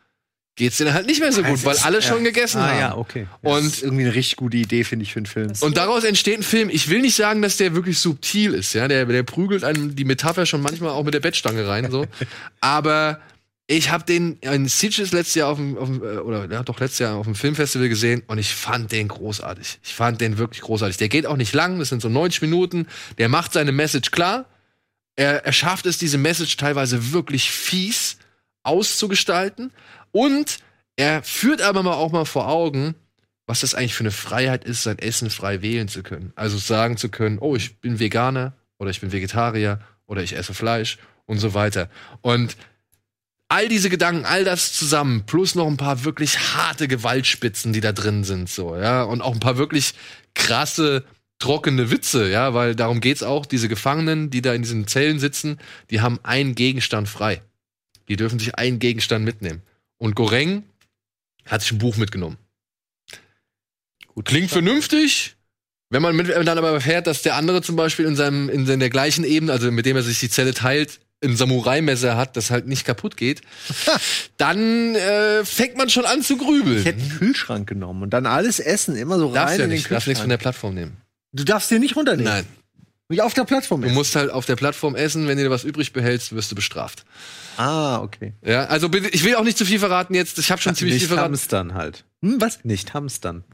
geht's dann halt nicht mehr so gut, weil alle schon gegessen Ah haben. ja, okay. das Und, ist irgendwie eine richtig gute Idee, finde ich, für einen Film. und daraus entsteht ein Film. Ich will nicht sagen, dass der wirklich subtil ist, ja. Der, der prügelt einem die Metapher schon manchmal auch mit der Bettstange rein, so. *laughs* Aber ich habe den in Sitges letztes Jahr auf dem, auf dem äh, oder ja, doch letztes Jahr auf dem Filmfestival gesehen und ich fand den großartig. Ich fand den wirklich großartig. Der geht auch nicht lang, das sind so 90 Minuten. Der macht seine Message klar. Er, er schafft es, diese Message teilweise wirklich fies auszugestalten. Und er führt aber mal auch mal vor Augen, was das eigentlich für eine Freiheit ist, sein Essen frei wählen zu können. Also sagen zu können, oh, ich bin Veganer oder ich bin Vegetarier oder ich esse Fleisch und so weiter. Und all diese Gedanken, all das zusammen, plus noch ein paar wirklich harte Gewaltspitzen, die da drin sind, so, ja, und auch ein paar wirklich krasse, trockene Witze, ja, weil darum geht's auch, diese Gefangenen, die da in diesen Zellen sitzen, die haben einen Gegenstand frei. Die dürfen sich einen Gegenstand mitnehmen. Und Goreng hat sich ein Buch mitgenommen. Klingt vernünftig. Wenn man mit, dann aber erfährt, dass der andere zum Beispiel in seinem, in der gleichen Ebene, also mit dem er sich die Zelle teilt, ein Samurai-Messer hat, das halt nicht kaputt geht, *laughs* dann äh, fängt man schon an zu grübeln. Ich hätte einen Kühlschrank genommen und dann alles Essen immer so Darfst rein ja in den nicht, darfst nichts von der Kühlschrank. Plattform nehmen. Du darfst den nicht runternehmen. Nein. Nicht auf der Plattform Du essen. musst halt auf der Plattform essen, wenn du dir was übrig behältst, wirst du bestraft. Ah, okay. Ja, also ich will auch nicht zu viel verraten jetzt. Ich habe schon ziemlich viel Nicht verraten. hamstern halt. Hm, was? Nicht hamstern.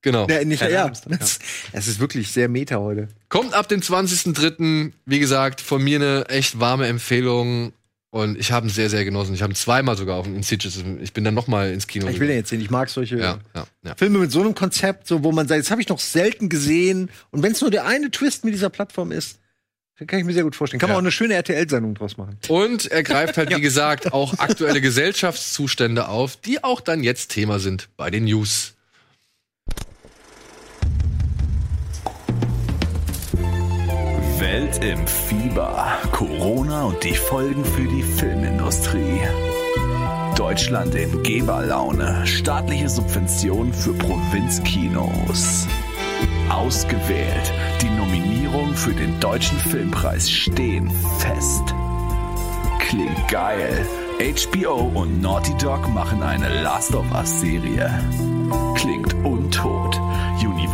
Genau. Ja, nicht, ja, ja. das, *laughs* es ist wirklich sehr meta heute. Kommt ab dem 20.03. Wie gesagt, von mir eine echt warme Empfehlung. Und ich habe ihn sehr, sehr genossen. Ich habe ihn zweimal sogar auf dem Insitches. Ich bin dann noch mal ins Kino. Ich will den jetzt sehen. Ich mag solche ja, ja, ja. Filme mit so einem Konzept, so wo man sagt, das habe ich noch selten gesehen. Und wenn es nur der eine Twist mit dieser Plattform ist, Kann ich mir sehr gut vorstellen. Kann man auch eine schöne RTL-Sendung draus machen. Und er greift halt, *laughs* wie gesagt, auch aktuelle Gesellschaftszustände auf, die auch dann jetzt Thema sind bei den News. Welt im Fieber. Corona und die Folgen für die Filmindustrie. Deutschland in Geberlaune. Staatliche Subvention für Provinzkinos. Ausgewählt. Die Nominierungen für den Deutschen Filmpreis stehen fest. Klingt geil. HBO und Naughty Dog machen eine Last of Us Serie. Klingt untot.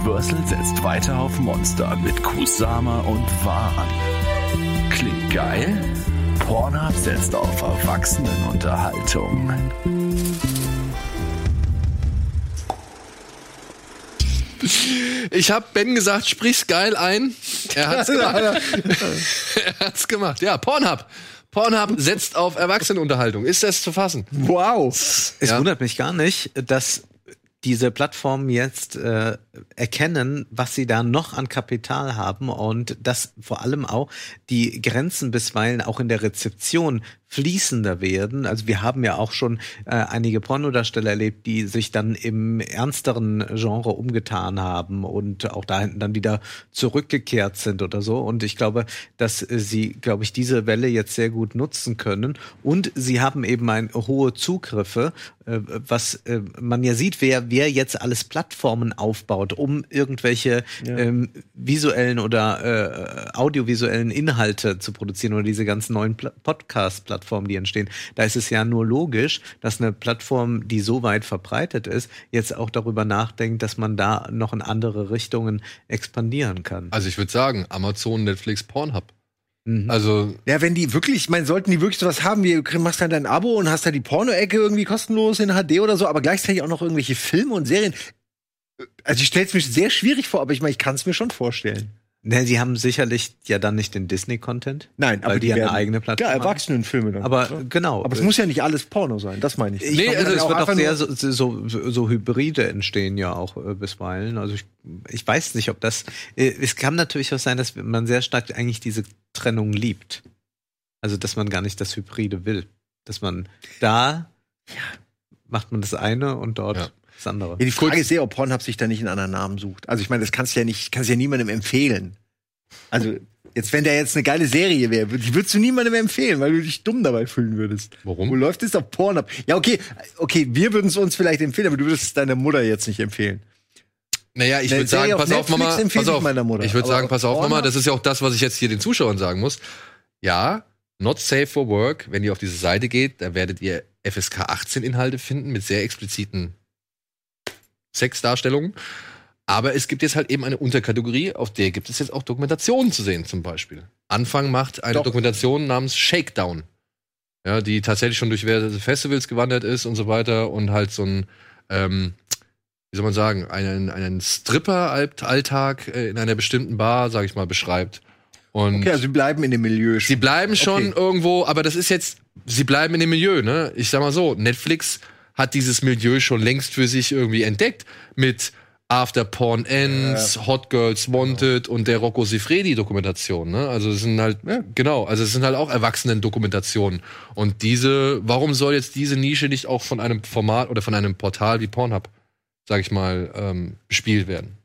Universal setzt weiter auf Monster mit Kusama und Wahn. Klingt geil? Pornhub setzt auf Erwachsenenunterhaltung. Ich habe Ben gesagt, sprich's geil ein. Er hat's *laughs* gemacht. er hat's gemacht. Ja, Pornhub. Pornhub setzt auf Erwachsenenunterhaltung. Ist das zu fassen? Wow. Es Ja. wundert mich gar nicht, dass diese Plattformen jetzt äh, erkennen, was sie da noch an Kapital haben und dass vor allem auch die Grenzen bisweilen auch in der Rezeption fließender werden. Also wir haben ja auch schon äh, einige Pornodarsteller erlebt, die sich dann im ernsteren Genre umgetan haben und auch da hinten dann wieder zurückgekehrt sind oder so. Und ich glaube, dass sie, glaube ich, diese Welle jetzt sehr gut nutzen können. Und sie haben eben ein hohe Zugriffe, äh, was äh, man ja sieht, wer, wer jetzt alles Plattformen aufbaut, um irgendwelche ähm, visuellen oder äh, audiovisuellen Inhalte zu produzieren oder diese ganzen neuen Pla Podcast-Plattformen, die entstehen. Da ist es ja nur logisch, dass eine Plattform, die so weit verbreitet ist, jetzt auch darüber nachdenkt, dass man da noch in andere Richtungen expandieren kann. Also ich würde sagen, Amazon, Netflix, Pornhub. Mhm. Also Ja, wenn die wirklich, ich meine, sollten die wirklich sowas haben, wie du machst dann dein Abo und hast da die Porno-Ecke irgendwie kostenlos in HD oder so, aber gleichzeitig auch noch irgendwelche Filme und Serien. Also ich stelle es mir sehr schwierig vor, aber ich meine, ich kann es mir schon vorstellen. Ne, sie haben sicherlich ja dann nicht den Disney-Content. Nein, weil aber die, die ja eine eigene Plattform Ja, haben. Erwachsenenfilme dann. Aber Ja. genau. Aber es muss ja nicht alles Porno sein, das meine ich. Ich Nee, also es wird auch sehr so, so, so, Hybride entstehen ja auch äh, bisweilen. Also ich, ich weiß nicht, ob das. Äh, es kann natürlich auch sein, dass man sehr stark eigentlich diese Trennung liebt. Also dass man gar nicht das Hybride will. Dass man da macht man das eine und dort Ja. Das andere. Ja, die Frage ist sehr, ob Pornhub sich da nicht einen anderen Namen sucht. Also ich meine, das kannst du ja nicht, kannst ja niemandem empfehlen. Also jetzt, wenn der jetzt eine geile Serie wäre, die würdest du niemandem empfehlen, weil du dich dumm dabei fühlen würdest. Warum? Wo läuft es auf Pornhub? Ja, okay, okay, wir würden es uns vielleicht empfehlen, aber du würdest es deiner Mutter jetzt nicht empfehlen. Naja, ich würde sagen, auf pass auf, Mama, pass ich auf. Mutter. Ich würde sagen, pass auf, Mama, das ist ja auch das, was ich jetzt hier den Zuschauern sagen muss. Ja, not safe for work, wenn ihr auf diese Seite geht, da werdet ihr FSK 18 Inhalte finden mit sehr expliziten Sexdarstellungen. Aber es gibt jetzt halt eben eine Unterkategorie, auf der gibt es jetzt auch Dokumentationen zu sehen, zum Beispiel. Anfang macht eine Doch. Dokumentation namens Shakedown. Ja, die tatsächlich schon durch Festivals gewandert ist und so weiter und halt so ein, ähm, wie soll man sagen, einen, einen Stripper-Alltag äh, in einer bestimmten Bar, sag ich mal, beschreibt. Und Okay, also sie bleiben in dem Milieu. sie bleiben schon Okay. irgendwo, aber das ist jetzt, sie bleiben in dem Milieu, ne? Ich sag mal so, Netflix hat dieses Milieu schon längst für sich irgendwie entdeckt mit After Porn Ends, Hot Girls Wanted und der Rocco Sifredi Dokumentation, ne? Also es sind halt genau, also es sind halt auch Erwachsenen Dokumentationen und diese, warum soll jetzt diese Nische nicht auch von einem Format oder von einem Portal wie Pornhub, sag ich mal, ähm, bespielt werden?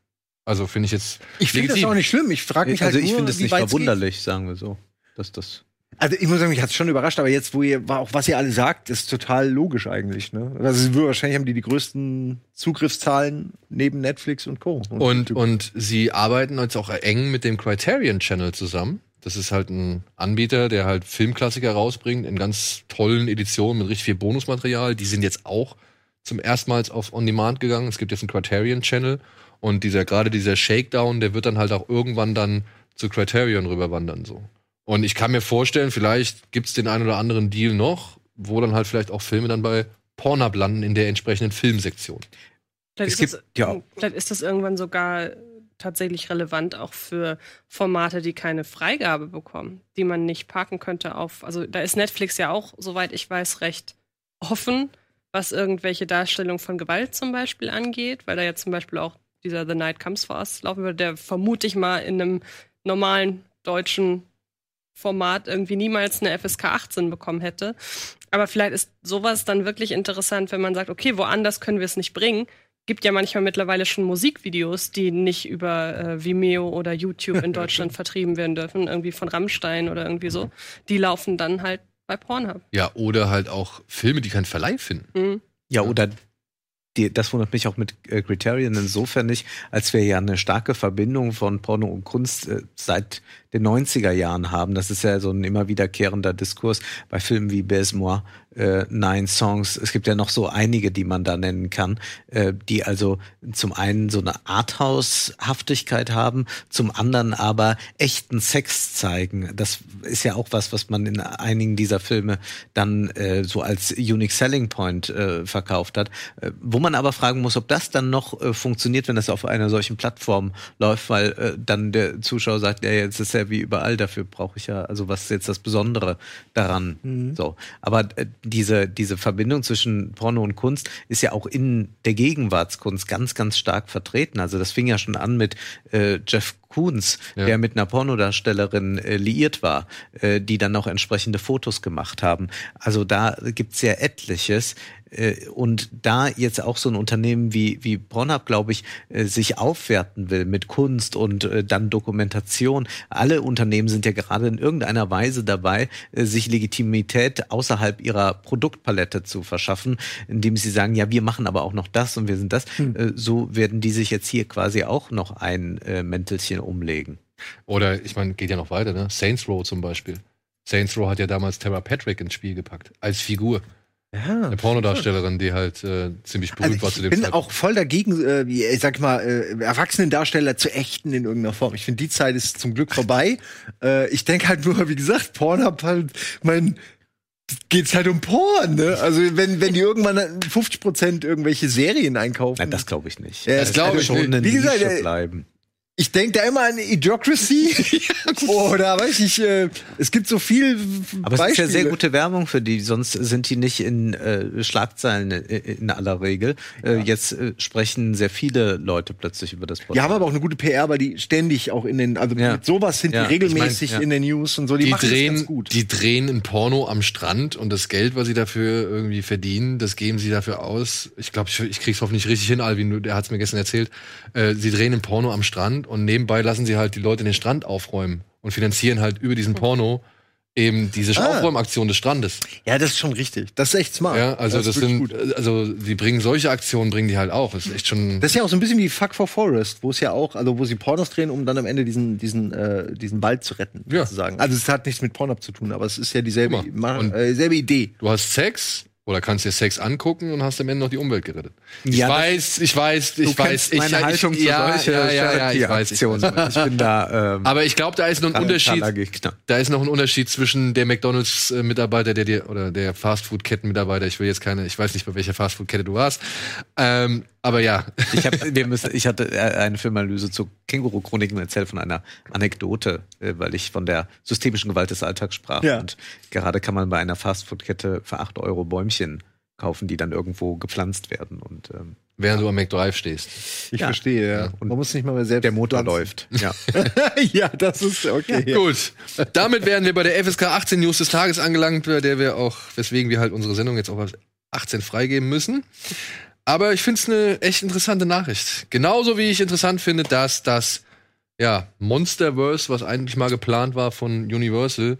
Also finde ich jetzt ich finde das auch nicht schlimm. Ich frage mich halt also ich nur, finde es wie nicht weit's geht. verwunderlich, sagen wir so. Dass das Also ich muss sagen, mich hat's schon überrascht, aber jetzt, wo ihr, auch was ihr alle sagt, ist total logisch eigentlich. Ne? Also wahrscheinlich haben die die größten Zugriffszahlen neben Netflix und Co. Und, YouTube. und sie arbeiten jetzt auch eng mit dem Criterion Channel zusammen. Das ist halt ein Anbieter, der halt Filmklassiker rausbringt in ganz tollen Editionen mit richtig viel Bonusmaterial. Die sind jetzt auch zum erstmals auf On Demand gegangen. Es gibt jetzt einen Criterion Channel und dieser gerade dieser Shakedown, der wird dann halt auch irgendwann dann zu Criterion rüberwandern so. Und ich kann mir vorstellen, vielleicht gibt's den einen oder anderen Deal noch, wo dann halt vielleicht auch Filme dann bei Pornhub landen in der entsprechenden Filmsektion. Vielleicht, Es ist gibt- das, ja. vielleicht ist das irgendwann sogar tatsächlich relevant auch für Formate, die keine Freigabe bekommen, die man nicht parken könnte auf. Also da ist Netflix ja auch, soweit ich weiß, recht offen, was irgendwelche Darstellung von Gewalt zum Beispiel angeht, weil da ja zum Beispiel auch dieser The Night Comes for Us laufen würde, der vermute ich mal in einem normalen deutschen Format irgendwie niemals eine FSK 18 bekommen hätte. Aber vielleicht ist sowas dann wirklich interessant, wenn man sagt, okay, woanders können wir es nicht bringen. Gibt ja manchmal mittlerweile schon Musikvideos, die nicht über äh, Vimeo oder YouTube in *laughs* Deutschland vertrieben werden dürfen, irgendwie von Rammstein oder irgendwie so. Die laufen dann halt bei Pornhub. Ja, oder halt auch Filme, die keinen Verleih finden. Mhm. Ja, oder die, das wundert mich auch mit äh, Criterion insofern nicht, als wir ja eine starke Verbindung von Porno und Kunst äh, seit den 90er Jahren haben. Das ist ja so ein immer wiederkehrender Diskurs bei Filmen wie Baise-Moi, äh, Nine Songs. Es gibt ja noch so einige, die man da nennen kann, äh, die also zum einen so eine Arthouse-Haftigkeit haben, zum anderen aber echten Sex zeigen. Das ist ja auch was, was man in einigen dieser Filme dann äh, so als Unique Selling Point äh, verkauft hat. Äh, wo man aber fragen muss, ob das dann noch äh, funktioniert, wenn das auf einer solchen Plattform läuft, weil äh, dann der Zuschauer sagt, ja, jetzt ist ja wie überall, dafür brauche ich ja, also was ist jetzt das Besondere daran? Mhm. So. Aber äh, diese, diese Verbindung zwischen Porno und Kunst ist ja auch in der Gegenwartskunst ganz, ganz stark vertreten. Also das fing ja schon an mit äh, Jeff Koons, Ja. der mit einer Pornodarstellerin äh, liiert war, äh, die dann noch entsprechende Fotos gemacht haben. Also da gibt's ja etliches. Äh, und da jetzt auch so ein Unternehmen wie, wie Pornhub, glaube ich, äh, sich aufwerten will mit Kunst und äh, dann Dokumentation. Alle Unternehmen sind ja gerade in irgendeiner Weise dabei, äh, sich Legitimität außerhalb ihrer Produktpalette zu verschaffen, indem sie sagen, ja, wir machen aber auch noch das und wir sind das. Äh, so werden die sich jetzt hier quasi auch noch ein äh, Umlegen. Oder, ich meine, geht ja noch weiter, ne? Saints Row zum Beispiel. Saints Row hat ja damals Tara Patrick ins Spiel gepackt. Als Figur. Ja. Eine Pornodarstellerin, die halt äh, ziemlich berühmt Also war ich zu dem bin Zeitpunkt. auch voll dagegen, äh, wie, ich sag mal, äh, Erwachsenendarsteller zu ächten in irgendeiner Form. Ich finde, die Zeit ist zum Glück vorbei. *laughs* Äh, ich denke halt nur, wie gesagt, Pornhub halt, mein, geht's halt um Porn, ne? Also wenn, wenn die irgendwann 50 Prozent irgendwelche Serien einkaufen. Nein, das glaube ich nicht. Ja, das das glaube ich schon Wie gesagt, äh, bleiben. Ich denke da immer an Idiocracy. *laughs* Oder weiß ich, äh, es gibt so viel Aber es ist ja sehr Beispiele. gute Werbung für die, sonst sind die nicht in äh, Schlagzeilen äh, in aller Regel. Äh, jetzt äh, sprechen sehr viele Leute plötzlich über das Die haben aber auch eine gute PR, weil die ständig auch in den, also Ja. mit sowas sind Ja, die regelmäßig ich mein, ja. in den News und so. Die, die machen das drehen, ganz gut. die drehen ein Porno am Strand und das Geld, was sie dafür irgendwie verdienen, das geben sie dafür aus. Ich glaube, ich, ich krieg's hoffentlich richtig hin, Alvin, der hat's mir gestern erzählt. Äh, sie drehen ein Porno am Strand und nebenbei lassen sie halt die Leute den Strand aufräumen und finanzieren halt über diesen Porno eben diese Ah. Aufräumaktion des Strandes. Ja, das ist schon richtig. Das ist echt smart. Ja, also das, wirklich sind, gut. also die bringen solche Aktionen, bringen die halt auch. Das ist echt schon. Das ist ja auch so ein bisschen wie Fuck for Forest, wo es ja auch, also wo sie Pornos drehen, um dann am Ende diesen, diesen, äh, diesen Wald zu retten, Ja. sozusagen. Also es hat nichts mit Pornhub zu tun, aber es ist ja dieselbe, Ma- äh, selbe Idee. Du hast Sex oder kannst dir Sex angucken und hast am Ende noch die Umwelt gerettet. Ich Ja, weiß, ich weiß, ich weiß, ich, meine ich, Haltung zu ja, solche ja, ja, ja, ich weiß, ich Charity-Aktionen. weiß. Ich bin da. Ähm, Aber ich glaube, da ist noch ein Unterschied. Da ist noch ein Unterschied zwischen der McDonalds-Mitarbeiter, der dir oder der Fastfood-Ketten-Mitarbeiter. Ich will jetzt keine, ich weiß nicht, bei welcher Fastfood-Kette du warst. Ähm, aber ja, Ich, hab, wir müssen, ich hatte äh, eine Filmanalyse zu Känguru-Chroniken erzählt von einer Anekdote, äh, weil ich von der systemischen Gewalt des Alltags sprach. Ja. Und gerade kann man bei einer Fastfood-Kette für 8 Euro Bäumchen kaufen, die dann irgendwo gepflanzt werden. Und ähm, während du am McDrive stehst. Ich Ja. verstehe, ja. Und Man muss nicht mal mehr selbst der Motor pflanzen. läuft. Ja. *laughs* ja, das ist okay. Ja. Gut, damit wären wir bei der FSK 18 News des Tages angelangt, bei der wir auch, weswegen wir halt unsere Sendung jetzt auch auf 18 freigeben müssen. Aber ich finde es eine echt interessante Nachricht. Genauso wie ich interessant finde, dass das ja, Monsterverse, was eigentlich mal geplant war von Universal,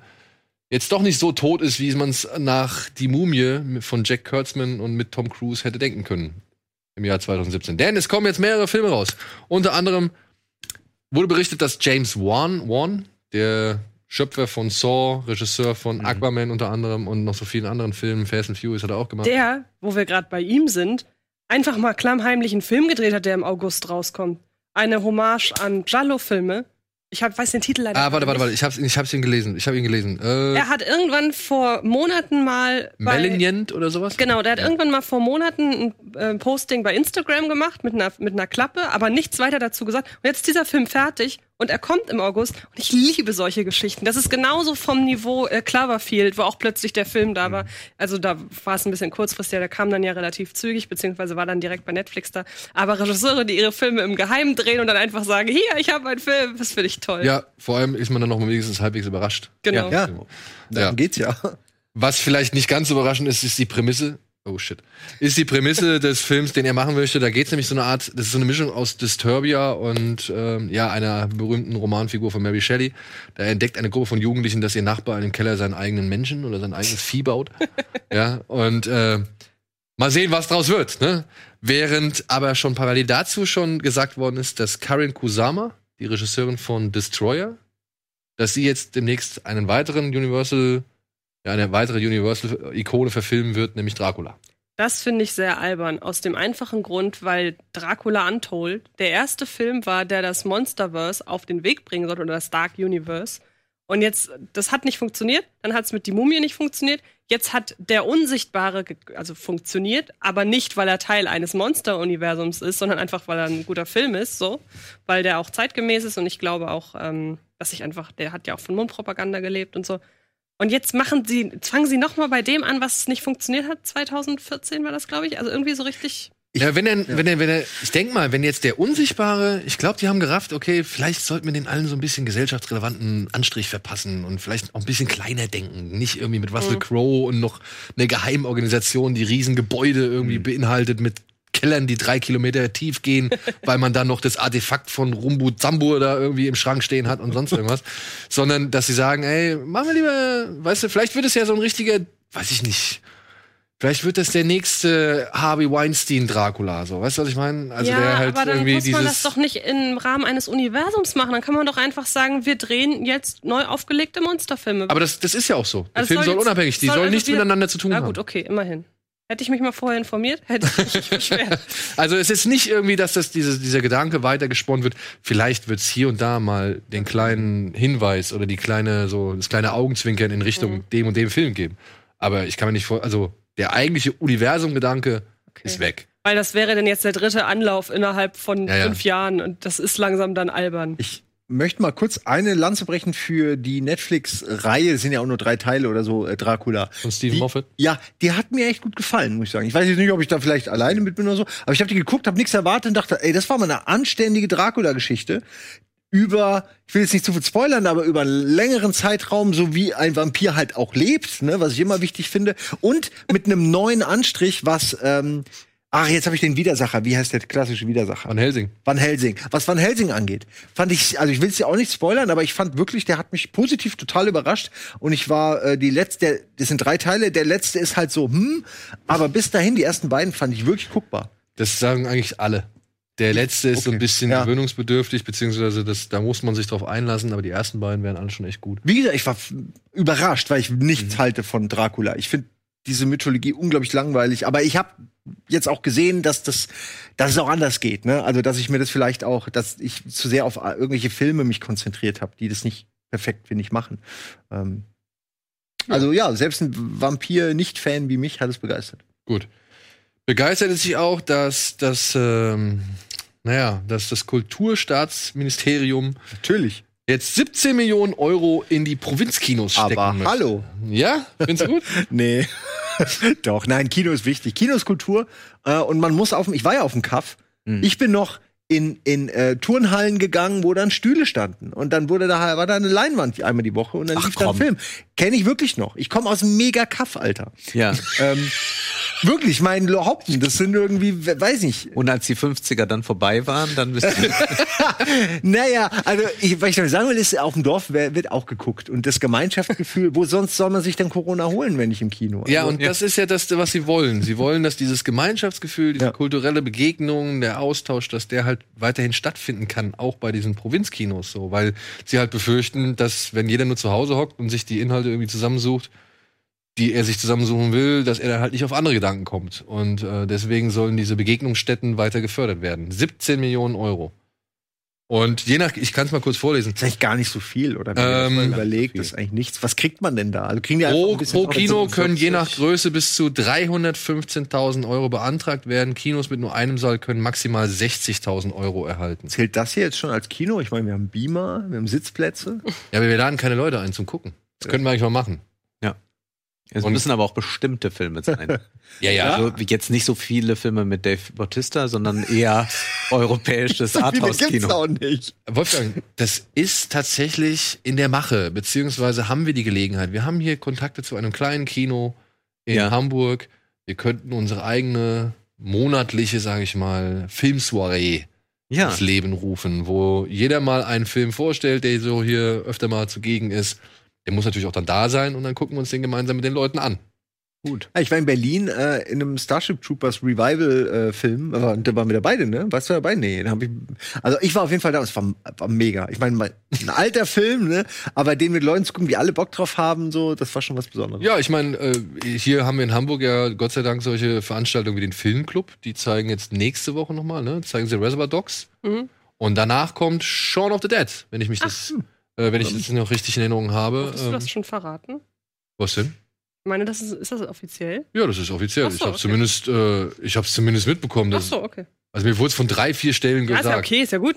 jetzt doch nicht so tot ist, wie man es nach Die Mumie von Jack Kurtzman und mit Tom Cruise hätte denken können im Jahr 2017. Denn es kommen jetzt mehrere Filme raus. Unter anderem wurde berichtet, dass James Wan, Wan der Schöpfer von Saw, Regisseur von Mhm. Aquaman unter anderem und noch so vielen anderen Filmen, Fast and Furious hat er auch gemacht. Der, wo wir gerade bei ihm sind, einfach mal klammheimlich einen Film gedreht hat, der im August rauskommt. Eine Hommage an Giallo-Filme. Ich hab, weiß den Titel leider ah, warte, warte, nicht. warte, ich hab's, ich hab's ihn gelesen. Ich habe ihn gelesen. Äh, Er hat irgendwann vor Monaten mal bei, Malignant oder sowas? Genau, der hat irgendwann mal vor Monaten ein äh, Posting bei Instagram gemacht mit einer, mit einer Klappe, aber nichts weiter dazu gesagt. Und jetzt ist dieser Film fertig Und er kommt im August und ich liebe solche Geschichten. Das ist genauso vom Niveau äh, Cloverfield, wo auch plötzlich der Film da war. Also da war es ein bisschen kurzfristig, der kam dann ja relativ zügig, beziehungsweise war dann direkt bei Netflix da. Aber Regisseure, die ihre Filme im Geheimen drehen und dann einfach sagen, hier, ich habe einen Film, das finde ich toll. Ja, vor allem ist man dann noch mal wenigstens halbwegs überrascht. Genau. Ja, Ja. darum geht's ja. Was vielleicht nicht ganz überraschend ist, ist die Prämisse. Oh shit. Ist die Prämisse des Films, den er machen möchte. Da geht es nämlich so eine Art, das ist so eine Mischung aus Disturbia und ähm, ja, einer berühmten Romanfigur von Mary Shelley. Da entdeckt eine Gruppe von Jugendlichen, dass ihr Nachbar in dem Keller seinen eigenen Menschen oder sein eigenes Vieh baut. *laughs* ja, und äh, mal sehen, was draus wird. Ne? Während aber schon parallel dazu schon gesagt worden ist, dass Karen Kusama, die Regisseurin von Destroyer, dass sie jetzt demnächst einen weiteren Universal ja, eine weitere Universal-Ikone verfilmen wird, nämlich Dracula. Das finde ich sehr albern. Aus dem einfachen Grund, weil Dracula Untold der erste Film war, der das Monsterverse auf den Weg bringen sollte oder das Dark Universe. Und jetzt, das hat nicht funktioniert. Dann hat es mit die Mumie nicht funktioniert. Jetzt hat der Unsichtbare, also funktioniert, aber nicht, weil er Teil eines Monster-Universums ist, sondern einfach, weil er ein guter Film ist, so. Weil der auch zeitgemäß ist und ich glaube auch, ähm, dass ich einfach, der hat ja auch von Mundpropaganda gelebt und so. Und jetzt machen sie, fangen sie noch mal bei dem an, was nicht funktioniert hat. 2014 war das, glaube ich. Also irgendwie so richtig. ja, wenn er, wenn er, wenn er, ich denk mal, wenn jetzt der Unsichtbare, ich glaube, die haben gerafft, okay, vielleicht sollten wir den allen so ein bisschen gesellschaftsrelevanten Anstrich verpassen und vielleicht auch ein bisschen kleiner denken. Nicht irgendwie mit Russell Mhm. Crowe und noch eine Geheimorganisation, die Riesengebäude irgendwie beinhaltet mit Kellern, die drei Kilometer tief gehen, *laughs* weil man dann noch das Artefakt von Rumbu Zambo da irgendwie im Schrank stehen hat und sonst *laughs* irgendwas. Sondern, dass sie sagen, ey, machen wir lieber, weißt du, vielleicht wird es ja so ein richtiger, weiß ich nicht, Vielleicht wird das der nächste Harvey Weinstein Dracula, so. Weißt du, was ich meine? Also ja, der halt aber dann irgendwie muss man das doch nicht im Rahmen eines Universums machen. Dann kann man doch einfach sagen, wir drehen jetzt neu aufgelegte Monsterfilme. Aber das, das ist ja auch so. Der Also Film soll soll unabhängig, die soll sollen also nichts miteinander zu tun Na haben. gut, okay, immerhin. Hätte ich mich mal vorher informiert, hätte ich mich nicht beschwert. *laughs* Also es ist nicht irgendwie, dass das diese, dieser Gedanke weitergesponnen wird. Vielleicht wird es hier und da mal den kleinen Hinweis oder die kleine, so, das kleine Augenzwinkern in Richtung Mhm. dem und dem Film geben. Aber ich kann mir nicht vor, also der eigentliche Universum-Gedanke ist weg. Weil das wäre dann jetzt der dritte Anlauf innerhalb von Ja, ja. fünf Jahren und das ist langsam dann albern. Ich möchte mal kurz eine Lanze brechen für die Netflix-Reihe. Es sind ja auch nur drei Teile oder so, äh, Dracula. Von Stephen die, Moffat? Ja, die hat mir echt gut gefallen, muss ich sagen. Ich weiß jetzt nicht, ob ich da vielleicht alleine mit bin oder so, aber ich habe die geguckt, habe nichts erwartet und dachte, ey, das war mal eine anständige Dracula-Geschichte über, ich will jetzt nicht zu viel spoilern, aber über einen längeren Zeitraum, so wie ein Vampir halt auch lebt, ne, was ich immer wichtig finde. Und mit einem neuen Anstrich, was, ähm, ach, jetzt habe ich den Widersacher, wie heißt der klassische Widersacher? Van Helsing. Van Helsing. Was Van Helsing angeht, fand ich, also ich will es ja auch nicht spoilern, aber ich fand wirklich, der hat mich positiv total überrascht. Und ich war äh, die letzte, das sind drei Teile, der letzte ist halt so, hm, aber bis dahin, die ersten beiden fand ich wirklich guckbar. Das sagen eigentlich alle. Der letzte ist so ein Okay. bisschen Ja. gewöhnungsbedürftig, beziehungsweise das, da muss man sich drauf einlassen, aber die ersten beiden wären alle schon echt gut. Wie gesagt, ich war überrascht, weil ich nichts halte von Dracula. Ich finde diese Mythologie unglaublich langweilig, aber ich habe jetzt auch gesehen, dass das, dass es auch anders geht, ne? Also, dass ich mir das vielleicht auch, dass ich zu sehr auf irgendwelche Filme mich konzentriert habe, die das nicht perfekt, finde ich, machen. Ähm, Also ja, selbst ein Vampir-Nicht-Fan wie mich hat es begeistert. Gut. Begeistert ist sich auch, dass das, ähm, naja, dass das Kulturstaatsministerium Natürlich. Jetzt 17 Millionen Euro in die Provinzkinos stecken Aber möchte. hallo. Ja? Findest du gut? *laughs* Nee. *laughs* Doch, nein, Kino ist wichtig. Kino ist Kultur. Äh, und man muss auf dem, ich war ja auf dem Kaff. Ich bin noch in, in äh, Turnhallen gegangen, wo dann Stühle standen. Und dann wurde da, war da eine Leinwand einmal die Woche und dann Ach, lief da ein. Film. Kenne ich wirklich noch. Ich komme aus dem Mega-Kaff, Alter. Ja. Ähm, *laughs* wirklich, mein Haupten, das sind irgendwie, we- weiß nicht. Und als die 50er dann vorbei waren, dann bist du. *laughs* Naja, also ich, was ich damit sagen will, ist, auf dem Dorf wer- wird auch geguckt. Und das Gemeinschaftsgefühl, wo sonst soll man sich denn Corona holen, wenn nicht im Kino? Ja, Also, und das ist ja das, was sie wollen. Sie wollen, dass dieses Gemeinschaftsgefühl, diese Ja. kulturelle Begegnung, der Austausch, dass der halt weiterhin stattfinden kann, auch bei diesen Provinzkinos so, weil sie halt befürchten, dass wenn jeder nur zu Hause hockt und sich die Inhalte irgendwie zusammensucht, die er sich zusammensuchen will, dass er dann halt nicht auf andere Gedanken kommt. Und äh, deswegen sollen diese Begegnungsstätten weiter gefördert werden. 17 Millionen Euro. Und je nach, ich kann es mal kurz vorlesen. Das ist eigentlich gar nicht so viel, oder? Ähm, Ähm, überlegt, das ist eigentlich nichts. Was kriegt man denn da? Also kriegen die Pro, pro Kino können je nach Größe bis zu 315.000 Euro beantragt werden. Kinos mit nur einem Saal können maximal 60.000 Euro erhalten. Zählt das hier jetzt schon als Kino? Ich meine, wir haben Beamer, wir haben Sitzplätze. Ja, aber wir laden keine Leute ein zum Gucken. Das könnten wir eigentlich mal machen. Es Und- müssen aber auch bestimmte Filme sein. *laughs* Ja, ja. Also jetzt nicht so viele Filme mit Dave Bautista, sondern eher *laughs* europäisches Arthouse-Kino. auch nicht. Wolfgang, das ist tatsächlich in der Mache, beziehungsweise haben wir die Gelegenheit. Wir haben hier Kontakte zu einem kleinen Kino in Ja. Hamburg. Wir könnten unsere eigene monatliche, sage ich mal, Filmsoiree Ja, ins Leben rufen, wo jeder mal einen Film vorstellt, der so hier öfter mal zugegen ist. Der muss natürlich auch dann da sein und dann gucken wir uns den gemeinsam mit den Leuten an. Gut. Ich war in Berlin äh, in einem Starship Troopers Revival-Film. aber da waren wir dabei, ne? Warst du dabei? Nee, ich. Also ich war auf jeden Fall da. Es war, war mega. Ich meine, ein alter Film, ne? Aber den mit Leuten zu gucken, die alle Bock drauf haben, so, das war schon was Besonderes. Ja, ich meine, äh, hier haben wir in Hamburg ja Gott sei Dank solche Veranstaltungen wie den Filmclub. Die zeigen jetzt nächste Woche nochmal, ne? Zeigen sie Reservoir Dogs. Mhm. Und danach kommt Shaun of the Dead, wenn ich mich das, äh, wenn ich das noch richtig in Erinnerung habe. Hast du Ähm, das schon verraten? was denn? Ich meine, das ist, ist das offiziell? Ja, das ist offiziell. Ach so, ich habe okay. zumindest, äh, ich habe zumindest mitbekommen. Ach Dass, so, okay. Also mir wurde es von drei, vier Stellen Ja, ist ja gesagt. okay, ist ja gut.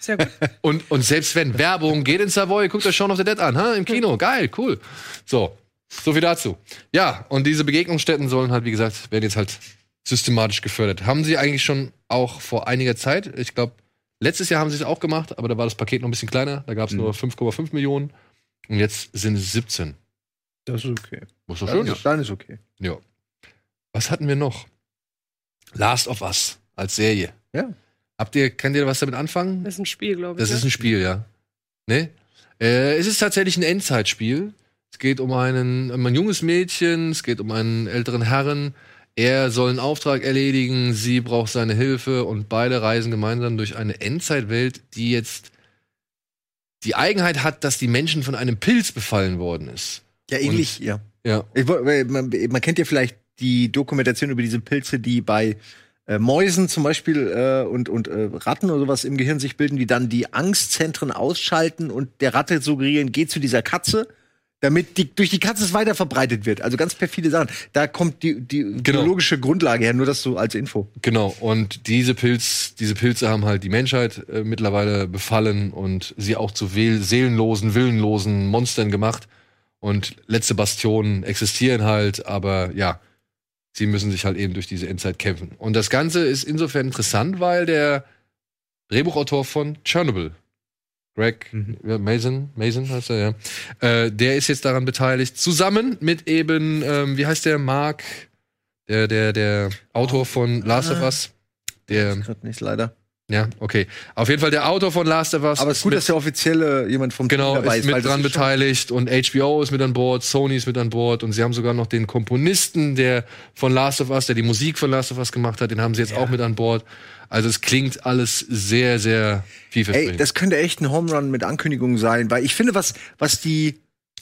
Ist ja gut. *laughs* Und, und selbst wenn Werbung geht in Savoy, guckt euch Shaun of the Dead an, ha? im Kino, geil, cool. So, so viel dazu. Ja, und diese Begegnungsstätten sollen halt, wie gesagt, werden jetzt halt systematisch gefördert. Haben sie eigentlich schon auch vor einiger Zeit, ich glaube, letztes Jahr haben sie es auch gemacht, aber da war das Paket noch ein bisschen kleiner, da gab es nur 5,5 Millionen und jetzt sind es 17. Das ist okay. Was doch schön ist, dann ist okay. Ja. Was hatten wir noch? Last of Us als Serie. Ja. Habt ihr, könnt ihr was damit anfangen? Das ist ein Spiel, glaube ich. Das ne? ist ein Spiel, ja. Ne? Äh, es ist tatsächlich ein Endzeitspiel. Es geht um, einen, um ein junges Mädchen, es geht um einen älteren Herren. Er soll einen Auftrag erledigen, sie braucht seine Hilfe und beide reisen gemeinsam durch eine Endzeitwelt, die jetzt die Eigenheit hat, dass die Menschen von einem Pilz befallen worden ist. Ja, ähnlich, ja. Ja. Ich, man, man kennt ja vielleicht die Dokumentation über diese Pilze, die bei äh, Mäusen zum Beispiel äh, und, und äh, Ratten oder sowas im Gehirn sich bilden, die dann die Angstzentren ausschalten und der Ratte suggerieren, geh zu dieser Katze, damit die, durch die Katze es weiter verbreitet wird. Also ganz perfide Sachen. Da kommt die, die Genau. biologische Grundlage her, nur das so als Info. Genau, und diese, Pilz, diese Pilze haben halt die Menschheit äh, mittlerweile befallen und sie auch zu seelenlosen, willenlosen Monstern gemacht. Und letzte Bastionen existieren halt, aber ja, sie müssen sich halt eben durch diese Endzeit kämpfen. Und das Ganze ist insofern interessant, weil der Drehbuchautor von Chernobyl, Greg ja, Mason, Mason heißt er, ja, äh, der ist jetzt daran beteiligt, zusammen mit eben, ähm, wie heißt der, Mark, der, der, der Autor von Last of Us. Der, Gerade nicht leider. Ja, okay. Auf jeden Fall der Autor von Last of Us. Aber es ist gut, mit- dass der offizielle jemand vom Genau, Team dabei ist ist. weil mit dran ist beteiligt und HBO ist mit an Bord, Sony ist mit an Bord und sie haben sogar noch den Komponisten, der von Last of Us, der die Musik von Last of Us gemacht hat, den haben sie jetzt auch mit an Bord. Also es klingt alles sehr, sehr Ey, vielversprechend. das könnte echt ein Home Run mit Ankündigungen sein, weil ich finde, was, was die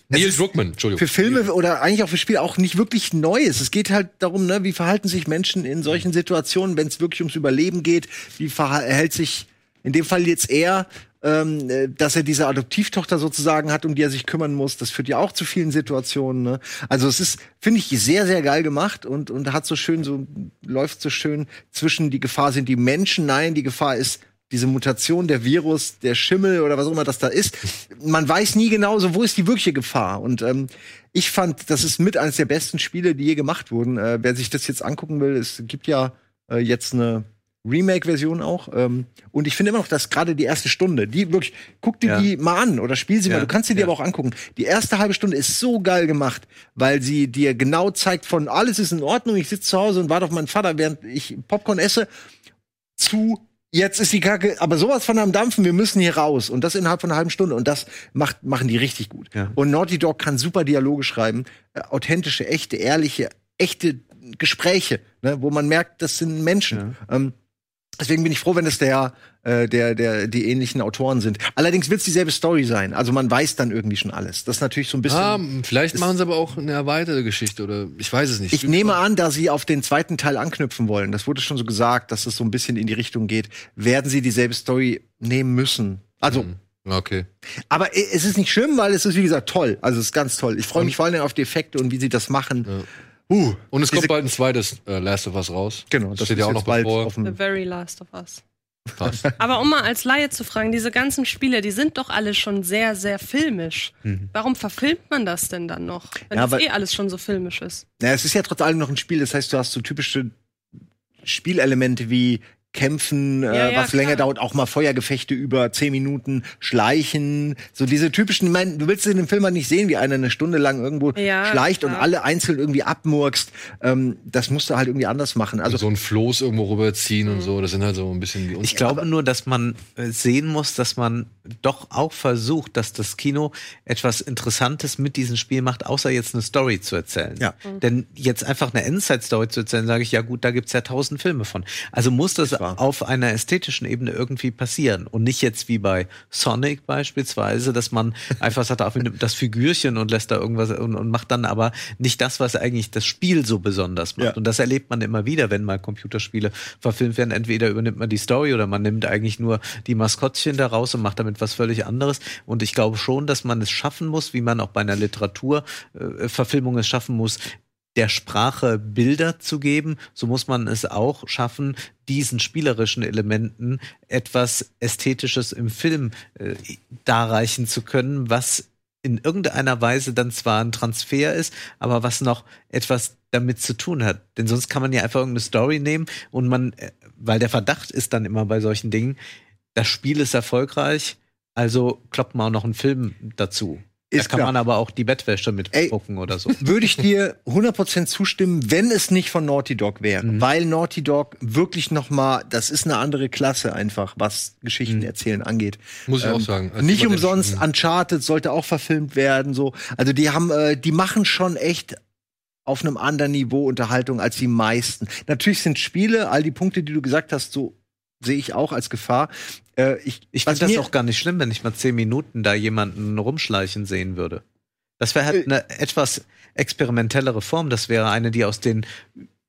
Neil Druckmann, Entschuldigung. für Filme oder eigentlich auch für Spiele auch nicht wirklich neu ist. Es geht halt darum, ne, wie verhalten sich Menschen in solchen Situationen, wenn es wirklich ums Überleben geht. Wie verhält sich in dem Fall jetzt er, ähm, äh, dass er diese Adoptivtochter sozusagen hat, um die er sich kümmern muss. Das führt ja auch zu vielen Situationen. Ne? Also es ist, finde ich, sehr, sehr geil gemacht und, und hat so schön, so läuft so schön zwischen die Gefahr sind die Menschen, nein, die Gefahr ist diese Mutation, der Virus, der Schimmel oder was auch immer das da ist. Man weiß nie genau, so wo ist die wirkliche Gefahr. Und ähm, ich fand, das ist mit eines der besten Spiele, die je gemacht wurden. Äh, wer sich das jetzt angucken will, es gibt ja äh, jetzt eine Remake-Version auch. Ähm, und ich finde immer noch, dass gerade die erste Stunde, die wirklich, guck dir Ja. die mal an oder spiel sie Ja, mal. Du kannst sie dir ja. aber auch angucken. Die erste halbe Stunde ist so geil gemacht, weil sie dir genau zeigt von alles ist in Ordnung, ich sitze zu Hause und warte auf meinen Vater, während ich Popcorn esse, zu jetzt ist die Kacke, aber sowas von am Dampfen, wir müssen hier raus. Und das innerhalb von einer halben Stunde. Und das macht, machen die richtig gut. Ja. Und Naughty Dog kann super Dialoge schreiben, äh, authentische, echte, ehrliche, echte Gespräche, ne, wo man merkt, das sind Menschen. Ähm, Deswegen bin ich froh, wenn es der, äh, der, der, die ähnlichen Autoren sind. Allerdings wird es dieselbe Story sein. Also man weiß dann irgendwie schon alles. Das ist natürlich so ein bisschen. Ah, vielleicht machen sie aber auch eine erweiterte Geschichte oder ich weiß es nicht. Ich nehme an, da sie auf den zweiten Teil anknüpfen wollen, das wurde schon so gesagt, dass es so ein bisschen in die Richtung geht, werden sie dieselbe Story nehmen müssen. Also, Hm, Okay. aber i- es ist nicht schlimm, weil es ist, wie gesagt, toll. Also es ist ganz toll. Ich freue mich vor allem auf die Effekte und wie sie das machen. Uh, Und es kommt bald ein zweites äh, Last of Us raus. Genau, das das steht ist ja auch noch bald bevor. auf dem- The very last of us. *laughs* Aber um mal als Laie zu fragen, diese ganzen Spiele, die sind doch alle schon sehr, sehr filmisch. Warum verfilmt man das denn dann noch, wenn Ja, das eh alles schon so filmisch ist? Ja, es ist ja trotz allem noch ein Spiel. Das heißt, du hast so typische Spielelemente wie Kämpfen, Ja, äh, ja, was länger klar. dauert, auch mal Feuergefechte über zehn Minuten, Schleichen, so diese typischen, ich meine, du willst in dem Film mal nicht sehen, wie einer eine Stunde lang irgendwo Ja, schleicht und klar. alle einzeln irgendwie abmurkst. Ähm, das musst du halt irgendwie anders machen. Also so ein Floß irgendwo rüberziehen Mhm. und so, das sind halt so ein bisschen die Ich glaube nur, dass man äh, sehen muss, dass man doch auch versucht, dass das Kino etwas Interessantes mit diesem Spiel macht, außer jetzt eine Story zu erzählen. Ja. Denn jetzt einfach eine Endzeit-Story zu erzählen, sage ich, ja gut, da gibt's ja tausend Filme von. Also muss das auf einer ästhetischen Ebene irgendwie passieren und nicht jetzt wie bei Sonic beispielsweise, dass man *laughs* einfach sagt, ach, wir nehmen das Figürchen und lässt da irgendwas und, und macht dann aber nicht das, was eigentlich das Spiel so besonders macht. Ja. Und das erlebt man immer wieder, wenn mal Computerspiele verfilmt werden. Entweder übernimmt man die Story oder man nimmt eigentlich nur die Maskottchen da raus und macht damit was völlig anderes. Und ich glaube schon, dass man es schaffen muss, wie man auch bei einer Literaturverfilmung äh, es schaffen muss, der Sprache Bilder zu geben, so muss man es auch schaffen, diesen spielerischen Elementen etwas Ästhetisches im Film äh, darreichen zu können, was in irgendeiner Weise dann zwar ein Transfer ist, aber was noch etwas damit zu tun hat. Denn sonst kann man ja einfach irgendeine Story nehmen und man, äh, weil der Verdacht ist dann immer bei solchen Dingen, das Spiel ist erfolgreich, also kloppt man auch noch einen Film dazu. Da kann klar. man aber auch die Bettwäsche mit Ey, gucken oder so. würde ich dir 100% zustimmen, wenn es nicht von Naughty Dog wäre. Mhm. Weil Naughty Dog wirklich noch mal, das ist eine andere Klasse einfach, was Geschichten erzählen angeht. Muss ich auch Ähm, sagen. Als Nicht umsonst, Uncharted sollte auch verfilmt werden, so. Also die haben, äh, die machen schon echt auf einem anderen Niveau Unterhaltung als die meisten. Natürlich sind Spiele, all die Punkte, die du gesagt hast, so sehe ich auch als Gefahr. Äh, ich Ich finde das auch gar nicht schlimm, wenn ich mal zehn Minuten da jemanden rumschleichen sehen würde. Das wäre Äh. halt eine etwas experimentellere Form. Das wäre eine, die aus den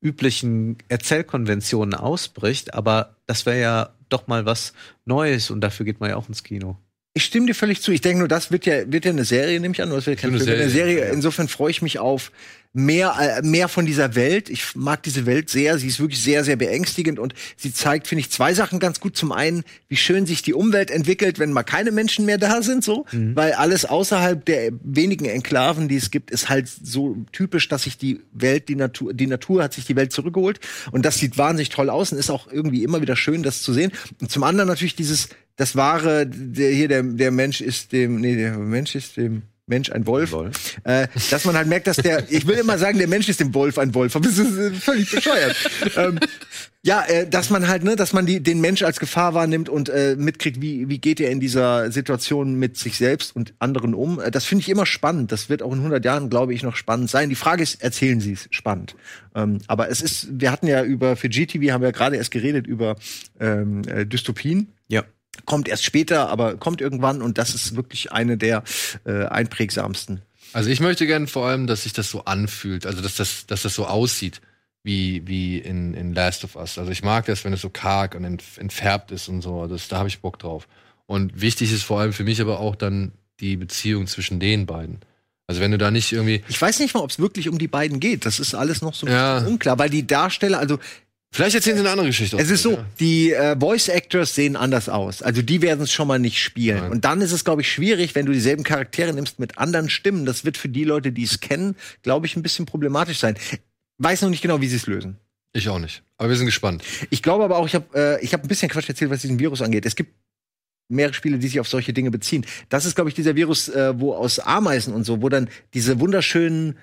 üblichen Erzählkonventionen ausbricht. Aber das wäre ja doch mal was Neues und dafür geht man ja auch ins Kino. Ich stimme dir völlig zu. Ich denke nur, das wird ja, wird ja eine Serie, nehme ich an. oder Das wird kein Eine Film. Eine Serie, Serie. Insofern freue ich mich auf mehr, äh, mehr von dieser Welt. Ich mag diese Welt sehr. Sie ist wirklich sehr, sehr beängstigend und sie zeigt, finde ich, zwei Sachen ganz gut. Zum einen, wie schön sich die Umwelt entwickelt, wenn mal keine Menschen mehr da sind, so. Weil alles außerhalb der wenigen Enklaven, die es gibt, ist halt so typisch, dass sich die Welt, die Natur, die Natur hat sich die Welt zurückgeholt. Und das sieht wahnsinnig toll aus und ist auch irgendwie immer wieder schön, das zu sehen. Und zum anderen natürlich dieses, das wahre, der hier, der, der Mensch ist dem, nee, der Mensch ist dem Mensch ein Wolf. Äh, dass man halt merkt, dass der, ich will immer sagen, der Mensch ist dem Wolf ein Wolf, aber das ist äh, völlig bescheuert. ähm, ja, äh, dass man halt, ne, dass man die, den Mensch als Gefahr wahrnimmt und äh, mitkriegt, wie, wie geht er in dieser Situation mit sich selbst und anderen um. Äh, das finde ich immer spannend. Das wird auch in 100 Jahren, glaube ich, noch spannend sein. Die Frage ist, erzählen Sie es spannend? Ähm, aber es ist, wir hatten ja über, für GTV haben wir ja gerade erst geredet über ähm, äh, Dystopien Ja. Kommt erst später, aber kommt irgendwann und das ist wirklich eine der äh, einprägsamsten. Also ich möchte gerne vor allem, dass sich das so anfühlt, also dass das, dass das so aussieht wie, wie in, in Last of Us. Also ich mag das, wenn es so karg und entf- entfärbt ist und so. Das, da habe ich Bock drauf. Und wichtig ist vor allem für mich aber auch dann die Beziehung zwischen den beiden. Also wenn du da nicht irgendwie. Ich weiß nicht mal, ob es wirklich um die beiden geht. Das ist alles noch so ein Ja. bisschen unklar, weil die Darsteller, also Vielleicht erzählen sie eine andere Geschichte. es ist so, Ja. die äh, Voice Actors sehen anders aus. Also die werden es schon mal nicht spielen. Nein. Und dann ist es, glaube ich, schwierig, wenn du dieselben Charaktere nimmst mit anderen Stimmen. Das wird für die Leute, die es kennen, glaube ich, ein bisschen problematisch sein. Weiß noch nicht genau, wie sie es lösen. Ich auch nicht. Aber wir sind gespannt. Ich glaube aber auch, ich habe äh, ich hab ein bisschen Quatsch erzählt, was diesen Virus angeht. Es gibt mehrere Spiele, die sich auf solche Dinge beziehen. Das ist, glaube ich, dieser Virus, äh, wo aus Ameisen und so, wo dann diese wunderschönen,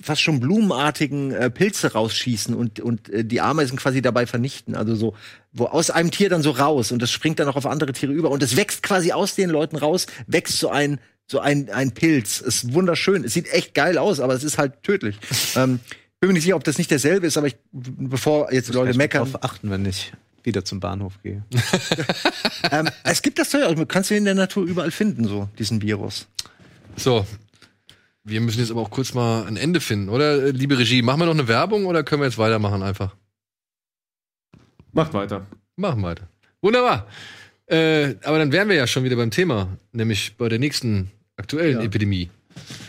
fast schon blumenartigen äh, Pilze rausschießen und, und äh, die Ameisen quasi dabei vernichten. Also so, wo aus einem Tier dann so raus und das springt dann auch auf andere Tiere über und es wächst quasi aus den Leuten raus, wächst so ein so ein, ein Pilz. Ist wunderschön. Es sieht echt geil aus, aber es ist halt tödlich. *laughs* ähm, bin mir nicht sicher, ob das nicht derselbe ist, aber ich, bevor jetzt Leute Vielleicht meckern. Darauf achten, wenn nicht. wieder zum Bahnhof gehe. *laughs* ähm, es gibt das Zeug, also, kannst du in der Natur überall finden, so diesen Virus. So. Wir müssen jetzt aber auch kurz mal ein Ende finden, oder? Liebe Regie, machen wir noch eine Werbung oder können wir jetzt weitermachen einfach? Macht weiter. Machen weiter. Wunderbar. Äh, aber dann wären wir ja schon wieder beim Thema, nämlich bei der nächsten aktuellen Ja. Epidemie.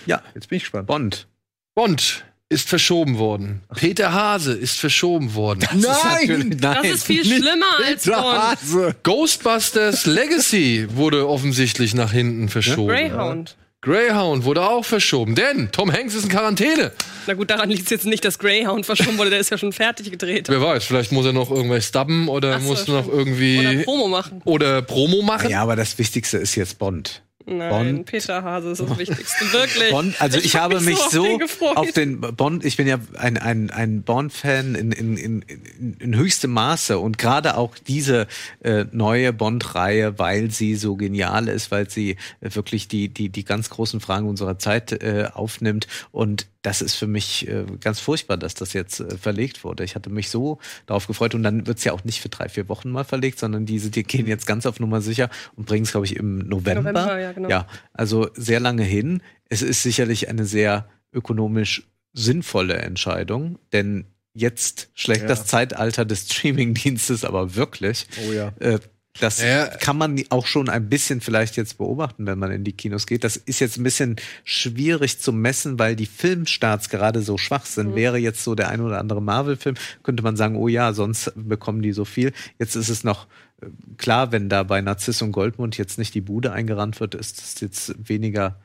Ja, jetzt bin ich gespannt. Bond. Bond ist verschoben worden. Peter Hase ist verschoben worden. Nein! Das ist viel schlimmer als Bond. Ghostbusters Legacy wurde offensichtlich nach hinten verschoben. Greyhound. Greyhound wurde auch verschoben, denn Tom Hanks ist in Quarantäne. Na gut, daran liegt es jetzt nicht, dass Greyhound verschoben wurde, der ist ja schon fertig gedreht. Wer weiß, vielleicht muss er noch irgendwas stubben oder so, muss noch irgendwie Oder Promo machen. oder Promo machen. Ja, aber das Wichtigste ist jetzt Bond. Nein, Bond. Peter Hase ist das Wichtigste, wirklich. Bond, also ich, hab habe mich auf so den auf den Bond, ich bin ja ein, ein, ein Bond-Fan in, in, in, in, in höchstem Maße und gerade auch diese äh, neue Bond-Reihe, weil sie so genial ist, weil sie äh, wirklich die, die, die ganz großen Fragen unserer Zeit äh, aufnimmt und das ist für mich äh, ganz furchtbar, dass das jetzt äh, verlegt wurde. Ich hatte mich so darauf gefreut und dann wird's ja auch nicht für drei, vier Wochen mal verlegt, sondern diese, die gehen jetzt ganz auf Nummer sicher und bringen es, glaube ich, im November. November, ja, genau. ja, also sehr lange hin. Es ist sicherlich eine sehr ökonomisch sinnvolle Entscheidung, denn jetzt schlägt Ja. das Zeitalter des Streamingdienstes aber wirklich. Oh ja. Äh, das Ja. kann man auch schon ein bisschen vielleicht jetzt beobachten, wenn man in die Kinos geht. Das ist jetzt ein bisschen schwierig zu messen, weil die Filmstarts gerade so schwach sind. Wäre jetzt so der ein oder andere Marvel-Film, könnte man sagen, oh ja, sonst bekommen die so viel. Jetzt ist es noch äh, klar, wenn da bei Narziss und Goldmund jetzt nicht die Bude eingerannt wird, ist das jetzt weniger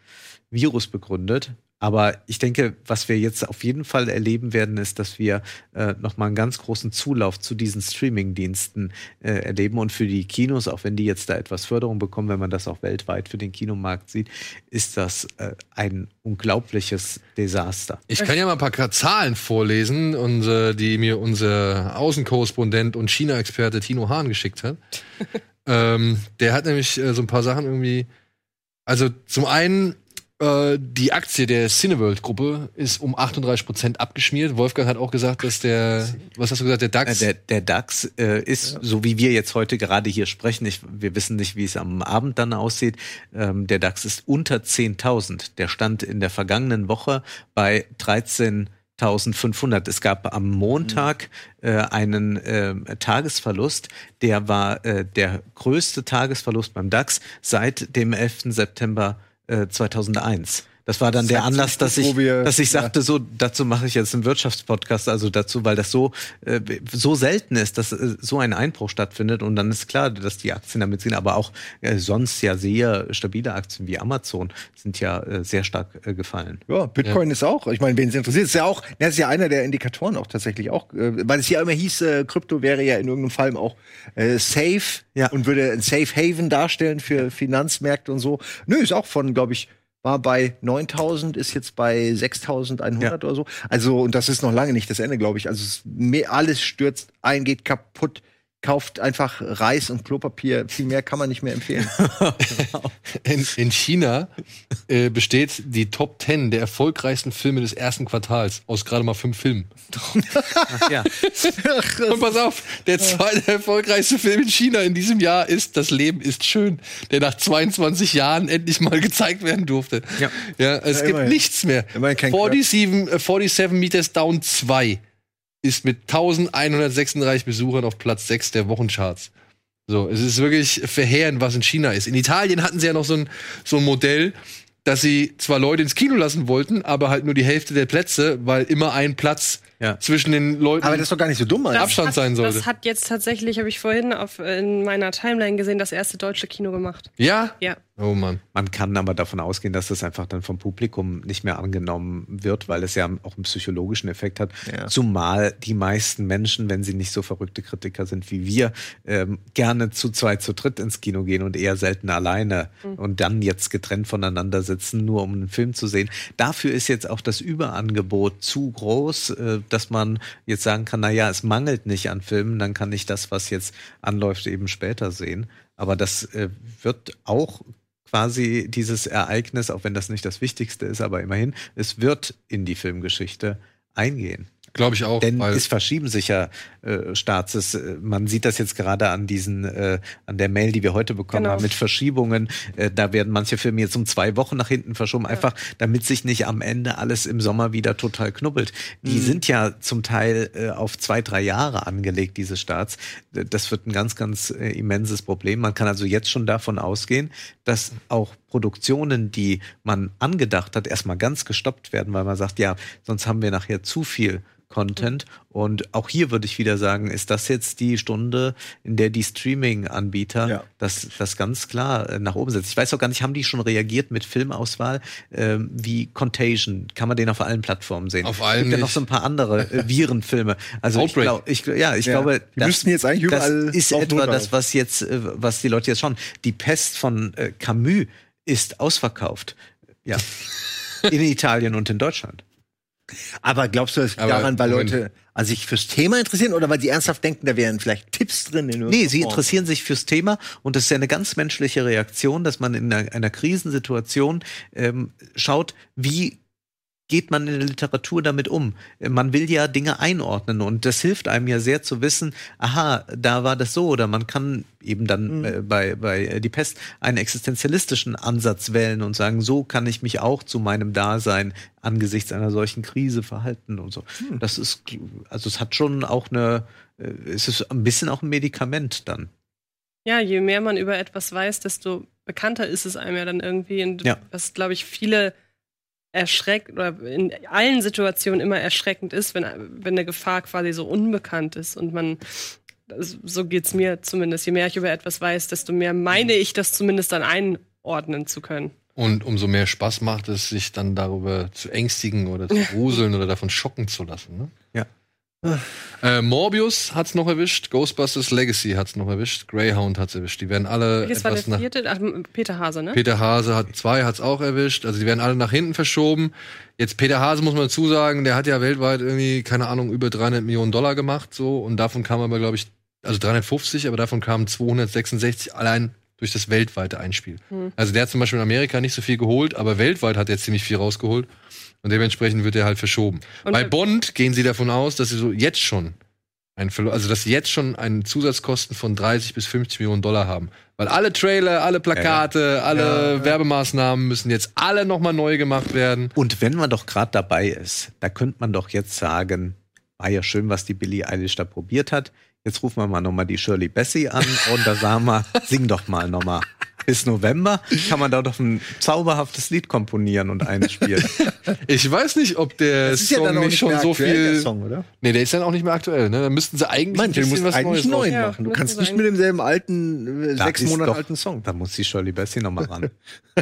Virus begründet. Aber ich denke, was wir jetzt auf jeden Fall erleben werden, ist, dass wir äh, nochmal einen ganz großen Zulauf zu diesen Streaming-Diensten äh, erleben. Und für die Kinos, auch wenn die jetzt da etwas Förderung bekommen, wenn man das auch weltweit für den Kinomarkt sieht, ist das äh, ein unglaubliches Desaster. Ich kann ja mal ein paar Zahlen vorlesen, und, äh, die mir unser Außenkorrespondent und China-Experte Tino Hahn geschickt hat. *laughs* ähm, der hat nämlich äh, so ein paar Sachen irgendwie. Also zum einen die Aktie der Cineworld-Gruppe ist um 38 Prozent abgeschmiert. Wolfgang hat auch gesagt, dass der, was hast du gesagt, der Äh, DAX? Der, der DAX äh, ist, so wie wir jetzt heute gerade hier sprechen, ich, wir wissen nicht, wie es am Abend dann aussieht, ähm, der DAX ist unter 10.000. Der stand in der vergangenen Woche bei 13.500. Es gab am Montag äh, einen äh, Tagesverlust, der war äh, der größte Tagesverlust beim DAX seit dem 11. September äh, 2001. Das war dann Das der Anlass, dass das, ich, dass ich ja. sagte, so dazu mache ich jetzt einen Wirtschaftspodcast, also dazu, weil das so äh, so selten ist, dass äh, so ein Einbruch stattfindet und dann ist klar, dass die Aktien damit ziehen, aber auch äh, sonst ja sehr stabile Aktien wie Amazon sind ja äh, sehr stark äh, gefallen. Ja, Bitcoin ist auch, ich meine, wen es interessiert, ist ja auch, das ist ja einer der Indikatoren auch tatsächlich auch, äh, weil es ja immer hieß, äh, Krypto wäre ja in irgendeinem Fall auch äh, safe Ja. und würde ein Safe Haven darstellen für Finanzmärkte und so. Nö, ist auch von, glaube ich, war bei 9000, ist jetzt bei 6100 Ja. oder so. Also, und das ist noch lange nicht das Ende, glaube ich. Also, es, alles stürzt ein, geht kaputt. Kauft einfach Reis und Klopapier. Viel mehr kann man nicht mehr empfehlen. *laughs* In, in China äh, besteht die Top 10 der erfolgreichsten Filme des ersten Quartals aus gerade mal fünf Filmen. ja. Und pass auf, der zweite erfolgreichste Film in China in diesem Jahr ist Das Leben ist schön, der nach 22 Jahren endlich mal gezeigt werden durfte. Ja. ja es Ja, gibt immerhin. nichts mehr. Immerhin kein 47, äh, 47 Meters Down 2 ist mit 1136 Besuchern auf Platz 6 der Wochencharts. So, es ist wirklich verheerend, was in China ist. In Italien hatten sie ja noch so ein, so ein Modell, dass sie zwar Leute ins Kino lassen wollten, aber halt nur die Hälfte der Plätze, weil immer ein Platz Ja. zwischen den Leuten Aber das ist doch gar nicht so dumm, Alter. Abstand hat, sein sollte. Das hat jetzt tatsächlich, habe ich vorhin auf, in meiner Timeline gesehen, das erste deutsche Kino gemacht. Ja? Ja. Oh Mann. Man kann aber davon ausgehen, dass das einfach dann vom Publikum nicht mehr angenommen wird, weil es ja auch einen psychologischen Effekt hat. Ja. Zumal die meisten Menschen, wenn sie nicht so verrückte Kritiker sind wie wir, ähm, gerne zu zweit, zu dritt ins Kino gehen und eher selten alleine und dann jetzt getrennt voneinander sitzen, nur um einen Film zu sehen. Dafür ist jetzt auch das Überangebot zu groß, äh, dass man jetzt sagen kann, na ja, es mangelt nicht an Filmen, dann kann ich das, was jetzt anläuft, eben später sehen. Aber das äh, wird auch quasi dieses Ereignis, auch wenn das nicht das Wichtigste ist, aber immerhin, es wird in die Filmgeschichte eingehen. Glaube ich auch. Denn weil es verschieben sich ja äh, Starts. Es, äh, man sieht das jetzt gerade an diesen, äh, an der Mail, die wir heute bekommen Genau. haben, mit Verschiebungen. Äh, da werden manche Filme jetzt um zwei Wochen nach hinten verschoben, einfach damit sich nicht am Ende alles im Sommer wieder total knubbelt. Die Mhm. sind ja zum Teil äh, auf zwei, drei Jahre angelegt, diese Starts. D- Das wird ein ganz, ganz äh, immenses Problem. Man kann also jetzt schon davon ausgehen, dass auch Produktionen, die man angedacht hat, erstmal ganz gestoppt werden, weil man sagt, ja, sonst haben wir nachher zu viel Content. Und auch hier würde ich wieder sagen, ist das jetzt die Stunde, in der die Streaming-Anbieter Ja. das, das ganz klar äh, nach oben setzen. Ich weiß auch gar nicht, haben die schon reagiert mit Filmauswahl ähm, wie Contagion? Kann man den auf allen Plattformen sehen? Auf allen Gibt ja noch so ein paar andere äh, Virenfilme. Also ich glaube, ich, ja, ich Ja. glaube, Die müssten jetzt eigentlich überall das ist etwa das, was jetzt, äh, was die Leute jetzt schauen. Die Pest von äh, Camus ist ausverkauft. Ja. *laughs* in Italien und in Deutschland. Aber glaubst du, liegt Aber daran, weil Moment. Leute also sich fürs Thema interessieren oder weil sie ernsthaft denken, da wären vielleicht Tipps drin? In Nee, sie Form? interessieren sich fürs Thema und das ist ja eine ganz menschliche Reaktion, dass man in einer, einer Krisensituation ähm, schaut, wie geht man in der Literatur damit um? Man will ja Dinge einordnen und das hilft einem ja sehr zu wissen, aha, da war das so oder man kann eben dann äh, bei, bei Die Pest einen existenzialistischen Ansatz wählen und sagen, so kann ich mich auch zu meinem Dasein angesichts einer solchen Krise verhalten und so. Das ist, also es hat schon auch eine, äh, es ist ein bisschen auch ein Medikament dann. Ja, je mehr man über etwas weiß, desto bekannter ist es einem ja dann irgendwie. Und Ja. was, glaube ich, viele erschreckt oder in allen Situationen immer erschreckend ist, wenn, wenn eine Gefahr quasi so unbekannt ist und man so geht's mir zumindest. Je mehr ich über etwas weiß, desto mehr meine ich, das zumindest dann einordnen zu können. Und umso mehr Spaß macht es, sich dann darüber zu ängstigen oder zu *laughs* gruseln oder davon schocken zu lassen. Ne? Ja. Äh, Morbius hat's noch erwischt, Ghostbusters Legacy hat's noch erwischt, Greyhound hat's erwischt. Die werden alle Welches war der vierte? Ach, Peter Hase, ne? Peter Hase hat zwei, hat's auch erwischt. Also die werden alle nach hinten verschoben. Jetzt Peter Hase muss man dazu sagen, der hat ja weltweit irgendwie keine Ahnung über 300 Millionen Dollar gemacht so und davon kam aber glaube ich also 350, aber davon kamen 266 allein durch das weltweite Einspiel. Hm. Also der hat zum Beispiel in Amerika nicht so viel geholt, aber weltweit hat er ziemlich viel rausgeholt und dementsprechend wird er halt verschoben. Und Bei Bond gehen sie davon aus, dass sie so jetzt schon ein Verlust, also dass sie jetzt schon einen Zusatzkosten von 30 bis 50 Millionen Dollar haben. Weil alle Trailer, alle Plakate, alle Werbemaßnahmen müssen jetzt alle nochmal neu gemacht werden. Und wenn man doch gerade dabei ist, da könnte man doch jetzt sagen, war ja schön, was die Billie Eilish da probiert hat. Jetzt rufen wir mal nochmal die Shirley Bassey an und da sagen wir, *laughs* sing doch mal nochmal. Bis November kann man da doch ein zauberhaftes Lied komponieren und einspielen. *laughs* Ich weiß nicht, ob der Das ist ja Song dann auch nicht schon mehr so aktuell, viel. der Song, oder? Nee, der ist dann auch nicht mehr aktuell, ne? Da müssten sie eigentlich Mann, ein bisschen musst was eigentlich Neues einen neuen Ja, machen. Du kannst nicht mit demselben alten, äh, Da sechs ist Monate doch- alten Song. Da muss die Shirley Bassey nochmal ran. *laughs*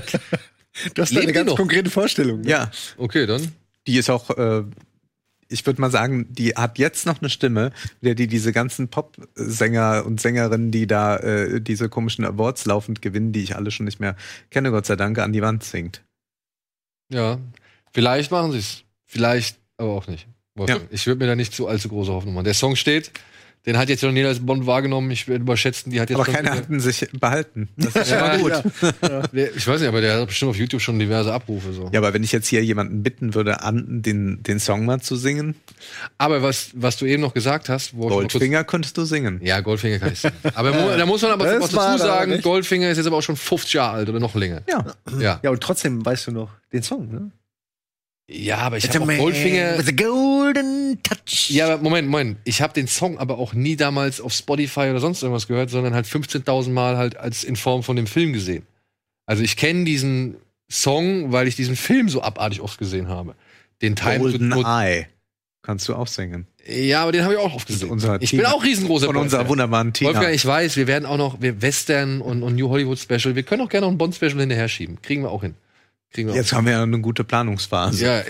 Du hast da eine ganz noch? konkrete Vorstellung. ne? ja, Okay, dann. die ist auch, äh, ich würde mal sagen, die hat jetzt noch eine Stimme, der die diese ganzen Pop-Sänger und Sängerinnen, die da äh, diese komischen Awards laufend gewinnen, die ich alle schon nicht mehr kenne, Gott sei Dank, an die Wand singt. Ja. Vielleicht machen sie es. Vielleicht aber auch nicht. Wolfgang. Ich würde mir da nicht so allzu große Hoffnung machen. Der Song steht, den hat jetzt noch jeder als Bond wahrgenommen. Ich würde überschätzen, die hat jetzt Aber keiner wieder- hat ihn sich behalten. Das ist *laughs* schon Ja, mal gut. ja. Der- Ich weiß nicht, aber der hat bestimmt auf YouTube schon diverse Abrufe. So. Ja, aber wenn ich jetzt hier jemanden bitten würde, an den, den Song mal zu singen, Aber was, was du eben noch gesagt hast, wo noch kurz- Goldfinger könntest du singen. Ja, Goldfinger kann ich singen. Aber da muss man aber war dazu da sagen. Goldfinger ist jetzt aber auch schon 50 Jahre alt oder noch länger. Ja. Ja, Ja, und trotzdem weißt du noch den Song, ne? Ja aber ich habe auch Goldfinger. with a golden touch. Ja, aber Moment, Moment. Ich habe den Song aber auch nie damals auf Spotify oder sonst irgendwas gehört, sondern halt 15.000 Mal halt als in Form von dem Film gesehen. Also ich kenne diesen Song, weil ich diesen Film so abartig oft gesehen habe. Den Time Golden to, Eye. Kannst du auch singen. Ja, aber den habe ich auch oft gesehen. unser ich Tina. bin auch riesengroßer Von unserer wunderbaren Tina. Wolfgang, ich weiß, wir werden auch noch Western und, und New Hollywood Special. Wir können auch gerne noch ein Bond Special hinterher schieben. Kriegen wir auch hin. Jetzt haben wir ja eine gute Planungsphase. ja,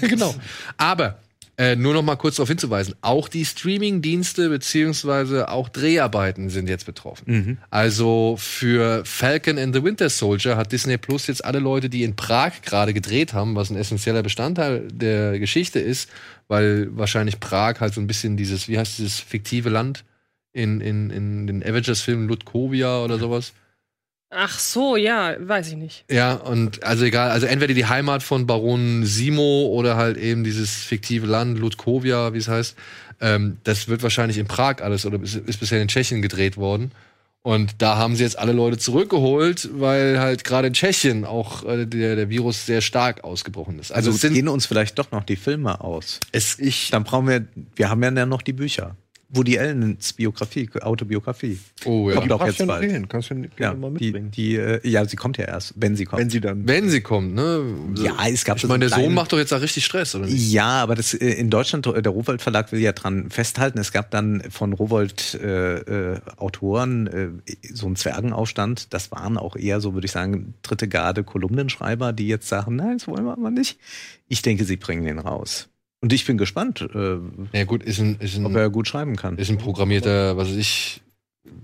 *laughs* genau. Aber äh, nur noch mal kurz darauf hinzuweisen, auch die Streaming-Dienste beziehungsweise auch Dreharbeiten sind jetzt betroffen. Mhm. Also für Falcon and the Winter Soldier hat Disney Plus jetzt alle Leute, die in Prag gerade gedreht haben, was ein essentieller Bestandteil der Geschichte ist, weil wahrscheinlich Prag halt so ein bisschen dieses, wie heißt dieses fiktive Land in, in, in den Avengers-Filmen Ludkovia oder sowas. Ach so, ja, weiß ich nicht. Ja, und also egal, also entweder die Heimat von Baron Simo oder halt eben dieses fiktive Land, Ludkovia, wie es heißt. Ähm, das wird wahrscheinlich in Prag alles oder ist, ist bisher in Tschechien gedreht worden. Und da haben sie jetzt alle Leute zurückgeholt, weil halt gerade in Tschechien auch äh, der, der Virus sehr stark ausgebrochen ist. Also, Also, sind gehen uns vielleicht doch noch die Filme aus. es, ich, Dann brauchen wir, wir haben ja noch die Bücher. Woody Allens Biografie, Autobiografie. oh ja. Kommt auch jetzt bald. hin. Kannst du gerne Ja, mal die, mitbringen. die, äh, ja, sie kommt ja erst, wenn sie kommt. Wenn sie dann. Wenn sie kommt, ne? Ja, es gab Ich so meine, der Sohn macht doch jetzt da richtig Stress, oder nicht? Ja, aber das äh, in Deutschland, der Rowold Verlag will ja dran festhalten. Es gab dann von Rowold äh, äh, Autoren äh, so einen Zwergenaufstand. Das waren auch eher, so würde ich sagen, dritte Garde Kolumnenschreiber, die jetzt sagen, nein, das wollen wir aber nicht. Ich denke, sie bringen den raus. Und ich bin gespannt, äh, Ja gut, ist ein, ist ob ein, er gut schreiben kann. ist ein programmierter, was weiß ich,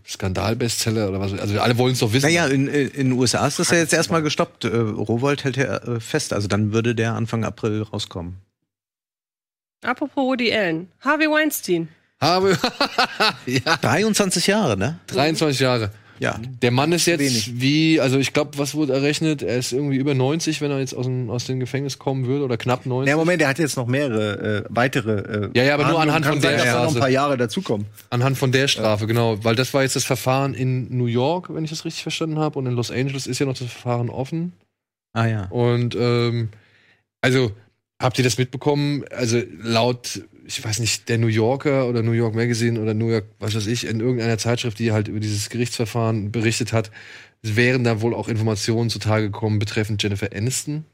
Skandalbestseller oder was. Also alle wollen es doch wissen. Naja, in, in den USA ist das ja jetzt erstmal gestoppt. Äh, Rowold hält ja äh, fest. Also dann würde der Anfang April rauskommen. Apropos Woody Allen. Harvey Weinstein. Habe *laughs* ja, 23 Jahre, ne? 23 Jahre. Ja. Der Mann ist jetzt Wenig. wie, also ich glaube, was wurde errechnet? Er ist irgendwie über 90, wenn er jetzt aus dem, aus dem Gefängnis kommen würde oder knapp 90. Ja, Moment, der hat jetzt noch mehrere äh, weitere. Äh, Ja, ja, aber nur anhand Kann von sein, der dass da noch ein paar Jahre dazukommen. Anhand von der Strafe, genau. Weil das war jetzt das Verfahren in New York, wenn ich das richtig verstanden habe. Und in Los Angeles ist ja noch das Verfahren offen. Ah ja. Und ähm, also, habt ihr das mitbekommen? Also laut, ich weiß nicht, der New Yorker oder New York Magazine oder New York, was weiß ich, in irgendeiner Zeitschrift, die halt über dieses Gerichtsverfahren berichtet hat, wären da wohl auch Informationen zutage gekommen betreffend Jennifer Aniston,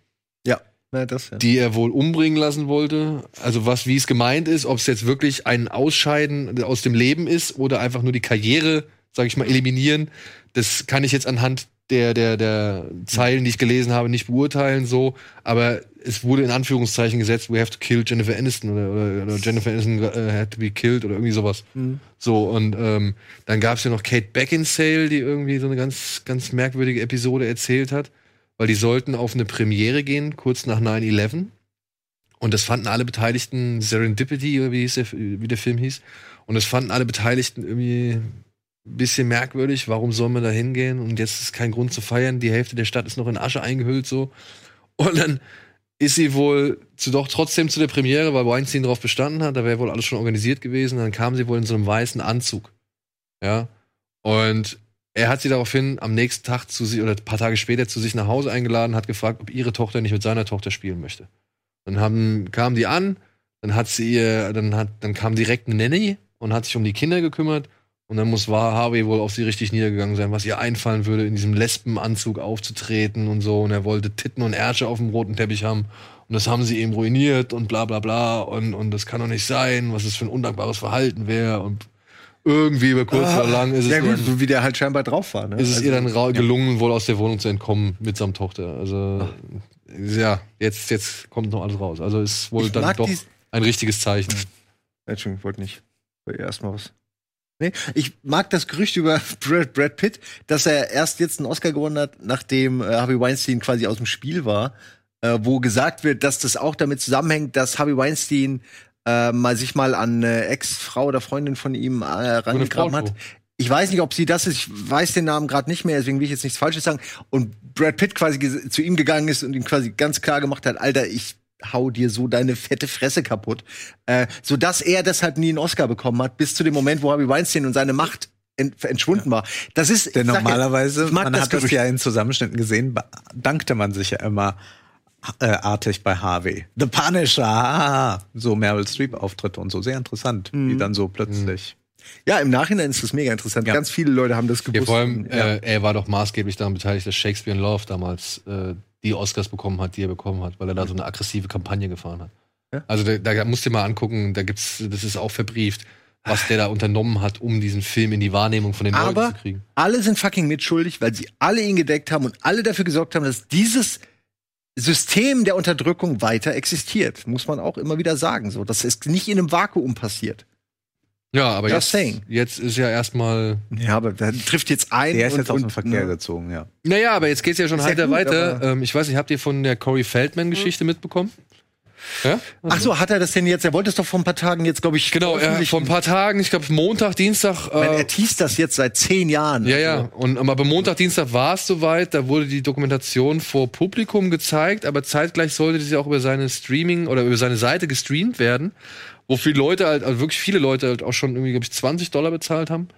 Ja, na, das ja. die er wohl umbringen lassen wollte. Also was, wie es gemeint ist, ob es jetzt wirklich ein Ausscheiden aus dem Leben ist oder einfach nur die Karriere, sag ich mal, eliminieren. Das kann ich jetzt anhand der, der, der Zeilen, die ich gelesen habe, nicht beurteilen, so. Aber es wurde in Anführungszeichen gesetzt, we have to kill Jennifer Aniston oder, oder, oder Jennifer Aniston uh, had to be killed oder irgendwie sowas. So, und ähm, dann gab es ja noch Kate Beckinsale, die irgendwie so eine ganz, ganz merkwürdige Episode erzählt hat, weil die sollten auf eine Premiere gehen, kurz nach 9-11. Und das fanden alle Beteiligten, Serendipity, oder wie, hieß der, wie der Film hieß, und das fanden alle Beteiligten irgendwie bisschen merkwürdig. Warum soll man da hingehen? Und jetzt ist kein Grund zu feiern. Die Hälfte der Stadt ist noch in Asche eingehüllt, so. Und dann ist sie wohl zu, doch trotzdem zu der Premiere, weil Weinstein darauf bestanden hat. Da wäre wohl alles schon organisiert gewesen. Dann kam sie wohl in so einem weißen Anzug. Ja. Und er hat sie daraufhin am nächsten Tag zu sich oder ein paar Tage später zu sich nach Hause eingeladen, hat gefragt, ob ihre Tochter nicht mit seiner Tochter spielen möchte. Dann haben, kam die an, dann hat sie ihr, dann hat, dann kam direkt eine Nanny und hat sich um die Kinder gekümmert. Und dann muss Harvey wohl auf sie richtig niedergegangen sein, was ihr einfallen würde, in diesem Lesbenanzug aufzutreten und so. Und er wollte Titten und Ärsche auf dem roten Teppich haben. Und das haben sie ihm ruiniert und bla bla bla. Und, und das kann doch nicht sein, was es für ein undankbares Verhalten wäre. Und irgendwie über kurz oder lang ist es, ja, gut, so wie der halt scheinbar drauf war. Ne? ist es Also, ihr dann ra- gelungen, wohl aus der Wohnung zu entkommen mit seiner Tochter. Also, ja, jetzt, jetzt kommt noch alles raus. Also ist wohl Ich dann doch ein richtiges Zeichen. Entschuldigung, ich wollte nicht. Wollte Erstmal was. Nee, ich mag das Gerücht über *laughs* Brad, Brad Pitt, dass er erst jetzt einen Oscar gewonnen hat, nachdem äh, Harvey Weinstein quasi aus dem Spiel war, äh, wo gesagt wird, dass das auch damit zusammenhängt, dass Harvey Weinstein äh, mal sich mal an eine Ex-Frau oder Freundin von ihm äh, rangegraben hat. Ich weiß nicht, ob sie das ist. Ich weiß den Namen gerade nicht mehr, deswegen will ich jetzt nichts Falsches sagen. Und Brad Pitt quasi zu ihm gegangen ist und ihm quasi ganz klar gemacht hat, Alter, ich hau dir so deine fette Fresse kaputt. Äh, so dass er deshalb nie einen Oscar bekommen hat, bis zu dem Moment, wo Harvey Weinstein und seine Macht ent entschwunden war. Das ist Denn ja, normalerweise, mag man das hat das ja in Zusammenschnitten gesehen, bedankte man sich ja immer äh, artig bei Harvey. The Punisher, ah, so Meryl Streep Auftritte und so, sehr interessant, Mhm. wie dann so plötzlich. Ja, im Nachhinein ist das mega interessant. Ja. Ganz viele Leute haben das gewusst. Ja, vor allem, Ja. äh, er war doch maßgeblich daran beteiligt, dass Shakespeare in Love damals äh, die Oscars bekommen hat, die er bekommen hat, weil er da so eine aggressive Kampagne gefahren hat. Ja. Also da, da musst du dir mal angucken, da gibt's, das ist auch verbrieft, was der da unternommen hat, um diesen Film in die Wahrnehmung von den Leuten Aber zu kriegen. alle sind fucking mitschuldig, weil sie alle ihn gedeckt haben und alle dafür gesorgt haben, dass dieses System der Unterdrückung weiter existiert. Muss man auch immer wieder sagen. So, das ist nicht in einem Vakuum passiert. Ja, aber Just jetzt, saying. jetzt ist ja erstmal. Ja, aber der trifft jetzt ein. Der ist und, jetzt aus dem Verkehr ne? gezogen, ja. Naja, aber jetzt geht's ja schon ja weiter gut, weiter. aber- Ähm, ich weiß nicht, habt ihr von der Corey Feldman-Geschichte mitbekommen? Ja? Ach so, hat er das denn jetzt? Er wollte es doch vor ein paar Tagen jetzt, glaube ich, Genau, er, vor ein paar Tagen, ich glaube Montag, Dienstag. Ich meine, Äh, er teast das jetzt seit zehn Jahren. ja, ja. Also, Und aber Montag, Dienstag war es soweit. Da wurde die Dokumentation vor Publikum gezeigt, aber zeitgleich sollte sie auch über seine Streaming oder über seine Seite gestreamt werden, wo viele Leute halt, also wirklich viele Leute halt auch schon irgendwie, glaube ich, 20 Dollar bezahlt haben.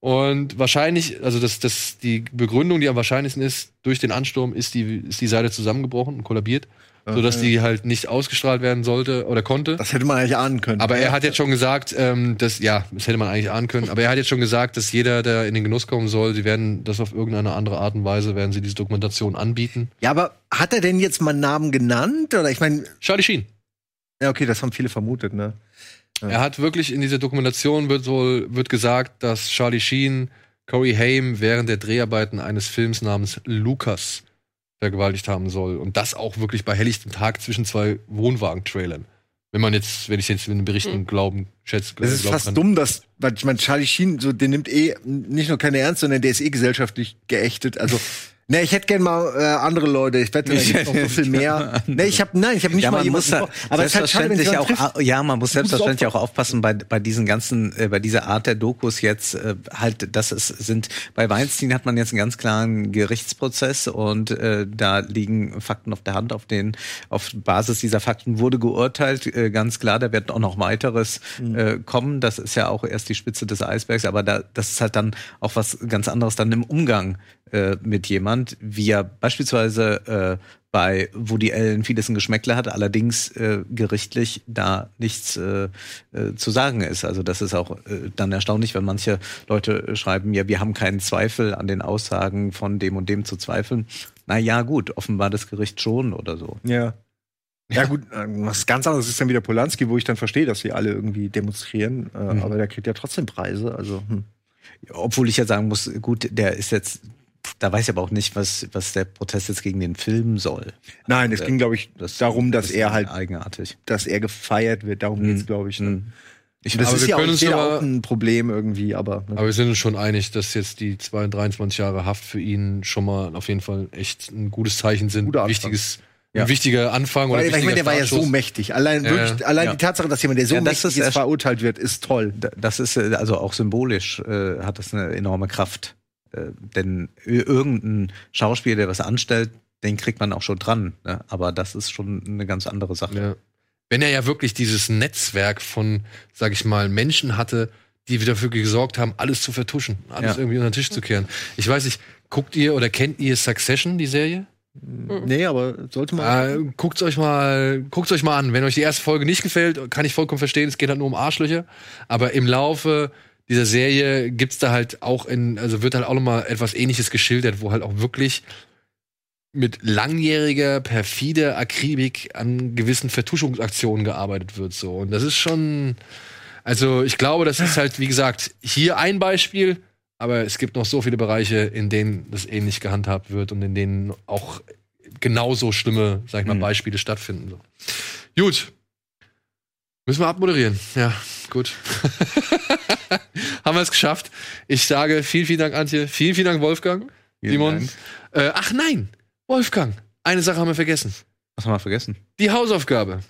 Und wahrscheinlich, also das, das, die Begründung, die am wahrscheinlichsten ist, durch den Ansturm ist die, ist die Seite zusammengebrochen und kollabiert, sodass die halt nicht ausgestrahlt werden sollte oder konnte. Das hätte man eigentlich ahnen können. Aber er hat jetzt schon gesagt, ähm, dass, ja, das hätte man eigentlich ahnen können, aber er hat jetzt schon gesagt, dass jeder, der in den Genuss kommen soll, sie werden das auf irgendeine andere Art und Weise, werden sie diese Dokumentation anbieten. ja, aber hat er denn jetzt mal einen Namen genannt? Oder ich meine, Charlie Sheen. ja, okay, das haben viele vermutet, ne? Er hat wirklich in dieser Dokumentation wird wohl, wird gesagt, dass Charlie Sheen Corey Haim während der Dreharbeiten eines Films namens Lucas vergewaltigt haben soll. Und das auch wirklich bei helllichtem Tag zwischen zwei Wohnwagen-Trailern. Wenn man jetzt, wenn ich jetzt in den Berichten glauben, schätze, Es ist fast kann. dumm, dass, weil ich meine, Charlie Sheen, so, den nimmt eh nicht nur keine ernst, sondern der ist eh gesellschaftlich geächtet. Also, *laughs* ne, ich hätte gern mal äh, andere Leute. Ich wette, da gibt's noch so viel mehr. Ne, ich habe, nein, ich habe nicht ja, mal man jemanden muss da Aber es ist halt schade, wenn auch, trifft. ja, man muss selbstverständlich auch aufpassen. bei, bei diesen ganzen, äh, bei dieser Art der Dokus jetzt, äh, halt, das ist, sind, bei Weinstein hat man jetzt einen ganz klaren Gerichtsprozess und äh, da liegen Fakten auf der Hand, auf den, auf Basis dieser Fakten wurde geurteilt, äh, ganz klar, da wird auch noch weiteres Mhm. äh, kommen, das ist ja auch erst die Spitze des Eisbergs, aber da, das ist halt dann auch was ganz anderes dann im Umgang äh, mit jemand, wie er beispielsweise äh, bei Woody Allen vieles ein Geschmäckle hat, allerdings äh, gerichtlich da nichts äh, äh, zu sagen ist. Also das ist auch äh, dann erstaunlich, wenn manche Leute schreiben, ja, wir haben keinen Zweifel an den Aussagen von dem und dem zu zweifeln. Na ja, gut, offenbar das Gericht schon oder so. Ja. Ja gut, äh, was ganz anderes ist dann wieder Polanski, wo ich dann verstehe, dass sie alle irgendwie demonstrieren, Mhm. aber der kriegt ja trotzdem Preise. Also hm. Obwohl ich ja sagen muss, gut, der ist jetzt, da weiß ich aber auch nicht, was, was der Protest jetzt gegen den Film soll. nein, es Äh, ging glaube ich darum, dass ist er halt, eigenartig. dass er gefeiert wird. Darum geht's glaube ich. Ne? Mhm. Ich, Das Aber ist wir ja auch, aber- auch ein Problem irgendwie, aber ne? Aber wir sind uns schon einig, dass jetzt die 23 Jahre Haft für ihn schon mal auf jeden Fall echt ein gutes Zeichen sind. Guter wichtiges, Ja. ein wichtiger Anfang oder Weil, ich meine, der war ja so Startschuss. mächtig. Allein, Ja, wirklich, allein Ja. die Tatsache, dass jemand, der so Ja, das mächtig ist verurteilt wird, ist toll. Da- Das ist äh, also auch symbolisch, äh, hat das eine enorme Kraft. Äh, denn irgendein Schauspieler, der was anstellt, den kriegt man auch schon dran. Ne? Aber das ist schon eine ganz andere Sache. Ja. Wenn er ja wirklich dieses Netzwerk von, sag ich mal, Menschen hatte, die dafür gesorgt haben, alles zu vertuschen, alles Ja. irgendwie unter den Tisch zu kehren. Ich weiß nicht, guckt ihr oder kennt ihr Succession, die Serie? Nee, aber sollte man. Äh, guckt's euch mal, guckt's euch mal an. Wenn euch die erste Folge nicht gefällt, kann ich vollkommen verstehen. Es geht halt nur um Arschlöcher. Aber im Laufe dieser Serie gibt's da halt auch in, also wird halt auch noch mal etwas Ähnliches geschildert, wo halt auch wirklich mit langjähriger, perfider Akribik an gewissen Vertuschungsaktionen gearbeitet wird, so. Und das ist schon, also ich glaube, das ist halt, wie gesagt, hier ein Beispiel, aber es gibt noch so viele Bereiche, in denen das ähnlich gehandhabt wird und in denen auch genauso schlimme, sag ich mal, Mhm. Beispiele stattfinden. So. Gut. Müssen wir abmoderieren. Ja, gut. *laughs* Haben wir es geschafft. Ich sage vielen, vielen Dank, Antje. Vielen, vielen Dank, Wolfgang. Vielen Simon. Dank. Äh, ach nein, Wolfgang. Eine Sache haben wir vergessen. Was haben wir vergessen? Die Hausaufgabe.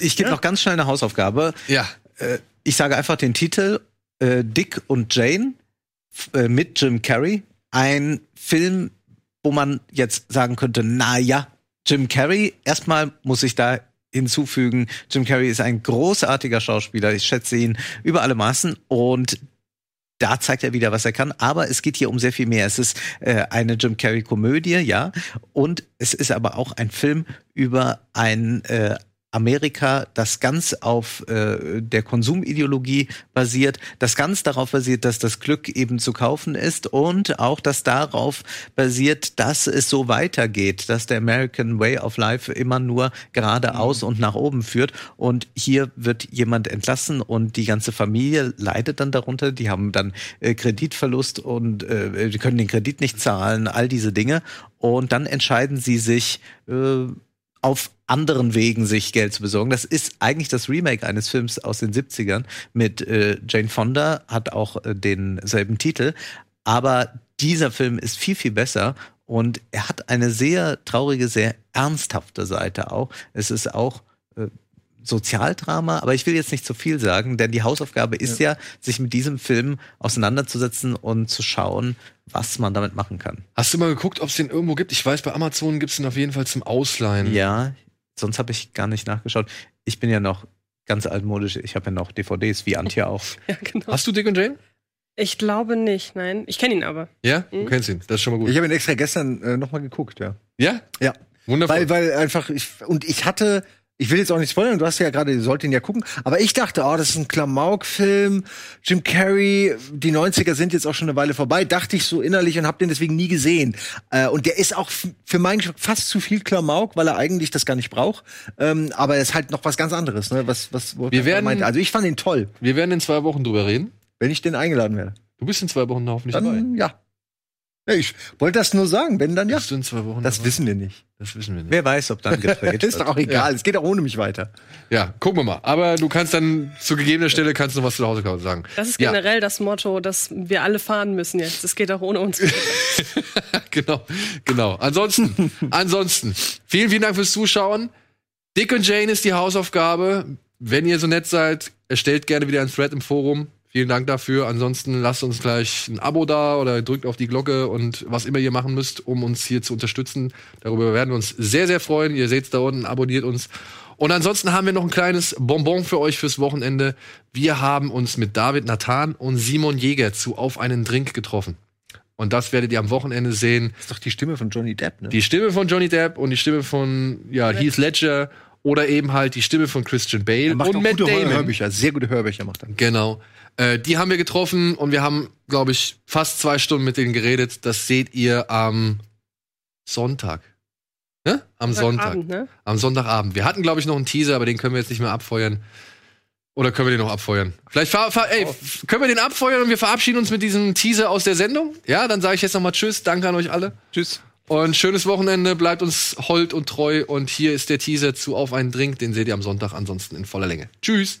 Ich gebe noch ganz schnell eine Hausaufgabe. Ja. Äh, ich sage einfach den Titel äh, Dick und Jane f- äh, mit Jim Carrey. Ein Film, wo man jetzt sagen könnte, na ja, Jim Carrey. Erstmal muss ich da hinzufügen, Jim Carrey ist ein großartiger Schauspieler. Ich schätze ihn über alle Maßen und da zeigt er wieder, was er kann. Aber es geht hier um sehr viel mehr. Es ist äh, eine Jim Carrey-Komödie, ja. Und es ist aber auch ein Film über ein äh, Amerika, das ganz auf äh, der Konsumideologie basiert, das ganz darauf basiert, dass das Glück eben zu kaufen ist und auch das darauf basiert, dass es so weitergeht, dass der American Way of Life immer nur geradeaus und nach oben führt. Und hier wird jemand entlassen und die ganze Familie leidet dann darunter. Die haben dann äh, Kreditverlust und äh, die können den Kredit nicht zahlen, all diese Dinge. Und dann entscheiden sie sich, äh, auf anderen Wegen sich Geld zu besorgen. Das ist eigentlich das Remake eines Films aus den 70ern mit äh, Jane Fonda, hat auch äh, denselben Titel. Aber dieser Film ist viel, viel besser und er hat eine sehr traurige, sehr ernsthafte Seite auch. Es ist auch äh, Sozialdrama, aber ich will jetzt nicht zu viel sagen, denn die Hausaufgabe ist ja, sich mit diesem Film auseinanderzusetzen und zu schauen, was man damit machen kann. Hast du mal geguckt, ob es den irgendwo gibt? Ich weiß, bei Amazon gibt es den auf jeden Fall zum Ausleihen. Ja, sonst habe ich gar nicht nachgeschaut. Ich bin ja noch ganz altmodisch. Ich habe ja noch DVDs, wie Antje *laughs* auch. Ja, genau. Hast du Dick und Jane? Ich glaube nicht, nein. Ich kenne ihn aber. Ja? Du kennst ihn. Das ist schon mal gut. Ich habe ihn extra gestern äh, nochmal geguckt, ja. ja? Ja. Wundervoll. Weil, weil einfach, ich, und ich hatte, ich will jetzt auch nicht spoilern, du hast ja gerade, ihr sollt ihn ja gucken, aber ich dachte, oh, das ist ein Klamauk-Film, Jim Carrey, die 90er sind jetzt auch schon eine Weile vorbei, dachte ich so innerlich und hab den deswegen nie gesehen. Äh, und der ist auch für meinen Geschmack fast zu viel Klamauk, weil er eigentlich das gar nicht braucht. Ähm, aber er ist halt noch was ganz anderes, ne? Was, was Wir werden- meinte. Also ich fand ihn toll, Wir werden in zwei Wochen drüber reden. wenn ich den eingeladen werde. Du bist in zwei Wochen hoffentlich dabei. Dann ja. Ja. Ich wollte das nur sagen, wenn dann ja. Bist du in zwei Wochen Das dabei? wissen wir nicht. Das wissen wir nicht. Wer weiß, ob dann gedreht *laughs* ist doch auch egal. Es geht auch ohne mich weiter. Ja, gucken wir mal. Aber du kannst dann zu gegebener Stelle kannst du noch was zu Hause sagen. Das ist Ja. generell das Motto, dass wir alle fahren müssen jetzt. Das geht auch ohne uns. *laughs* genau, genau. Ansonsten, *laughs* ansonsten, vielen, vielen Dank fürs Zuschauen. Dick und Jane ist die Hausaufgabe. Wenn ihr so nett seid, erstellt gerne wieder ein Thread im Forum. Vielen Dank dafür. Ansonsten lasst uns gleich ein Abo da oder drückt auf die Glocke und was immer ihr machen müsst, um uns hier zu unterstützen. Darüber werden wir uns sehr, sehr freuen. Ihr seht's da unten, abonniert uns. Und ansonsten haben wir noch ein kleines Bonbon für euch fürs Wochenende. Wir haben uns mit David Nathan und Simon Jäger zu Auf einen Drink getroffen. Und das werdet ihr am Wochenende sehen. Das ist doch die Stimme von Johnny Depp, ne? Die Stimme von Johnny Depp und die Stimme von ja, Heath Ledger oder eben halt die Stimme von Christian Bale Er macht und auch Matt gute Damon. Hörbücher, sehr gute Hörbücher macht er. Genau. Äh, die haben wir getroffen und wir haben, glaube ich, fast zwei Stunden mit denen geredet. Das seht ihr am Sonntag. Ne? Am Sonntag. Ne? Am Sonntagabend. Wir hatten, glaube ich, noch einen Teaser, aber den können wir jetzt nicht mehr abfeuern. Oder können wir den noch abfeuern? Vielleicht ey, können wir den abfeuern und wir verabschieden uns mit diesem Teaser aus der Sendung? Ja, dann sage ich jetzt nochmal Tschüss. Danke an euch alle. Tschüss. Und schönes Wochenende, bleibt uns hold und treu. Und hier ist der Teaser zu Auf einen Drink, den seht ihr am Sonntag ansonsten in voller Länge. Tschüss.